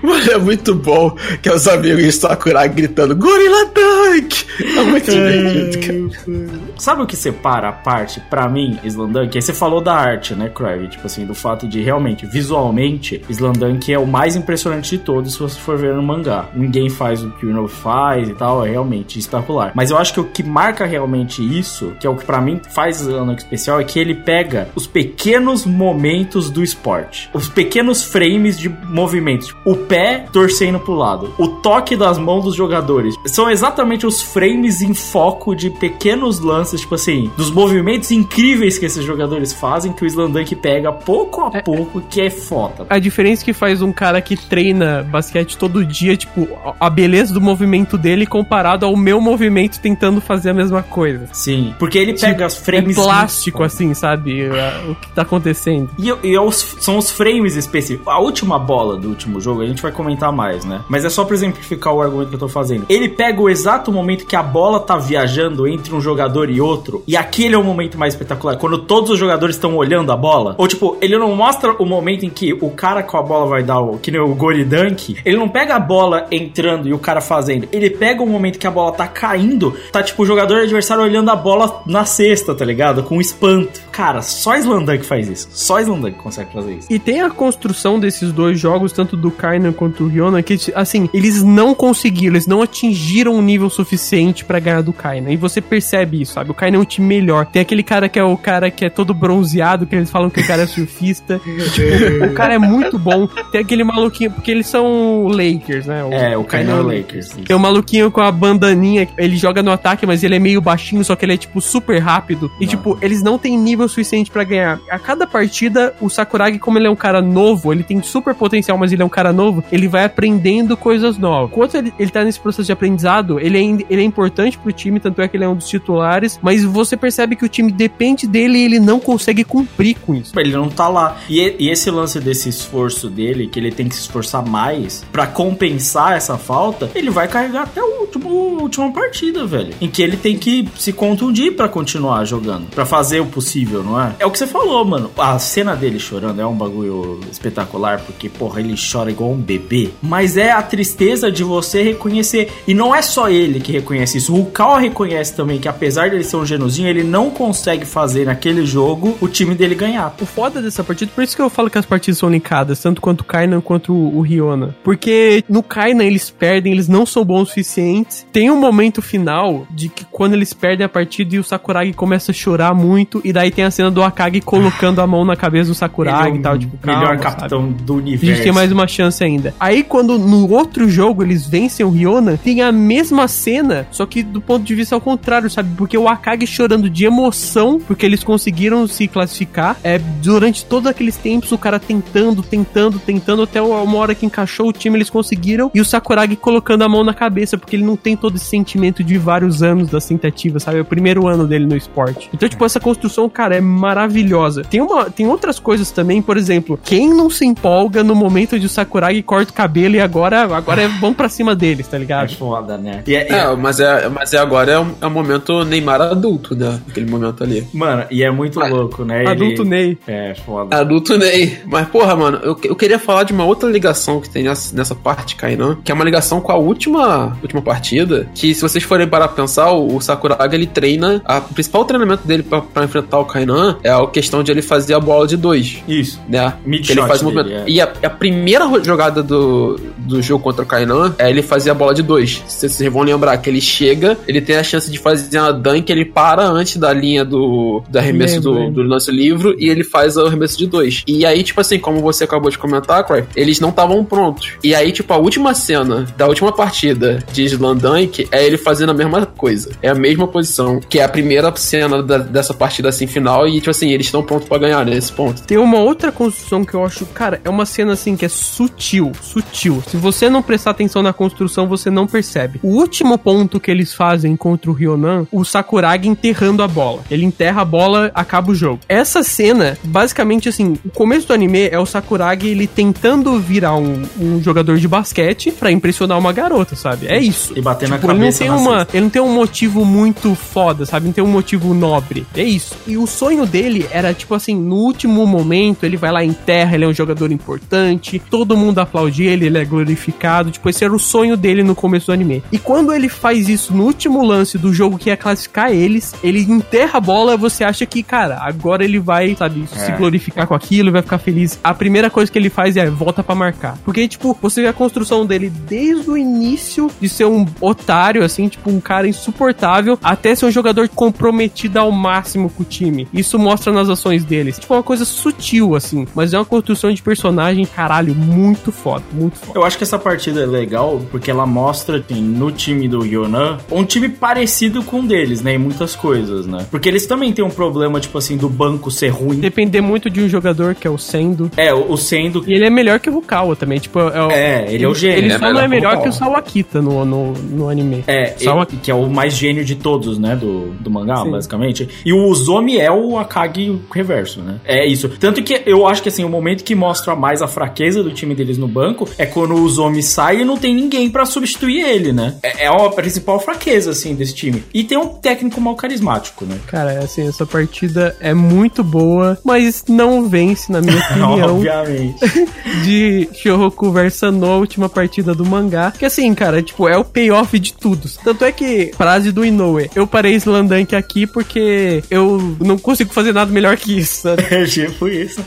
Mano, é muito bom que os amigos de Sakurai gritando Gorilla Tank! É muito divertido, cara. Sabe o que separa a parte, pra mim, Slandunk? Aí você falou da arte, né, Crave? Tipo assim, do fato de realmente, visualmente, Slandunk é o mais impressionante de todos se você for ver no mangá. Ninguém faz o que o Ino faz e tal, é realmente espetacular. Mas eu acho que o que marca realmente isso, que é o que pra mim faz Slandunk especial, é que ele pega os pequenos momentos do esporte. Os pequenos frames de movimento. Tipo, o pé torcendo pro lado. O toque das mãos dos jogadores. São exatamente os frames em foco de pequenos lances, tipo assim, dos movimentos incríveis que esses jogadores fazem, que o Slandunk pega pouco a pouco, que é foda. A diferença que faz um cara que treina basquete todo dia, tipo, a beleza do movimento dele comparado ao meu movimento tentando fazer a mesma coisa. Sim, porque ele pega os É frames. plástico, assim, sabe? O que tá acontecendo. E, e os- são os frames específicos. A última bola do último jogo, a gente vai comentar mais, né? Mas é só pra exemplificar o argumento que eu tô fazendo. Ele pega o exato momento que a bola tá viajando entre um jogador e outro, e aquele é o momento mais espetacular. Quando todos os jogadores estão olhando a bola. Ou tipo, ele não mostra o momento em que o cara com a bola vai dar o. Que nem o Gori Dunk. Ele não pega a bola entrando e o cara fazendo. Ele pega o momento que a bola tá caindo, tá tipo o jogador adversário olhando a bola na cesta, tá ligado? Com espanto. Cara, só Slandunk faz isso. Só Slandunk consegue fazer isso. E tem a construção desses dois jogos, tanto do Kainan quanto do Ryona, que, assim, eles não conseguiram, eles não atingiram um nível suficiente pra ganhar do Kainan. E você percebe isso, sabe? O Kainan é um time melhor. Tem aquele cara que é o cara que é todo bronzeado, que eles falam que o cara é surfista. tipo, o cara é muito bom. Tem aquele maluquinho, porque eles são Lakers, né? É, o Kainan Kainan Lakers. isso. Tem o maluquinho com a bandaninha, ele joga no ataque, mas ele é meio baixinho, só que ele é, tipo, super rápido. E, tipo, eles não têm nível suficiente pra ganhar. A cada partida, o Sakuragi, como ele é um cara novo, ele tem super potencial, mas ele é um cara novo, ele vai aprendendo coisas novas. Enquanto ele, ele tá nesse processo de aprendizado, ele é, ele é importante pro time, tanto é que ele é um dos titulares, mas você percebe que o time depende dele e ele não consegue cumprir com isso. Ele não tá lá. E, e esse lance desse esforço dele, que ele tem que se esforçar mais pra compensar essa falta, ele vai carregar até o último, última partida, velho. Em que ele tem que se contundir pra continuar jogando, Pra fazer o possível, não é? É o que você falou, mano. A cena dele chorando é um bagulho espetacular, porque, porra, ele chora igual um bebê. Mas é a tristeza de você reconhecer. E não é só ele que reconhece isso. O Cal reconhece também que, apesar dele ser um genozinho, ele não consegue fazer naquele jogo o time dele ganhar. O foda dessa partida, por isso que eu falo que as partidas são linkadas, tanto quanto o Kainan quanto o, Riona. Porque no Kainan eles perdem, eles não são bons o suficientes. Tem um momento final de que quando eles perdem a partida e o Sakuragi começa a chorar muito, e daí tem a cena do Akagi colocando a mão na cabeça do Sakuragi é e tal, o tipo, melhor calma, capitão sabe? do A universo. gente tem mais uma chance ainda. Aí, quando no outro jogo eles vencem o Riona, tem a mesma cena, só que do ponto de vista ao contrário, sabe? Porque o Akagi chorando de emoção, porque eles conseguiram se classificar. É, durante todos aqueles tempos, o cara tentando, tentando, tentando, até uma hora que encaixou o time, eles conseguiram. E o Sakuragi colocando a mão na cabeça, porque ele não tem todo esse sentimento de vários anos das tentativas, sabe? É o primeiro ano dele no esporte. Então, tipo, essa construção, cara, é maravilhosa. Tem, uma, tem outras coisas também, por exemplo, quem não se empolga no momento de o Sakuragi corta o cabelo e agora, agora é bom pra cima deles, tá É ligado? foda, né? E é- É, mas, é, mas é agora é um, é um momento Neymar adulto, né? Aquele momento ali. Mano, e é muito louco, né? Ele- Adulto Ney. É, foda. Adulto Ney. Mas, porra, mano, eu, eu queria falar de uma outra ligação que tem nessa, nessa parte, Kainan, que é uma ligação com a última, última partida, que se vocês forem parar pra pensar, o, o Sakuragi, ele treina, a- o principal treinamento dele pra, pra enfrentar o Kainan é a questão de ele fazer a bola de dois. Isso. Né? Mid ele faz o dele, movimento. é. E a, a primeira jogada do, do jogo contra o Kainan é ele fazer a bola de dois. Se vocês vão lembrar que ele chega, ele tem a chance de fazer uma dunk, ele para antes da linha do, do arremesso Lembro, do, do lance livre e ele faz o arremesso de dois. E aí, tipo assim, como você acabou de comentar, Cry, eles não estavam prontos. E aí, tipo, a última cena da última partida de Slam Dunk é ele fazendo a mesma coisa. É a mesma posição, que é a primeira cena da- dessa partida assim final. E, tipo assim, eles estão prontos pra ganhar nesse ponto. Tem uma outra construção que eu acho, cara, é uma cena assim que é sutil, sutil. Se você não prestar atenção na construção, você não percebe. O último ponto que eles fazem contra o Ryonan, o Sakuragi enterrando a bola. Ele enterra a bola, acaba o jogo. Essa cena, basicamente assim, o começo do anime é o Sakuragi ele tentando virar um, um jogador de basquete pra impressionar uma garota, sabe? É isso. E bater na Tipo, ele não cabeça tem uma, cesta. ele não tem um motivo muito foda, sabe? Não tem um motivo nobre. É isso. E o sonho dele era, tipo assim, no último momento, ele vai lá em terra, ele é um jogador importante, todo mundo aplaude ele, ele é glorificado. Tipo, esse era o sonho dele no começo do anime. E quando ele faz isso no último lance do jogo que ia classificar eles, ele enterra a bola, você acha que, cara, agora ele vai, sabe, se É. glorificar com aquilo, vai ficar feliz. A primeira coisa que ele faz é volta pra marcar. Porque, tipo, você vê a construção dele desde o início de ser um otário, assim, tipo, um cara insuportável, até ser um jogador comprometido ao máximo com o time. Isso mostra nas ações dele. Tipo, uma coisa sutil, assim, mas é uma construção de personagem, caralho, muito foda, muito foda. Eu acho que essa partida é legal porque ela mostra, assim, no time do Yonan, um time parecido com o deles, né? Em muitas coisas, né? Porque eles também têm um problema, tipo assim, do banco ser ruim. Depender muito de um jogador que é o Sendo. É, o o Sendo. E ele é melhor que o Rukawa também, tipo, é, o- É, ele é o gênio. Ele É só não é melhor que o. Sawakita no, no, no anime. É, ele- que é o mais gênio de todos, né? Do, do mangá, Sim. basicamente. E o Uzomi é o Akagi reverso, né? É isso. Tanto que eu acho que assim, o momento que mostra mais a fraqueza do time deles no banco é quando o Zomi sai e não tem ninguém pra substituir ele, né? É, é a principal fraqueza, assim, desse time. E tem um técnico mal carismático, né? Cara, assim, essa partida é muito boa, mas não vence, na minha opinião, Obviamente. de Shouhoku versus Sanô, a última partida do mangá. Que assim, cara, tipo, é o payoff de tudo. Tanto é que, frase do Inoue, eu parei Slandank aqui porque eu não consigo fazer nada melhor que isso, sabe? É tipo isso.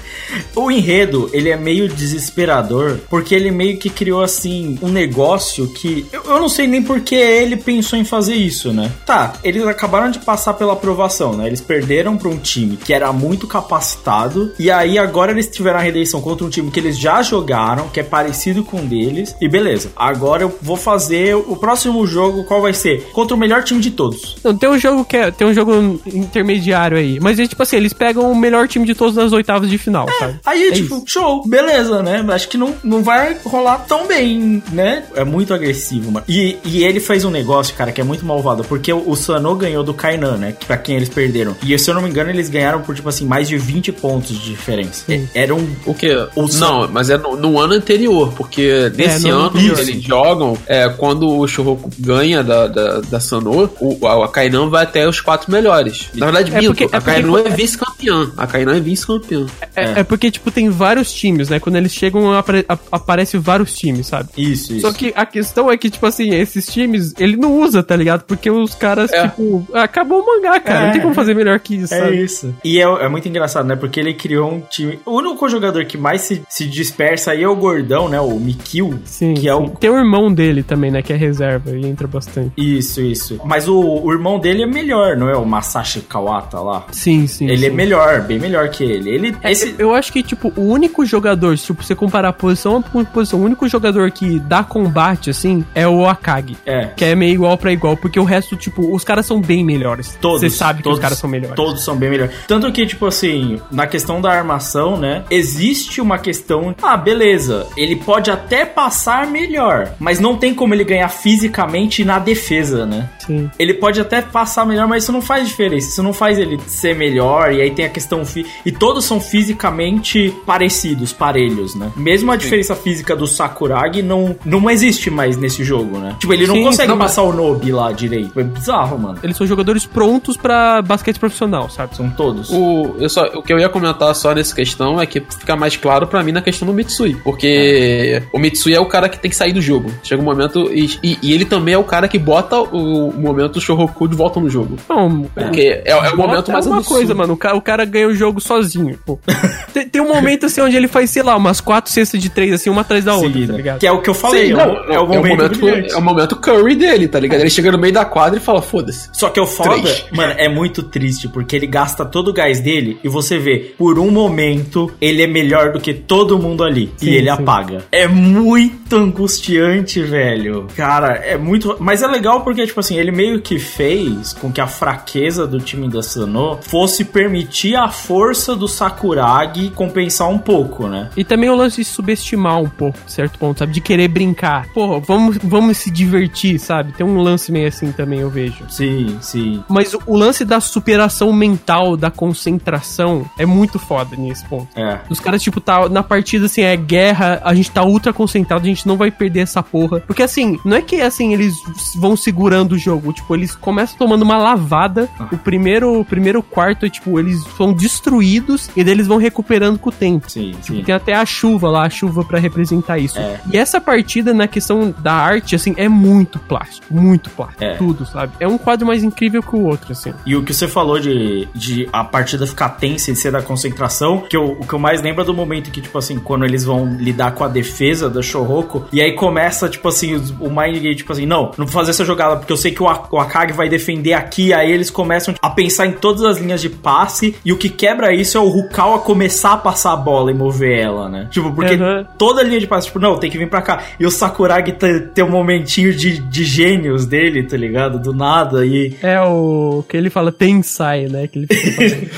O enredo, ele é meio desesperador, porque ele meio que criou, assim, um negócio que... Eu, eu não sei nem por que ele pensou em fazer isso, né? Tá, eles acabaram de passar pela aprovação, né? Eles perderam pra um time que era muito capacitado, e aí agora eles tiveram a redenção contra um time que eles já jogaram, que é parecido com o deles, e beleza. Agora eu vou fazer o próximo jogo, qual vai ser? Contra o melhor time de todos. Não, tem um jogo que é, tem um jogo intermediário aí, mas é tipo assim, eles pegam o melhor time de todos nas oitavas de final, sabe? Aí, É tipo, isso. show, beleza, né? Acho que não, não vai rolar tão bem, né? É muito agressivo, mano. E, e ele fez um negócio, cara, que é muito malvado, porque o, o Sano ganhou do Kainan, né? Que pra quem eles perderam. E se eu não me engano, eles ganharam por, tipo assim, mais de 20 pontos de diferença. É- Era um. O quê? O não, mas é no, no ano anterior, porque nesse no ano eles jogam, é, quando o Shouhoku ganha da, da, da Sanô, o, a, Kainan vai até os quatro melhores. Na verdade, É minto, porque- é a Kainan é vice-campeã. A Kainan é vice-campeã. É, é porque, tipo, tem vários times, né? Quando eles chegam, apare ap- aparece vários times, sabe? Isso, isso. Só que a questão é que, tipo assim, esses times, ele não usa, tá ligado? Porque os caras, É. tipo, acabou o mangá, cara. Não tem como fazer melhor que isso, É sabe? isso. E é, é muito engraçado, né? Porque ele criou um time. O único jogador que mais se, se dispersa aí é o gordão, né? O Mikil. Sim, Que é sim. o. Tem o irmão dele também, né? Que é reserva e entra bastante. Isso, isso. Mas o, o irmão dele é melhor, não é? O Masashi Kawata lá. Sim, sim. Ele é sim. Melhor, bem melhor que ele. Ele. Esse. Eu acho que, tipo, o único jogador, se tipo, você comparar posição por posição, o único jogador que dá combate, assim, é o Akagi. É. Que é meio igual pra igual, porque o resto, tipo, os caras são bem melhores. Todos. Você sabe que todos, os caras são melhores. Todos são bem melhores. Tanto que, tipo assim, na questão da armação, né? Existe uma questão. Ah, beleza. Ele pode até passar melhor. Mas não tem como ele ganhar fisicamente na defesa, né? Sim. Ele pode até passar melhor, mas isso não faz diferença. Isso não faz ele ser melhor. E aí tem a questão. Fi... E todos são fisicamente parecidos, parelhos, né? Mesmo a diferença física do Sakuragi não, não existe mais nesse jogo, né? Tipo, ele não Sim, consegue não, mas- passar o Nobi lá direito. É bizarro, mano. Eles são jogadores prontos pra basquete profissional, sabe? São todos. O, eu só, o que eu ia comentar só nessa questão é que fica mais claro pra mim na questão do Mitsui. Porque o Mitsui é o cara que tem que sair do jogo. Chega um momento. E, e- e ele também é o cara que bota o, momento do Shouhoku de volta no jogo. Não, Porque é, é o momento mais é uma absurdo. coisa, mano. O cara, o cara ganha o jogo sozinho. pô. tem, tem um momento assim onde ele faz, sei lá, umas quatro cestas de três, assim, uma atrás da outra, Seguida. tá ligado? Que é o que eu falei. Sim, é, não, o, é o momento, brilhante. é o momento Curry dele, tá ligado? Ele chega no meio da quadra e fala: foda-se. Só que o foda, Três. mano, é muito triste, porque ele gasta todo o gás dele e você vê, por um momento, ele é melhor do que todo mundo ali. Sim, e ele sim. apaga. É muito angustiante, velho. Cara, é muito. Mas é legal porque, tipo assim, ele meio que fez com que a fraqueza do time da Sano fosse permitir a força do Sakuragi compensar um pouco, né? E também o lance de subestimar um pouco, certo ponto, sabe? De querer brincar. Pô, vamos, vamos se divertir, sabe? Tem um lance meio assim também, eu vejo. Sim, sim. Mas o, o lance da superação mental, da concentração, é muito foda nesse ponto. É. Os caras, tipo, tá na partida, assim, é guerra, a gente tá ultra concentrado, a gente não vai perder essa porra. Porque, assim, não é que, assim, eles vão segurando o jogo, tipo, eles começam tomando uma lavada. Ah. O primeiro, o primeiro quarto é, tipo, eles são destruídos e daí eles vão recuperando com o tempo. Sim, sim. Tem até a chuva lá, a chuva pra representar isso. É. E essa partida, na questão da arte, assim, é muito plástico. Muito plástico. É. Tudo, sabe? É um quadro mais incrível que o outro, assim. E o que você falou de, de a partida ficar tensa e ser da concentração, que eu, o que eu mais lembro é do momento que, tipo assim, quando eles vão lidar com a defesa da Shouhoku, e aí começa, tipo assim, o Mind Game, tipo assim, não, não vou fazer essa jogada, porque eu sei que o, o Akagi vai defender aqui, aí eles começam a pensar em todas as linhas de passe, e o que quebra isso é o Rukawa começar a passar a bola e mover ela, né? Tipo, porque Uhum. toda linha de passe, tipo, não, tem que vir pra cá. E o Sakuragi te- tem um momentinho de, de gênios dele, tá ligado? Do nada, e... É o que ele fala Tensai, né? Que ele.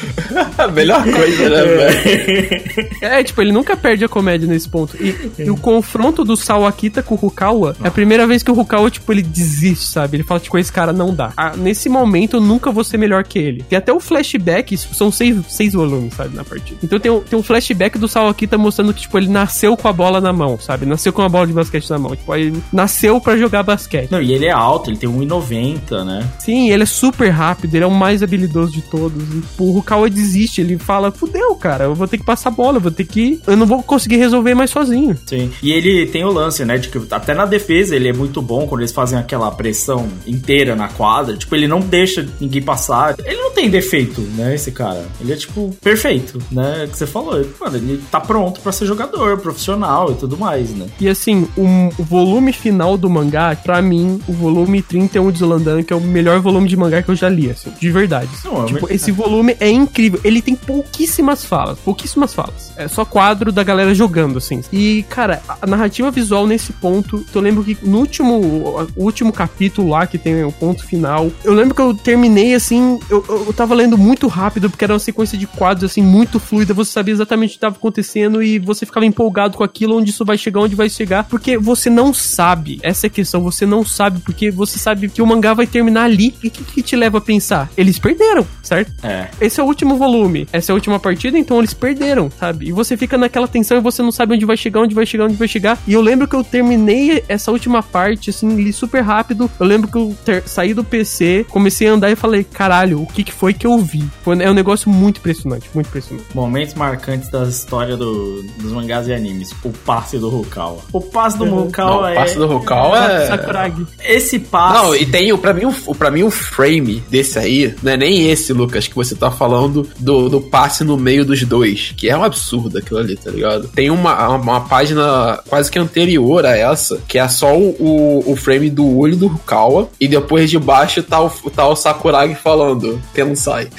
A melhor coisa, né, velho? É, tipo, ele nunca perde a comédia nesse ponto. E, e o confronto do Sawakita com o Rukawa, é a primeira vez que o Rukawa, tipo, ele desiste, sabe? Ele fala, tipo, esse cara não dá. Ah, nesse momento, eu nunca vou ser melhor que ele. Tem até o flashback, são seis, seis volumes, sabe, na partida. Então tem um, tem um flashback do Sawakita mostrando que, tipo, ele nasceu com a bola na mão, sabe? Nasceu com a bola de basquete na mão. Tipo, ele nasceu pra jogar basquete. Não, e ele é alto, ele tem 1,90, né? Sim, ele é super rápido, ele é o mais habilidoso de todos. O Rukawa desiste, ele fala, fudeu, cara, eu vou ter que passar a bola, eu vou ter que... Eu não vou conseguir resolver mais sozinho. Sim. E ele tem o lance, né? De que até na defesa ele é muito bom quando eles fazem aquela pressão inteira na quadra. Tipo, ele não deixa ninguém passar. Ele não tem defeito, né? Esse cara. Ele é, tipo, perfeito, né? Que você falou. Mano, ele tá pronto pra ser jogador, profissional e tudo mais, né? E assim, o, o volume final do mangá, pra mim, o volume 31 de Zolandan, que é o melhor volume de mangá que eu já li, assim, de verdade. Não, tipo, me- esse volume é incrível. Ele tem pouquíssimas falas, pouquíssimas falas. É só quadro da galera jogando, assim. E, cara, a narrativa visual nesse ponto, eu lembro que no último, último capítulo lá, que tem o ponto final, eu lembro que eu terminei, assim, eu, eu eu tava lendo muito rápido, porque era uma sequência de quadros, assim, muito fluida, você sabia exatamente o que estava acontecendo e você ficava empolgado com aquilo, onde isso vai chegar, onde vai chegar, porque você não sabe, essa é a questão, você não sabe, porque você sabe que o mangá vai terminar ali, e o que, que te leva a pensar? Eles perderam, certo? É. Esse é o último volume, essa é a última partida, então eles perderam, sabe? E você fica naquela tensão e você não sabe onde vai chegar, onde vai chegar, onde vai chegar. E eu lembro que eu terminei essa última parte, assim, li super rápido. Eu lembro que eu ter- saí do PC, comecei a andar e falei, caralho, o que, que foi que eu vi? Foi, é um negócio muito impressionante, muito impressionante. Momentos marcantes da história do- dos mangás e animes. O passe do Rukawa. O passe do Não, Rukawa o é... passe do Rukawa é... Sakuragi. Esse passe... Não, e tem o, pra mim, o, pra mim, o frame desse aí, não é nem esse, Lucas, que você tá falando do, do passe no meio dos dois, que é um absurdo aquilo ali, tá ligado? Tem uma, uma página quase que anterior a essa, que é só o, o, o frame do olho do Rukawa, e depois de baixo tá o, tá o Sakuragi falando, Tensai.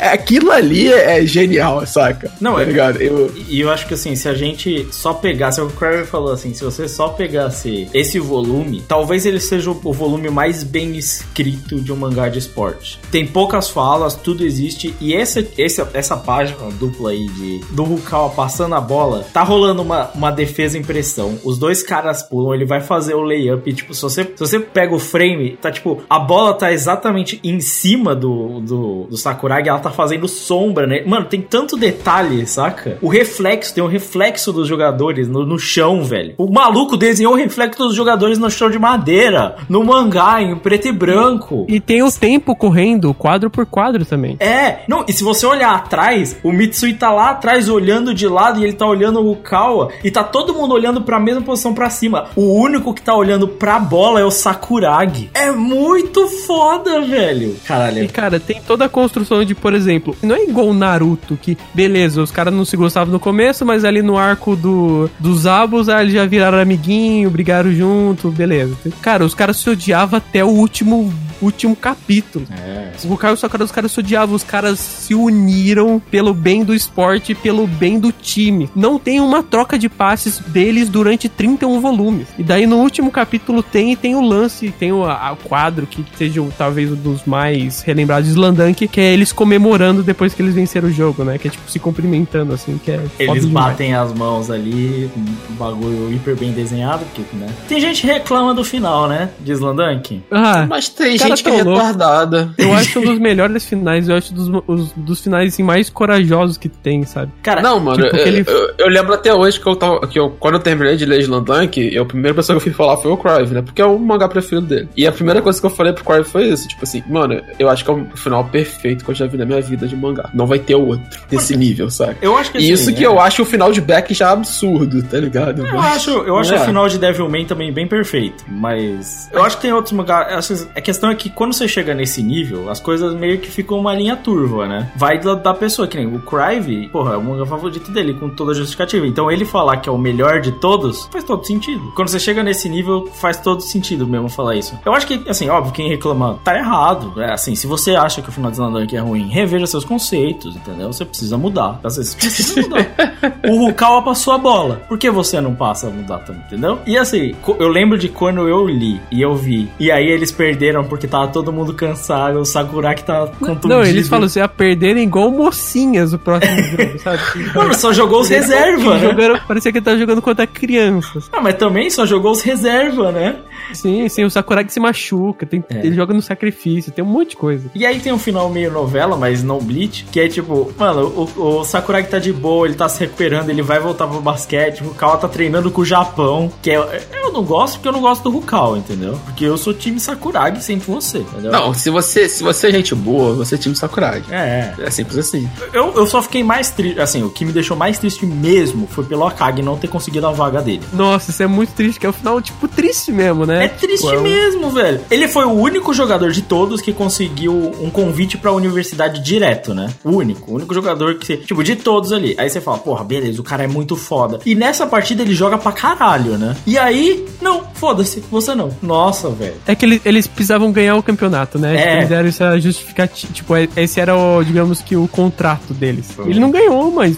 é, aquilo ali é genial, saca? Não, tá é- ligado? Eu, E eu acho que assim, se a gente só pegasse, é o que o Crowder falou assim, se você só pegasse esse volume, talvez ele seja o o volume mais bem escrito de um mangá de esporte. Tem poucas falas, tudo existe, e essa, essa, essa página dupla aí de do Rukawa passando a bola, tá rolando uma, uma defesa em pressão. Os dois caras pulam, ele vai fazer o layup, e tipo, se você, se você pega o frame, tá tipo, a bola tá exatamente em cima do, do, do Sakuragi, ela tá fazendo sombra, né? Mano, tem tanto detalhe, saca? O reflexo, tem o reflexo dos jogadores no, no chão, velho. O maluco desenhou o reflexo dos jogadores no chão de madeira, no mangá, em preto e branco. E tem o tempo correndo, quadro por quadro também. É, não, e se você olhar atrás, o Mitsui tá lá atrás olhando de lado e ele tá olhando o Kawa e tá todo mundo olhando pra mesma posição pra cima. O único que tá olhando pra bola é o Sakuragi. É muito foda, velho. Caralho. E, cara, tem toda a construção de, por exemplo, não é igual o Naruto, que, beleza, os caras não se gostavam no começo, mas ali no arco do, dos Abos, eles já viraram amiguinho, brigaram junto, beleza. Cara, os caras se odiavam até o último, último capítulo. É. O Caio Sakura, os caras se odiavam, os caras se uniram pelo bem do esporte, pelo bem do time. Não tem uma troca de passes deles durante 31 volumes. E daí no último capítulo tem tem o lance, tem o a- quadro que seja talvez um dos mais relembrados de Slandank, que é eles comemorando depois que eles venceram o jogo, né? Que é tipo se cumprimentando, assim, que é Eles demais. batem as mãos ali, um bagulho hiper bem desenhado, porque, né? Tem gente que reclama do final, né? De Slandank. Ah, mas tem gente que é louco. retardada. eu acho um dos melhores finais, eu acho dos, os- dos finais assim, mais corajosos que tem, sabe? Cara, Não, mano, tipo, eu, aquele- eu- eu lembro até hoje que eu tava. Que eu, quando eu terminei de ler Slandunk, eu, a primeira pessoa que eu fui falar foi o Crive, né? Porque é o mangá preferido dele. E a primeira coisa que eu falei pro Crive foi isso: tipo assim, mano, eu acho que é o final perfeito que eu já vi na minha vida de mangá. Não vai ter outro desse nível, sabe? eu acho que assim, isso que é. eu acho o final de Beck já absurdo, tá ligado? Eu acho, eu acho É. o final de Devilman também bem perfeito, mas eu acho que tem outros mangás. acho- A questão é que quando você chega nesse nível, as coisas meio que ficam uma linha turva, né? Vai da, da pessoa, que nem o Crive, porra, é o mangá favorito dele, com toda a justificativa. Então ele falar que é o melhor de todos, faz todo sentido. Quando você chega nesse nível, faz todo sentido mesmo falar isso. Eu acho que, assim, óbvio, quem reclama tá errado. É assim, se você acha que o final de Slandank é ruim, reveja seus conceitos, entendeu? Você precisa mudar. Às vezes você precisa mudar. o Rukawa passou a bola. Por que você não passa a mudar também, entendeu? E assim, eu lembro de quando eu li e eu vi. E aí eles perderam porque tava todo mundo cansado. O Sakuragi tá contundido. Não, eles falam, você ia perder igual mocinhas o próximo jogo, sabe? Mano, só jogou os reservas, né? Parecia que ele tava jogando contra crianças. Ah, mas também só jogou os reservas, né? Sim, sim, o Sakuragi se machuca, tem, É. ele joga no sacrifício, tem um monte de coisa. E aí tem um final meio novela, mas não Bleach, que é tipo, mano, o, o Sakuragi tá de boa, ele tá se recuperando, ele vai voltar pro basquete, o Rukawa tá treinando com o Japão, que é, eu não gosto porque eu não gosto do Rukawa, entendeu? Porque eu sou time Sakuragi sempre você, entendeu? Não, se você, se você é gente boa, você é time Sakuragi. É, É simples assim. eu, eu só fiquei mais triste, assim, o que me deixou mais triste mesmo foi pelo Akagi não ter conseguido a vaga dele. Nossa, isso é muito triste, que é o final, tipo, triste mesmo, né? É triste Tipo, um- mesmo, velho. Ele foi o único jogador de todos que conseguiu um convite pra universidade direto, né? O único. O único jogador que, tipo, de todos ali. Aí você fala, porra, beleza, o cara é muito foda. E nessa partida ele joga pra caralho, né? E aí, não, foda-se, você não. Nossa, velho. É que eles, eles precisavam ganhar o campeonato, né? É. Eles deram essa justificativa. Tipo, esse era o, digamos que, o contrato deles. Ele não ganhou, mas.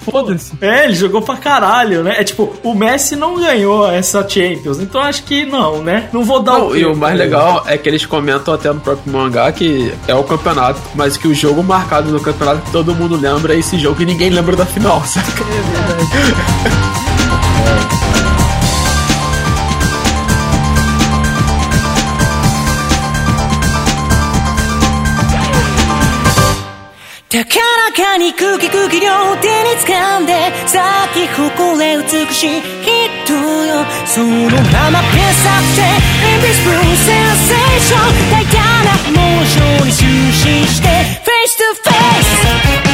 Foda-se. É, ele jogou pra caralho, né? É tipo, o Messi não ganhou essa Champions, então acho que não, né? Não vou dar Não, o e o mais legal é que eles comentam até no próprio mangá que é o campeonato, mas que o jogo marcado no campeonato que todo mundo lembra é esse jogo e ninguém lembra da final, saca? 高らかに空気空気両手につかんで咲き誇れ美しい人よそのままペンサクて English Blue Sensation 大胆なモーションに終始して Face to Face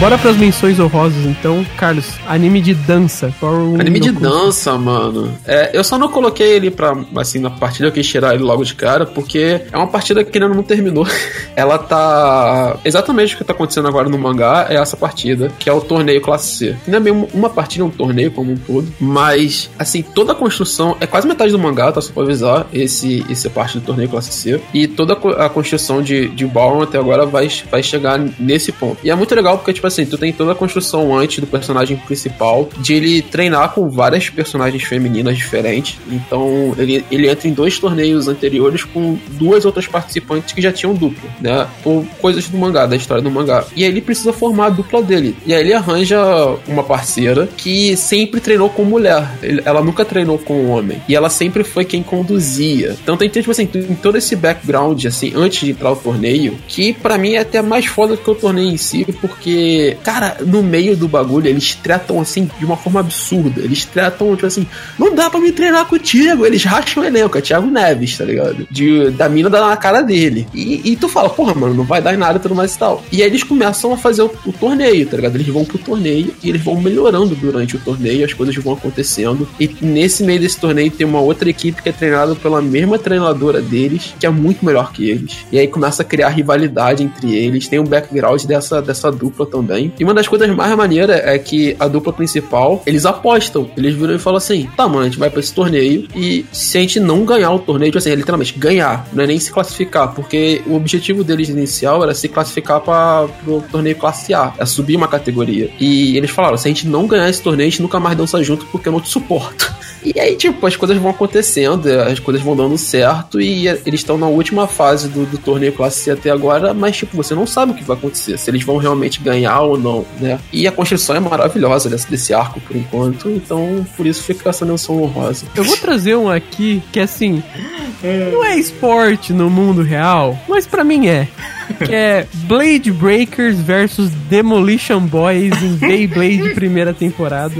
Bora pras menções honrosas, então. Carlos, anime de dança. Anime de dança, mano. É, eu só não coloquei ele pra, assim, na partida, eu quis tirar ele logo de cara, porque é uma partida que ainda não terminou. Ela tá. Exatamente o que tá acontecendo agora no mangá é essa partida, que é o torneio classe C. Não é bem uma partida, é um torneio como um todo, mas, assim, toda a construção é quase metade do mangá, tá? Só pra avisar, esse, esse parte do torneio classe C. E toda a co- a construção de, de Ballroom até agora vai, vai chegar nesse ponto. E é muito legal porque, tipo assim, tu tem toda a construção antes do personagem principal, de ele treinar com várias personagens femininas diferentes. Então, ele, ele entra em dois torneios anteriores com duas outras participantes que já tinham dupla, né? Por coisas do mangá, da história do mangá. E aí ele precisa formar a dupla dele. E aí ele arranja uma parceira que sempre treinou com mulher. Ela nunca treinou com homem. E ela sempre foi quem conduzia. Então tem, tipo assim, todo esse background, assim, antes de entrar o torneio, que pra mim é até mais foda do que o torneio em si, porque, cara, no meio do bagulho, eles tratam, assim, de uma forma absurda. Eles tratam, tipo assim, não dá pra me treinar contigo. Eles racham o elenco, é Thiago Neves, tá ligado? De, da mina dar na cara dele. E, e tu fala, porra, mano, não vai dar em nada tudo mais e tal. E aí eles começam a fazer o, o torneio, tá ligado? Eles vão pro torneio e eles vão melhorando durante o torneio, as coisas vão acontecendo. E nesse meio desse torneio tem uma outra equipe que é treinada pela mesma treinadora deles, que é muito melhor que eles. E aí começa a criar rivalidade entre eles. Tem um background dessa, dessa dupla também. E uma das coisas mais maneiras é que a dupla principal, eles apostam. Eles viram e falam assim: tá, mano, a gente vai pra esse torneio e se a gente não ganhar o torneio, tipo assim, é literalmente ganhar, não é nem se classificar, porque o objetivo deles inicial era se classificar para pro torneio classe A, é subir uma categoria. E eles falaram: se a gente não ganhar esse torneio, a gente nunca mais dança junto porque eu não te suporto. E aí, tipo, as coisas vão acontecendo, as coisas vão dando certo e eles estão na última fase do, do torneio classe C até agora, mas, tipo, você não sabe o que vai acontecer, se eles vão realmente ganhar ou não, né? E a construção é maravilhosa desse, desse arco por enquanto, então por isso fica essa menção honrosa. Eu vou trazer um aqui que, assim, não é esporte no mundo real, mas pra mim é. Que é Blade Breakers versus Demolition Boys em Beyblade primeira temporada.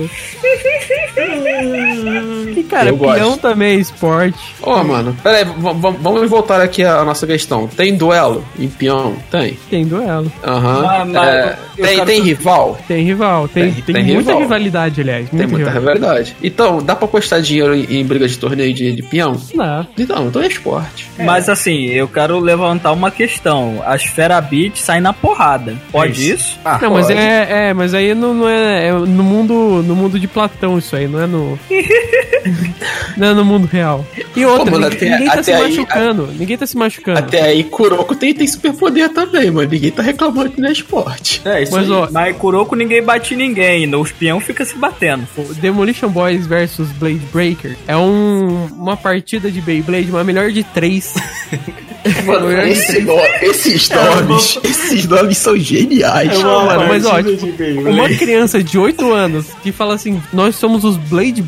E, cara, Eu gosto. peão também é esporte. Ô, mano, peraí, vamos voltar aqui à nossa questão. Tem duelo em peão? Tem. Tem duelo. Aham. Ah, mas É, tem, tem rival? Tem rival. Tem, Tem- tem, tem muita rival. rivalidade, aliás. Tem muita muita rivalidade. Então, dá pra apostar dinheiro em, em briga de torneio de, de peão? Não. Então, então é esporte. Mas assim, eu quero levantar uma questão. As Fera Beat saem na porrada. Pode É isso? Ah, Não, mas pode. é, é, mas aí não, não é, é no mundo no mundo de Platão isso aí, não é no. não é no mundo real. E outra, Pô, mano, ninguém, até- ninguém tá se aí- machucando. Ninguém tá se machucando. Até aí, Kuroko tem, tem superpoder também, mano. Ninguém tá reclamando que não é esporte. É, isso Mas, aí. ó, Mas Kuroko ninguém bate ninguém, os peão fica se batendo. Demolition Boys versus Blade Breaker é um, uma partida de Beyblade, uma melhor de três. Mano, esse no- esses nomes, esses nomes são geniais. É uma mano, mas ó, tipo, uma criança de 8 anos que fala assim: Nós somos os Blade,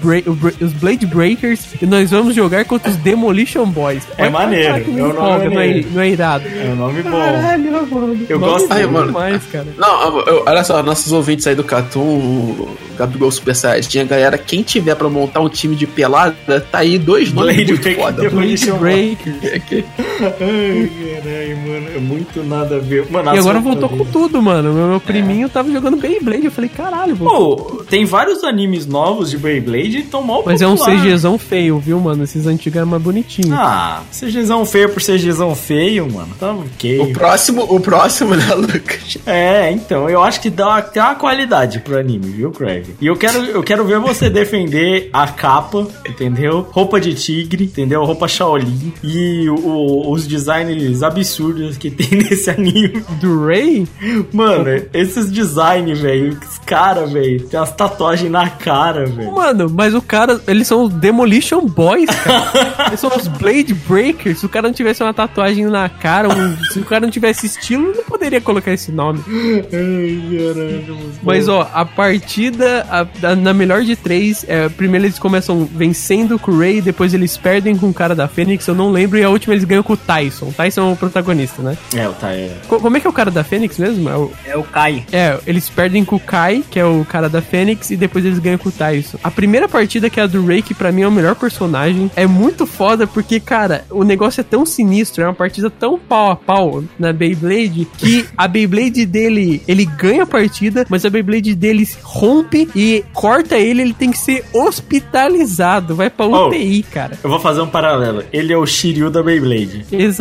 os Blade Breakers e nós vamos jogar contra os Demolition Boys. É maneiro, é um nome não, é, não é irado. É um nome bom. Caralho, mano. Eu Nome gosto- mano. demais, cara. Não, eu- olha só, nossos ouvintes aí do Catum, o Gabigol Super Saiyajin, galera, quem tiver pra montar um time de pelada, tá aí dois nomes Blade muito foda. Blade Demolition Breakers. É Ai, caralho, mano. É muito nada a ver. Mano, E agora voltou com tudo, mano. Meu, meu priminho tava jogando Beyblade. Eu falei, caralho. Pô, tem vários animes novos de Beyblade e tão mal Mas é um popular. CGzão feio, viu, mano? Esses antigos eram mais bonitinhos. Ah, CGzão feio por CGzão feio, mano. Tá ok. O próximo, o próximo, né, Lucas? É, então, eu acho que dá uma, tem uma qualidade pro anime, viu, Craig? E eu quero, eu quero ver você defender a capa, entendeu? Roupa de tigre, entendeu? Roupa Shaolin e o- os designs absurdos que tem nesse anime. Do Ray? Mano, esses designs, velho, os caras, velho, tem umas tatuagens na cara, velho. Mano, mas o cara, eles são os Demolition Boys, cara. eles são os Blade Breakers. Se o cara não tivesse uma tatuagem na cara, um- se o cara não tivesse estilo, não poderia colocar esse nome. Mas ó, a partida a- a- na melhor de três, é, primeiro eles começam vencendo com o Ray, depois eles perdem com o cara da Fênix, eu não lembro, e a última eles ganham com o Tyson. O Tyson é o protagonista, né? É, o tá, é. Co- como é que é o cara da Fênix mesmo? É o, É o Kai. É, eles perdem com o Kai, que é o cara da Fênix, e depois eles ganham com o Tyson. A primeira partida, que é a do Ray, que pra mim é o melhor personagem, é muito foda porque, cara, o negócio é tão sinistro, é uma partida tão pau a pau na Beyblade, que a Beyblade dele, ele ganha a partida, mas a Beyblade dele rompe e corta ele, ele tem que ser hospitalizado, vai pra Oh. UTI, cara. Eu vou fazer um paralelo. Ele é o Shiryu da Beyblade. Exatamente,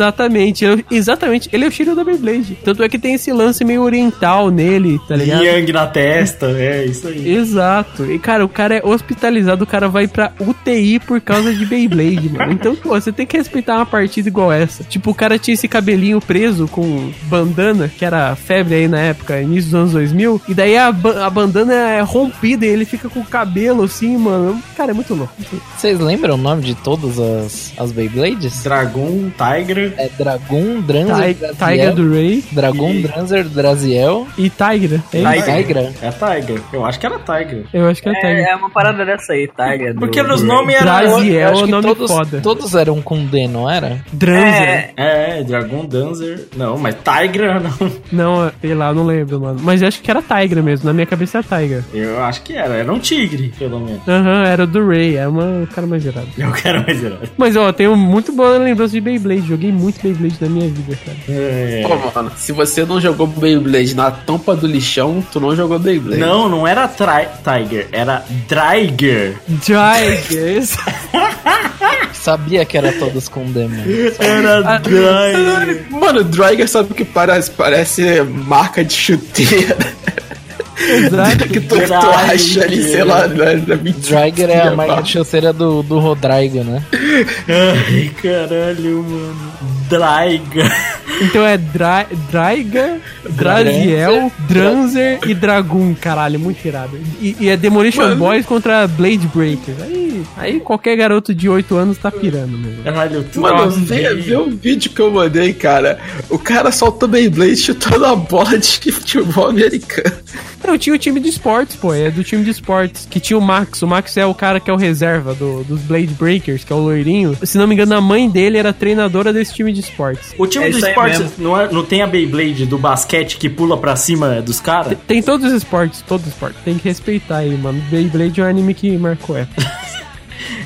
eu- exatamente, ele é o Shiryu da Beyblade. Tanto é que tem esse lance meio oriental nele, tá ligado? Yang na testa, é isso aí. Exato. E, cara, o cara é hospitalizado, o cara vai pra UTI por causa de Beyblade, mano. Então, pô, você tem que respeitar uma partida igual essa. Tipo, o cara tinha esse cabelinho preso com bandana, que era febre aí na época, início dos anos 2000. E daí a, ba- a bandana é rompida e ele fica com o cabelo assim, mano. Cara, é muito louco. Vocês lembram o nome de todas as, as Beyblades? Dragon, Tigra. É Dragon, Dranzer, Tiger Draziel, do Ray Dragon, E- Dranzer, Draziel e Tigra. É? Tigra. É Tiger. Eu acho que era Tiger. Eu acho que é Tigra. É, é uma parada dessa aí, Tiger. do- Porque nos nomes era. Draziel é o que nome todos, foda. todos eram com D, não era? Dranzer. É, É, Dragon Dancer. Não, mas Tigra não. Não, sei lá, eu não lembro, mano. Mas eu acho que era Tigra mesmo. Na minha cabeça é Tigra. Eu acho que era. Era um tigre, pelo menos. Aham, era do Ray. É uma cara mais gerado. Eu quero mais era. Mas ó, tenho muito boa lembrança de Beyblade. Joguei muito Beyblade na minha vida, cara. É. Pô, mano, se você não jogou Beyblade na tampa do lixão, tu não jogou Beyblade. Não, não era tri Tiger, era Dryger. Tigers. Sabia que era todos com D, mano. Era Dryger. Mano, Dragger sabe o que parece? Parece marca de chuteira. que tu, tu acha ali, sei lá, na, na Driger é a marca de chuteira do, do Rodrigo, né? Ai, caralho, mano. Dryger. Então é Dra Draiga, Draziel, Dranzer e Dragoon, caralho, muito irado. E, e é Demolition Boys contra Blade Breakers. Aí, aí qualquer garoto de 8 anos tá pirando, mesmo. Caralho, tu Mano, vê, vê o vídeo que eu mandei, cara. O cara soltou Beyblade chutando a bola de futebol americano. Não, tinha o time de esportes, pô, é do time de esportes, que tinha o Max. O Max é o cara que é o reserva do, dos Blade Breakers, que é o loirinho. Se não me engano, a mãe dele era treinadora desse time de esportes. O time É do isso aí esporte mesmo. não, é- não tem a Beyblade do basquete que pula pra cima dos caras? Tem todos os esportes, todos os esportes. Tem que respeitar aí, mano. Beyblade é um anime que marcou época.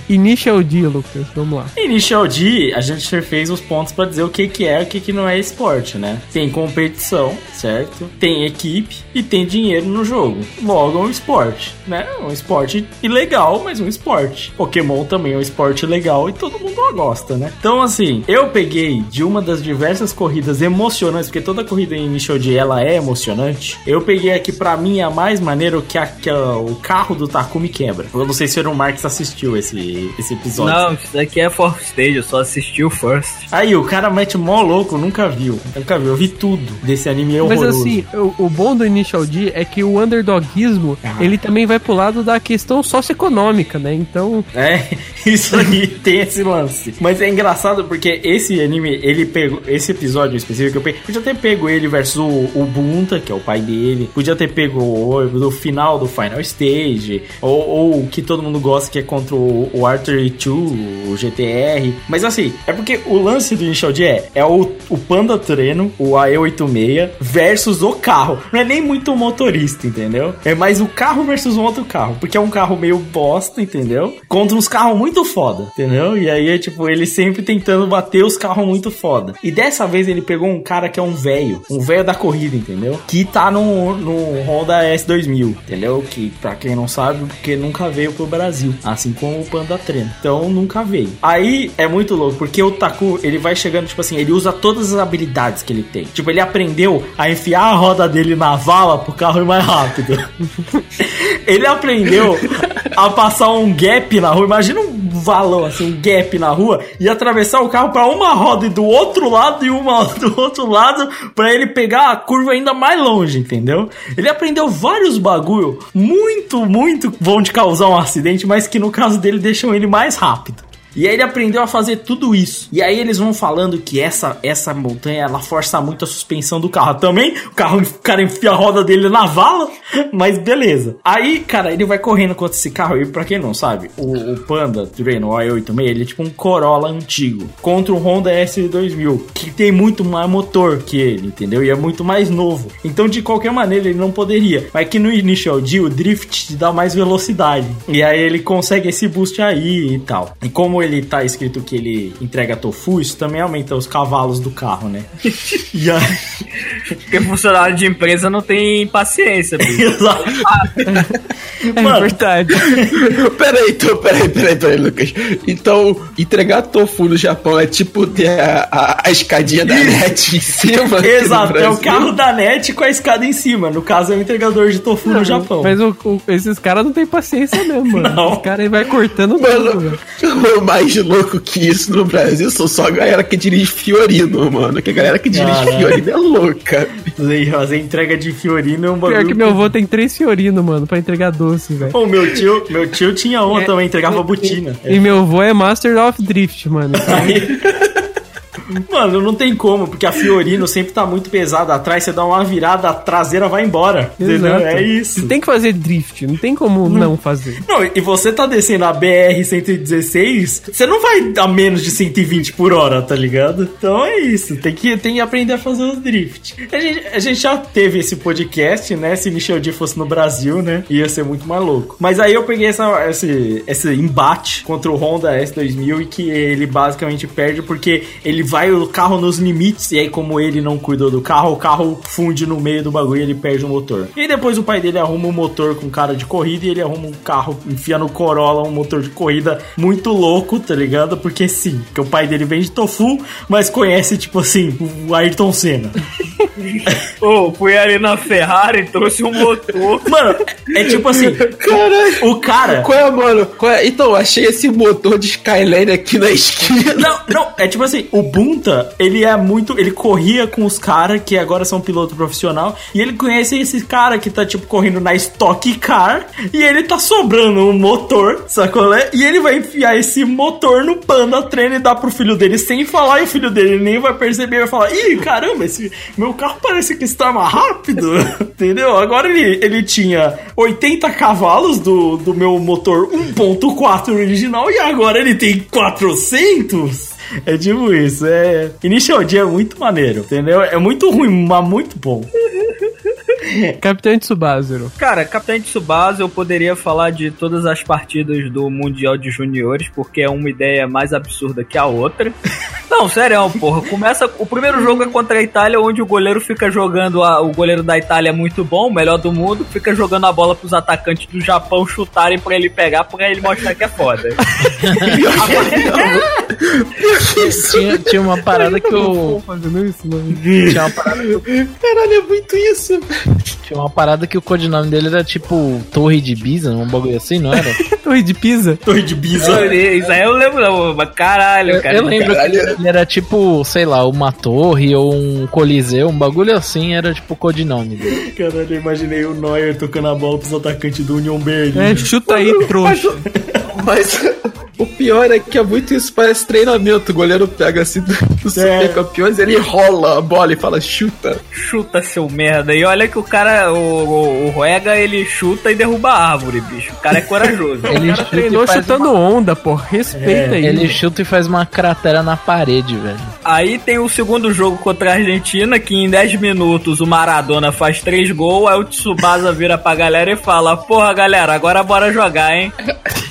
Initial D, Lucas. Vamos lá. Initial D, a gente fez os pontos pra dizer o que, que é e o que, que não é esporte, né? Tem competição, certo? Tem equipe e tem dinheiro no jogo. Logo, é um esporte, né? Um esporte ilegal, mas um esporte. Pokémon também é um esporte legal e todo mundo gosta, né? Então, assim, eu peguei de uma das diversas corridas emocionantes, porque toda corrida em Initial D ela é emocionante. Eu peguei aqui pra mim a mais maneira que, a, que a- o carro do Takumi quebra. Eu não sei se o Marques assistiu esse, esse episódio. Não, isso daqui é Fourth Stage, eu só assisti o First. Aí, o cara mete mó louco, nunca viu. Nunca viu. Eu vi tudo desse anime Mas horroroso. assim, o, o bom do Initial D é que o underdogismo, Ah. ele também vai pro lado da questão socioeconômica, né? Então, É, isso aí tem esse lance. Mas é engraçado porque esse anime, ele pegou. Esse episódio específico, eu peguei, podia ter pego ele versus o, o Bunta, que é o pai dele. Podia ter pego o, do final do Final Stage. Ou, ou o que todo mundo gosta, que é contra o, o Arthur 2, o GTR. Mas assim, é porque o lance do Initial é, é o, o Panda Treino, o AE86, versus o carro. Não é nem muito o motorista, entendeu? É mais o carro versus um outro carro. Porque é um carro meio bosta, entendeu? Contra uns carros muito foda, entendeu? E aí é tipo, ele sempre tentando bater os carros muito foda. E dessa vez ele pegou um cara que é um velho, um velho da corrida, entendeu? Que tá no, no Honda S2000, entendeu? Que pra quem não sabe, porque nunca veio pro Brasil, assim como o Panda Treino. Então nunca veio. Aí é muito louco, porque o Taku, ele vai chegando, tipo assim, ele usa todas as habilidades que ele tem. Tipo, ele aprendeu a enfiar a roda dele na vala pro carro ir mais rápido. ele aprendeu a passar um gap na rua. Imagina um valão, assim, um gap na rua e atravessar o carro pra uma roda e do outro lado e uma do outro lado pra ele pegar a curva ainda mais longe, entendeu? Ele aprendeu vários bagulho muito, muito bom de causar um acidente, mas que no caso dele deixam ele mais rápido. E aí ele aprendeu a fazer tudo isso. E aí eles vão falando que essa essa montanha ela força muito a suspensão do carro. Também o carro, o cara enfia a roda dele na vala, mas beleza. Aí, cara, ele vai correndo contra esse carro. E pra quem não sabe, o, o Panda Treino i86, ele é tipo um Corolla antigo contra o Honda S2000, que tem muito mais motor que ele, entendeu? E é muito mais novo. Então, de qualquer maneira, ele não poderia. Mas que no Initial D, o Drift te dá mais velocidade. E aí ele consegue esse boost aí e tal. E como ele tá escrito que ele entrega tofu, isso também aumenta os cavalos do carro, né? e aí... Porque funcionário de empresa não tem paciência, bicho. Exato. é Mano. verdade. peraí, então, peraí, peraí, peraí, Lucas. Então, entregar tofu no Japão é tipo ter a, a, a escadinha da net em cima. Exato, é o carro da net com a escada em cima. No caso, é o entregador de tofu no Japão. Mas o- o- esses caras não tem paciência mesmo, mano. Não. Os caras aí vai cortando tudo, Mano, velho. o mais louco que isso no Brasil são só a galera que dirige Fiorino, mano. Que a galera que dirige Caralho. Fiorino é louca. Fazer entrega de Fiorino é um bagulho. Pior que meu avô tem três fiorinos, mano, pra entregar doce, velho. O meu tio, meu tio tinha uma também, entregava botina. E meu avô é Master of Drift, mano. Mano, não tem como, porque a Fiorino sempre tá muito pesada atrás, você dá uma virada, a traseira vai embora. Entendeu? Exato. É isso. Você tem que fazer drift, não tem como não fazer. Não, e você tá descendo a BR-116, você não vai a menos de 120 por hora, tá ligado? Então é isso, tem que, tem que aprender a fazer os drift. A gente, a gente já teve esse podcast, né? Se Michel D fosse no Brasil, né? Ia ser muito mais louco. Mas aí eu peguei essa, esse, esse embate contra o Honda S2000 e que ele basicamente perde porque ele vai o carro nos limites e aí como ele não cuidou do carro, o carro funde no meio do bagulho e ele perde o motor. E depois o pai dele arruma um motor com cara de corrida e ele arruma um carro, enfia no Corolla um motor de corrida muito louco, tá ligado? Porque sim, porque o pai dele vende tofu, mas conhece tipo assim, o Ayrton Senna. Ô, fui ali na Ferrari, trouxe um motor. Mano, é tipo assim, Caralho. o cara Qual é, mano? Qual é? Então, achei esse motor de Skyline aqui na esquina. Não, não, é tipo assim, o Bunta, ele é muito. Ele corria com os caras que agora são piloto profissional. E ele conhece esse cara que tá, tipo, correndo na Stock Car. E ele tá sobrando um motor, sacou? né? E ele vai enfiar esse motor no Panda Treino e dar pro filho dele sem falar. E o filho dele nem vai perceber. Vai falar: Ih, caramba, esse meu carro parece que está mais rápido. Entendeu? Agora ele, ele tinha 80 cavalos do, do meu motor 1.4 original. E agora ele tem 400. É tipo isso, é. Initial D é muito maneiro, entendeu? É muito ruim, mas muito bom. Capitão Tsubasa. Cara, Capitão Tsubasa eu poderia falar de todas as partidas do Mundial de Juniores, porque é uma ideia mais absurda que a outra. Não, sério, porra. Começa. O primeiro jogo é contra a Itália, onde o goleiro fica jogando. A, o goleiro da Itália é muito bom, o melhor do mundo, fica jogando a bola pros atacantes do Japão chutarem pra ele pegar, pra ele mostrar que é foda. tinha, tinha uma parada que eu. fazendo isso, mano. Tinha uma parada que eu Caralho, é muito isso. Tinha uma parada que o codinome dele era tipo Torre de Bisa, um bagulho assim, não era? Torre de Pisa? Torre de Bisa. Isso aí eu lembro, não, mas caralho, cara. eu lembro que ele era tipo, sei lá, uma torre ou um coliseu, um bagulho assim, era tipo o codinome dele. Caralho, eu imaginei o Neuer tocando a bola pros atacantes do Union Berlin. É, chuta aí, trouxa. Mas o pior é que é muito isso, parece treinamento. O goleiro pega assim do, do Super Campeões, ele rola a bola e fala, chuta. Chuta seu merda. E olha que o cara, o, o, o Ruega, ele chuta e derruba a árvore, bicho. O cara é corajoso. Ele O cara treinou e faz chutando onda, pô. Respeita aí. Ele chuta e faz uma cratera na parede, velho. Aí tem o segundo jogo contra a Argentina, que em 10 minutos o Maradona faz 3 gols, aí o Tsubasa vira pra galera e fala: Porra, galera, agora bora jogar, hein?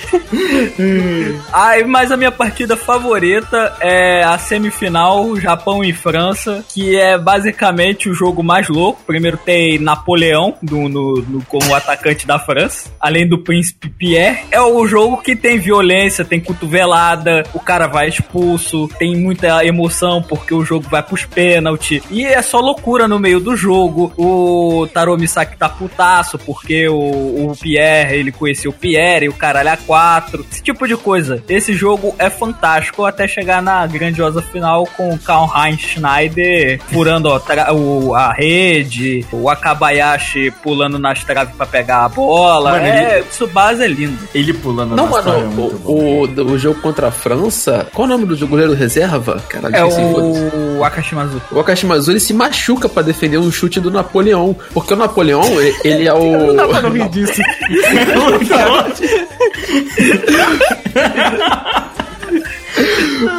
Aí, mas a minha partida favorita é a semifinal Japão e França, que é basicamente o jogo mais louco. Primeiro tem Napoleão do, no, no- como atacante da França, além do príncipe Pierre. É o jogo que tem violência, tem cotovelada, o cara vai expulso, tem muita emoção porque o jogo vai pros pênaltis. E é só loucura no meio do jogo. O Taro Misaki tá putaço porque o, o Pierre, ele conheceu o Pierre e o caralho a quatro. Esse tipo de coisa. Esse jogo é fantástico até chegar na grandiosa final com o Karl-Heinz Schneider furando ó, o, a rede, o Akabayashi pulando nas traves pra pegar a bola. Mano, é, ele- Tsubasa é lindo. Ele pulando Não, na história é mano, muito bom. o, o, o jogo contra a França, qual o nome do goleiro reserva? Caralho, É foda-se. o Akashimazu. O Akashimazu ele se machuca pra defender um chute do Napoleão. Porque o Napoleão, ele, ele é o. Não dá pra não rir disso.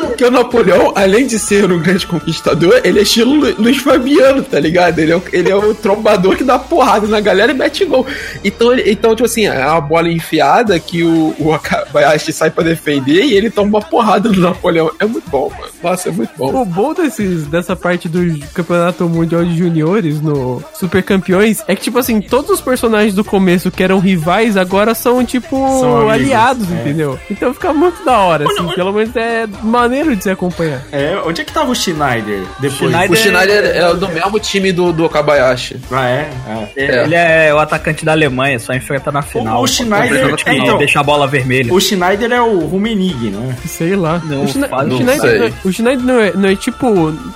Porque o Napoleão, além de ser um grande conquistador, ele é estilo Lu- Luiz Fabiano, tá ligado? Ele é, o, ele é o trombador que dá porrada na galera e mete gol. Então, ele- então tipo assim, é uma bola enfiada que o, o Akabayashi sai pra defender e ele toma uma porrada do Napoleão. É muito bom, mano. Nossa, é muito bom. O bom desses, dessa parte do Campeonato Mundial de Juniores no Super Campeões é que, tipo assim, todos os personagens do começo que eram rivais agora são, tipo, São aliados, é. entendeu? Então fica muito da hora, assim. Pelo menos é maneiro de se acompanhar. É, onde é que tava o Schneider depois? Schneider- O Schneider é do mesmo time do, do Okabayashi. Ah, é? É. É. Ele é o atacante da Alemanha, só enfrenta na final. O- o Schneider- final, então- deixa a bola vermelha. O Schneider é o Rumenig, não é? Sei lá. Não o Schne- faz- o não Schneider, sei. não é, o Schneider não é, não é tipo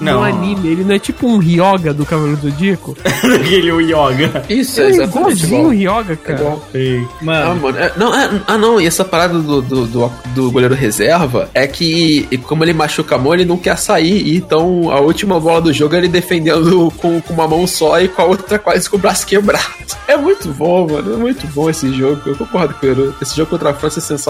Não. no anime, ele não é tipo um Ryoga do Cavaleiro do Zodíaco. Ele, o Yoga. Isso, é Ele é exatamente igualzinho o. Ryoga, cara. Igual. Ei. Ah, Mano, mano. é- não, é- ah, não, e essa parada do, do, do, do goleiro reserva é que, como ele machuca a mão, ele não quer sair. e Então, a última bola do jogo é ele defendendo com, com uma mão só e com a outra quase com o braço quebrado. É muito bom, mano. É muito bom esse jogo. Eu concordo com ele. Esse jogo contra a França é sensacional,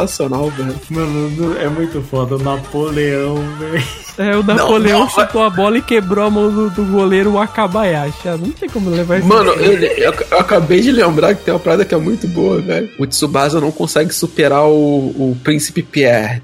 velho. Mano, é muito foda. O Napoleão, velho. É, o Napoleão não, chutou a bola e quebrou a mão do, do goleiro Wakabayashi. Ah, não tem como levar isso. Mano, eu, eu- eu acabei de lembrar que tem uma parada que é muito boa, velho. O Tsubasa não consegue superar o, o príncipe Pierre.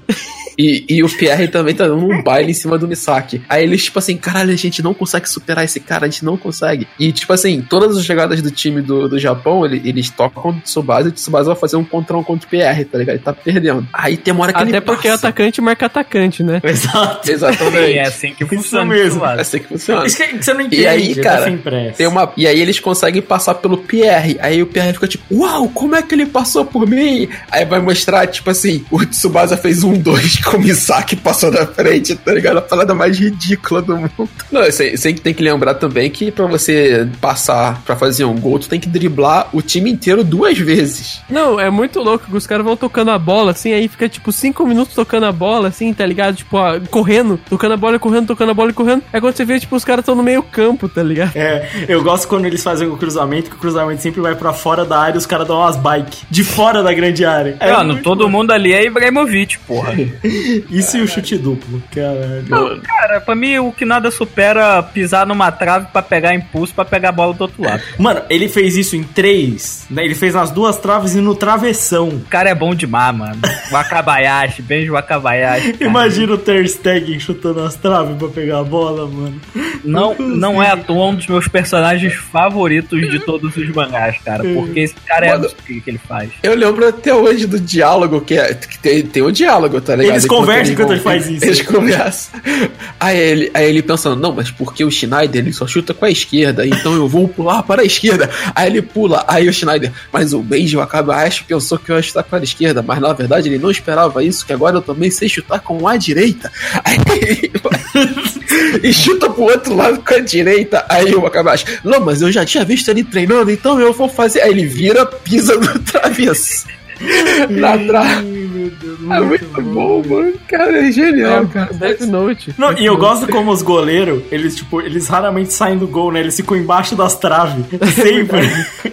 E, e o Pierre também tá dando um baile em cima do Misaki. Aí eles, tipo assim, caralho, a gente não consegue superar esse cara, a gente não consegue. E, tipo assim, todas as jogadas do time do, do Japão, ele- eles tocam contra o Tsubasa e o Tsubasa vai fazer um contra um contra o Pierre, tá ligado? Ele tá perdendo. Aí tem uma hora que Até ele porque passa. atacante marca atacante, né? Exato. Exatamente. é assim que Isso funciona. mesmo. Tsubasa. É assim que funciona. Isso que que você não entende. E aí, cara. Tem uma, e aí eles conseguem passar pelo Pierre. Aí o Pierre fica tipo, uau, como é que ele passou por mim? Aí vai mostrar, tipo assim, o Tsubasa fez um dois com o Misaki passou na frente, tá ligado? A parada mais ridícula do mundo. Não, você, você tem que lembrar também que pra você passar pra fazer um gol, tu tem que driblar o time inteiro duas vezes. Não, é muito louco que os caras vão tocando a bola bola, assim, aí fica tipo cinco minutos tocando a bola, assim, tá ligado? Tipo, ó, correndo, tocando a bola, correndo, tocando a bola e correndo. Aí quando você vê, tipo, os caras estão no meio campo, tá ligado? É, eu gosto quando eles fazem o cruzamento, que o cruzamento sempre vai pra fora da área e os caras dão umas bike de fora da grande área. É, Mano, todo mundo ali é Ibrahimovic, porra. Isso e o chute duplo, caralho. Não, cara, pra mim o que nada supera pisar numa trave pra pegar impulso pra pegar a bola do outro lado. Mano, ele fez isso em três, né? Ele fez nas duas traves e no travessão. O cara é bom demais, mano. Wakabayashi, beijo Wakabayashi. cara. Imagina o Ter Stegen chutando as traves pra pegar a bola, mano. Não, não é à toa um dos meus personagens favoritos de todos os mangás, cara. Porque esse cara é Mano, o que que ele faz. Eu lembro até hoje do diálogo, que, é, que tem, tem um diálogo, tá ligado? Eles conversam enquanto ele faz isso. Eles conversam. Aí ele, aí ele pensando, não, mas porque o Schneider ele só chuta com a esquerda, então eu vou pular para a esquerda. Aí ele pula, aí o Schneider, mas o Benji Wakabayashi pensou que eu ia chutar com a esquerda, mas na verdade ele não esperava isso, que agora eu também sei chutar com a direita. Aí ele e chuta pro outro lado com a direita. Aí o Wakabayashi, não, mas eu já tinha visto ele treinando, então eu vou fazer. Aí ele vira, pisa no travesso. Na trave. É muito bom, mano. Cara, é genial, cara. Death Note. Não, e eu gosto como os goleiros, eles, tipo, eles raramente saem do gol, né? Eles ficam embaixo das traves. Sempre.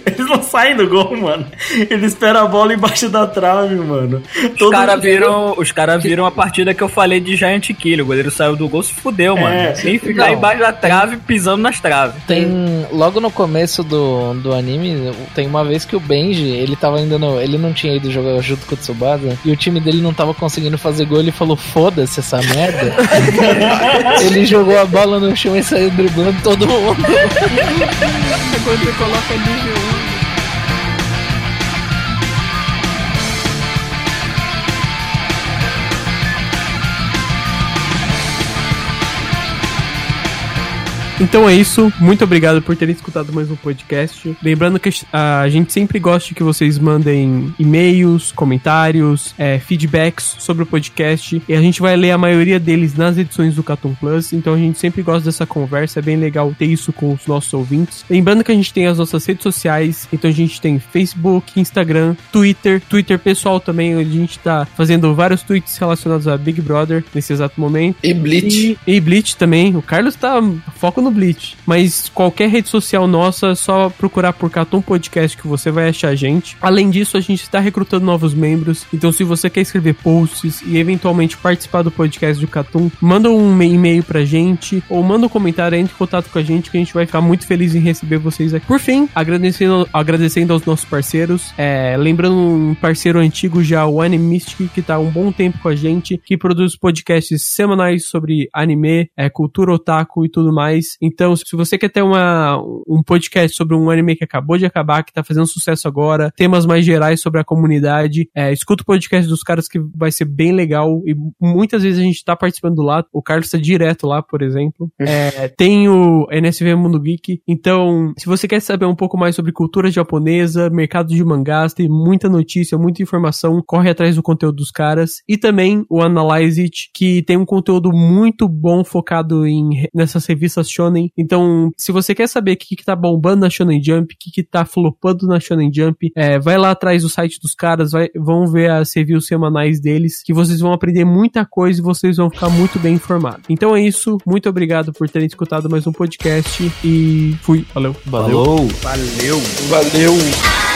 eles não saem do gol, mano. Eles esperam a bola embaixo da trave, mano. Os caras viram, os cara viram a partida que eu falei de Giant Kill. O goleiro saiu do gol se fudeu, mano. É. Sem ficar Não. embaixo da trave pisando nas traves. Tem. Logo no começo do, do anime, tem uma vez que o Benji, ele tava ainda no. Ele não tinha ido jogar junto com o Tsubasa e o time dele não tava conseguindo fazer gol. Ele falou: foda-se essa merda. ele jogou a bola no chão e saiu driblando todo mundo. Quando você coloca nível 1. Então é isso. Muito obrigado por terem escutado mais um podcast. Lembrando que a gente sempre gosta que vocês mandem e-mails, comentários, é, feedbacks sobre o podcast. E a gente vai ler a maioria deles nas edições do Catum Plus. Então a gente sempre gosta dessa conversa. É bem legal ter isso com os nossos ouvintes. Lembrando que a gente tem as nossas redes sociais. Então a gente tem Facebook, Instagram, Twitter, Twitter pessoal também. Onde a gente tá fazendo vários tweets relacionados a Big Brother nesse exato momento. E Bleach. E, e Bleach também. O Carlos tá foco no Bleach. Mas qualquer rede social nossa, é só procurar por Catum Podcast que você vai achar a gente. Além disso, a gente está recrutando novos membros. Então, se você quer escrever posts e eventualmente participar do podcast do Catum, manda um e-mail pra gente ou manda um comentário, entre em contato com a gente que a gente vai ficar muito feliz em receber vocês aqui. Por fim, agradecendo, agradecendo aos nossos parceiros. é, lembrando um parceiro antigo já, o Anime Mystic, que tá há um bom tempo com a gente, que produz podcasts semanais sobre anime, é, cultura otaku e tudo mais. Então, se você quer ter uma, um podcast sobre um anime que acabou de acabar, que tá fazendo sucesso agora, temas mais gerais sobre a comunidade, é, escuta o podcast dos caras que vai ser bem legal e muitas vezes a gente tá participando lá. O Carlos tá direto lá, por exemplo. É, tem o NSV Mundo Geek. Então, se você quer saber um pouco mais sobre cultura japonesa, mercado de mangás, tem muita notícia, muita informação, corre atrás do conteúdo dos caras. E também o Analyze It, que tem um conteúdo muito bom focado em nessas revistas shonen. Então, se você quer saber o que, que tá bombando na Shonen Jump, o que, que tá flopando na Shonen Jump, é, vai lá atrás do site dos caras, vai, vão ver as reviews semanais deles, que vocês vão aprender muita coisa e vocês vão ficar muito bem informados. Então é isso, muito obrigado por terem escutado mais um podcast e fui, valeu. Valeu. Valeu. Valeu. あ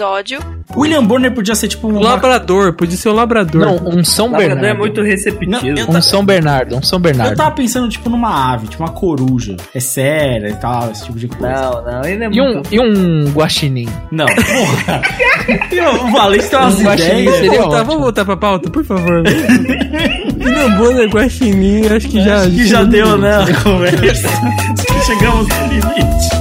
episódio. William Bonner podia ser tipo um. Labrador, podia ser um labrador. Não, um São Labrador Bernardo. é muito receptivo. Não, eu- Um São Bernardo, um São Eu Bernardo. tava pensando, tipo, numa ave, tipo uma coruja. É séria e tal, esse tipo de coisa. Não, não, ele é E um, muito... e um guaxinim. Não, porra. o Valente tem umas Um ideias. seria Vamos voltar, ótimo. vamos voltar pra pauta, por favor. William Bonner, Guaxinim, acho que já... Acho que já deu, né? A conversa. Chegamos no limite.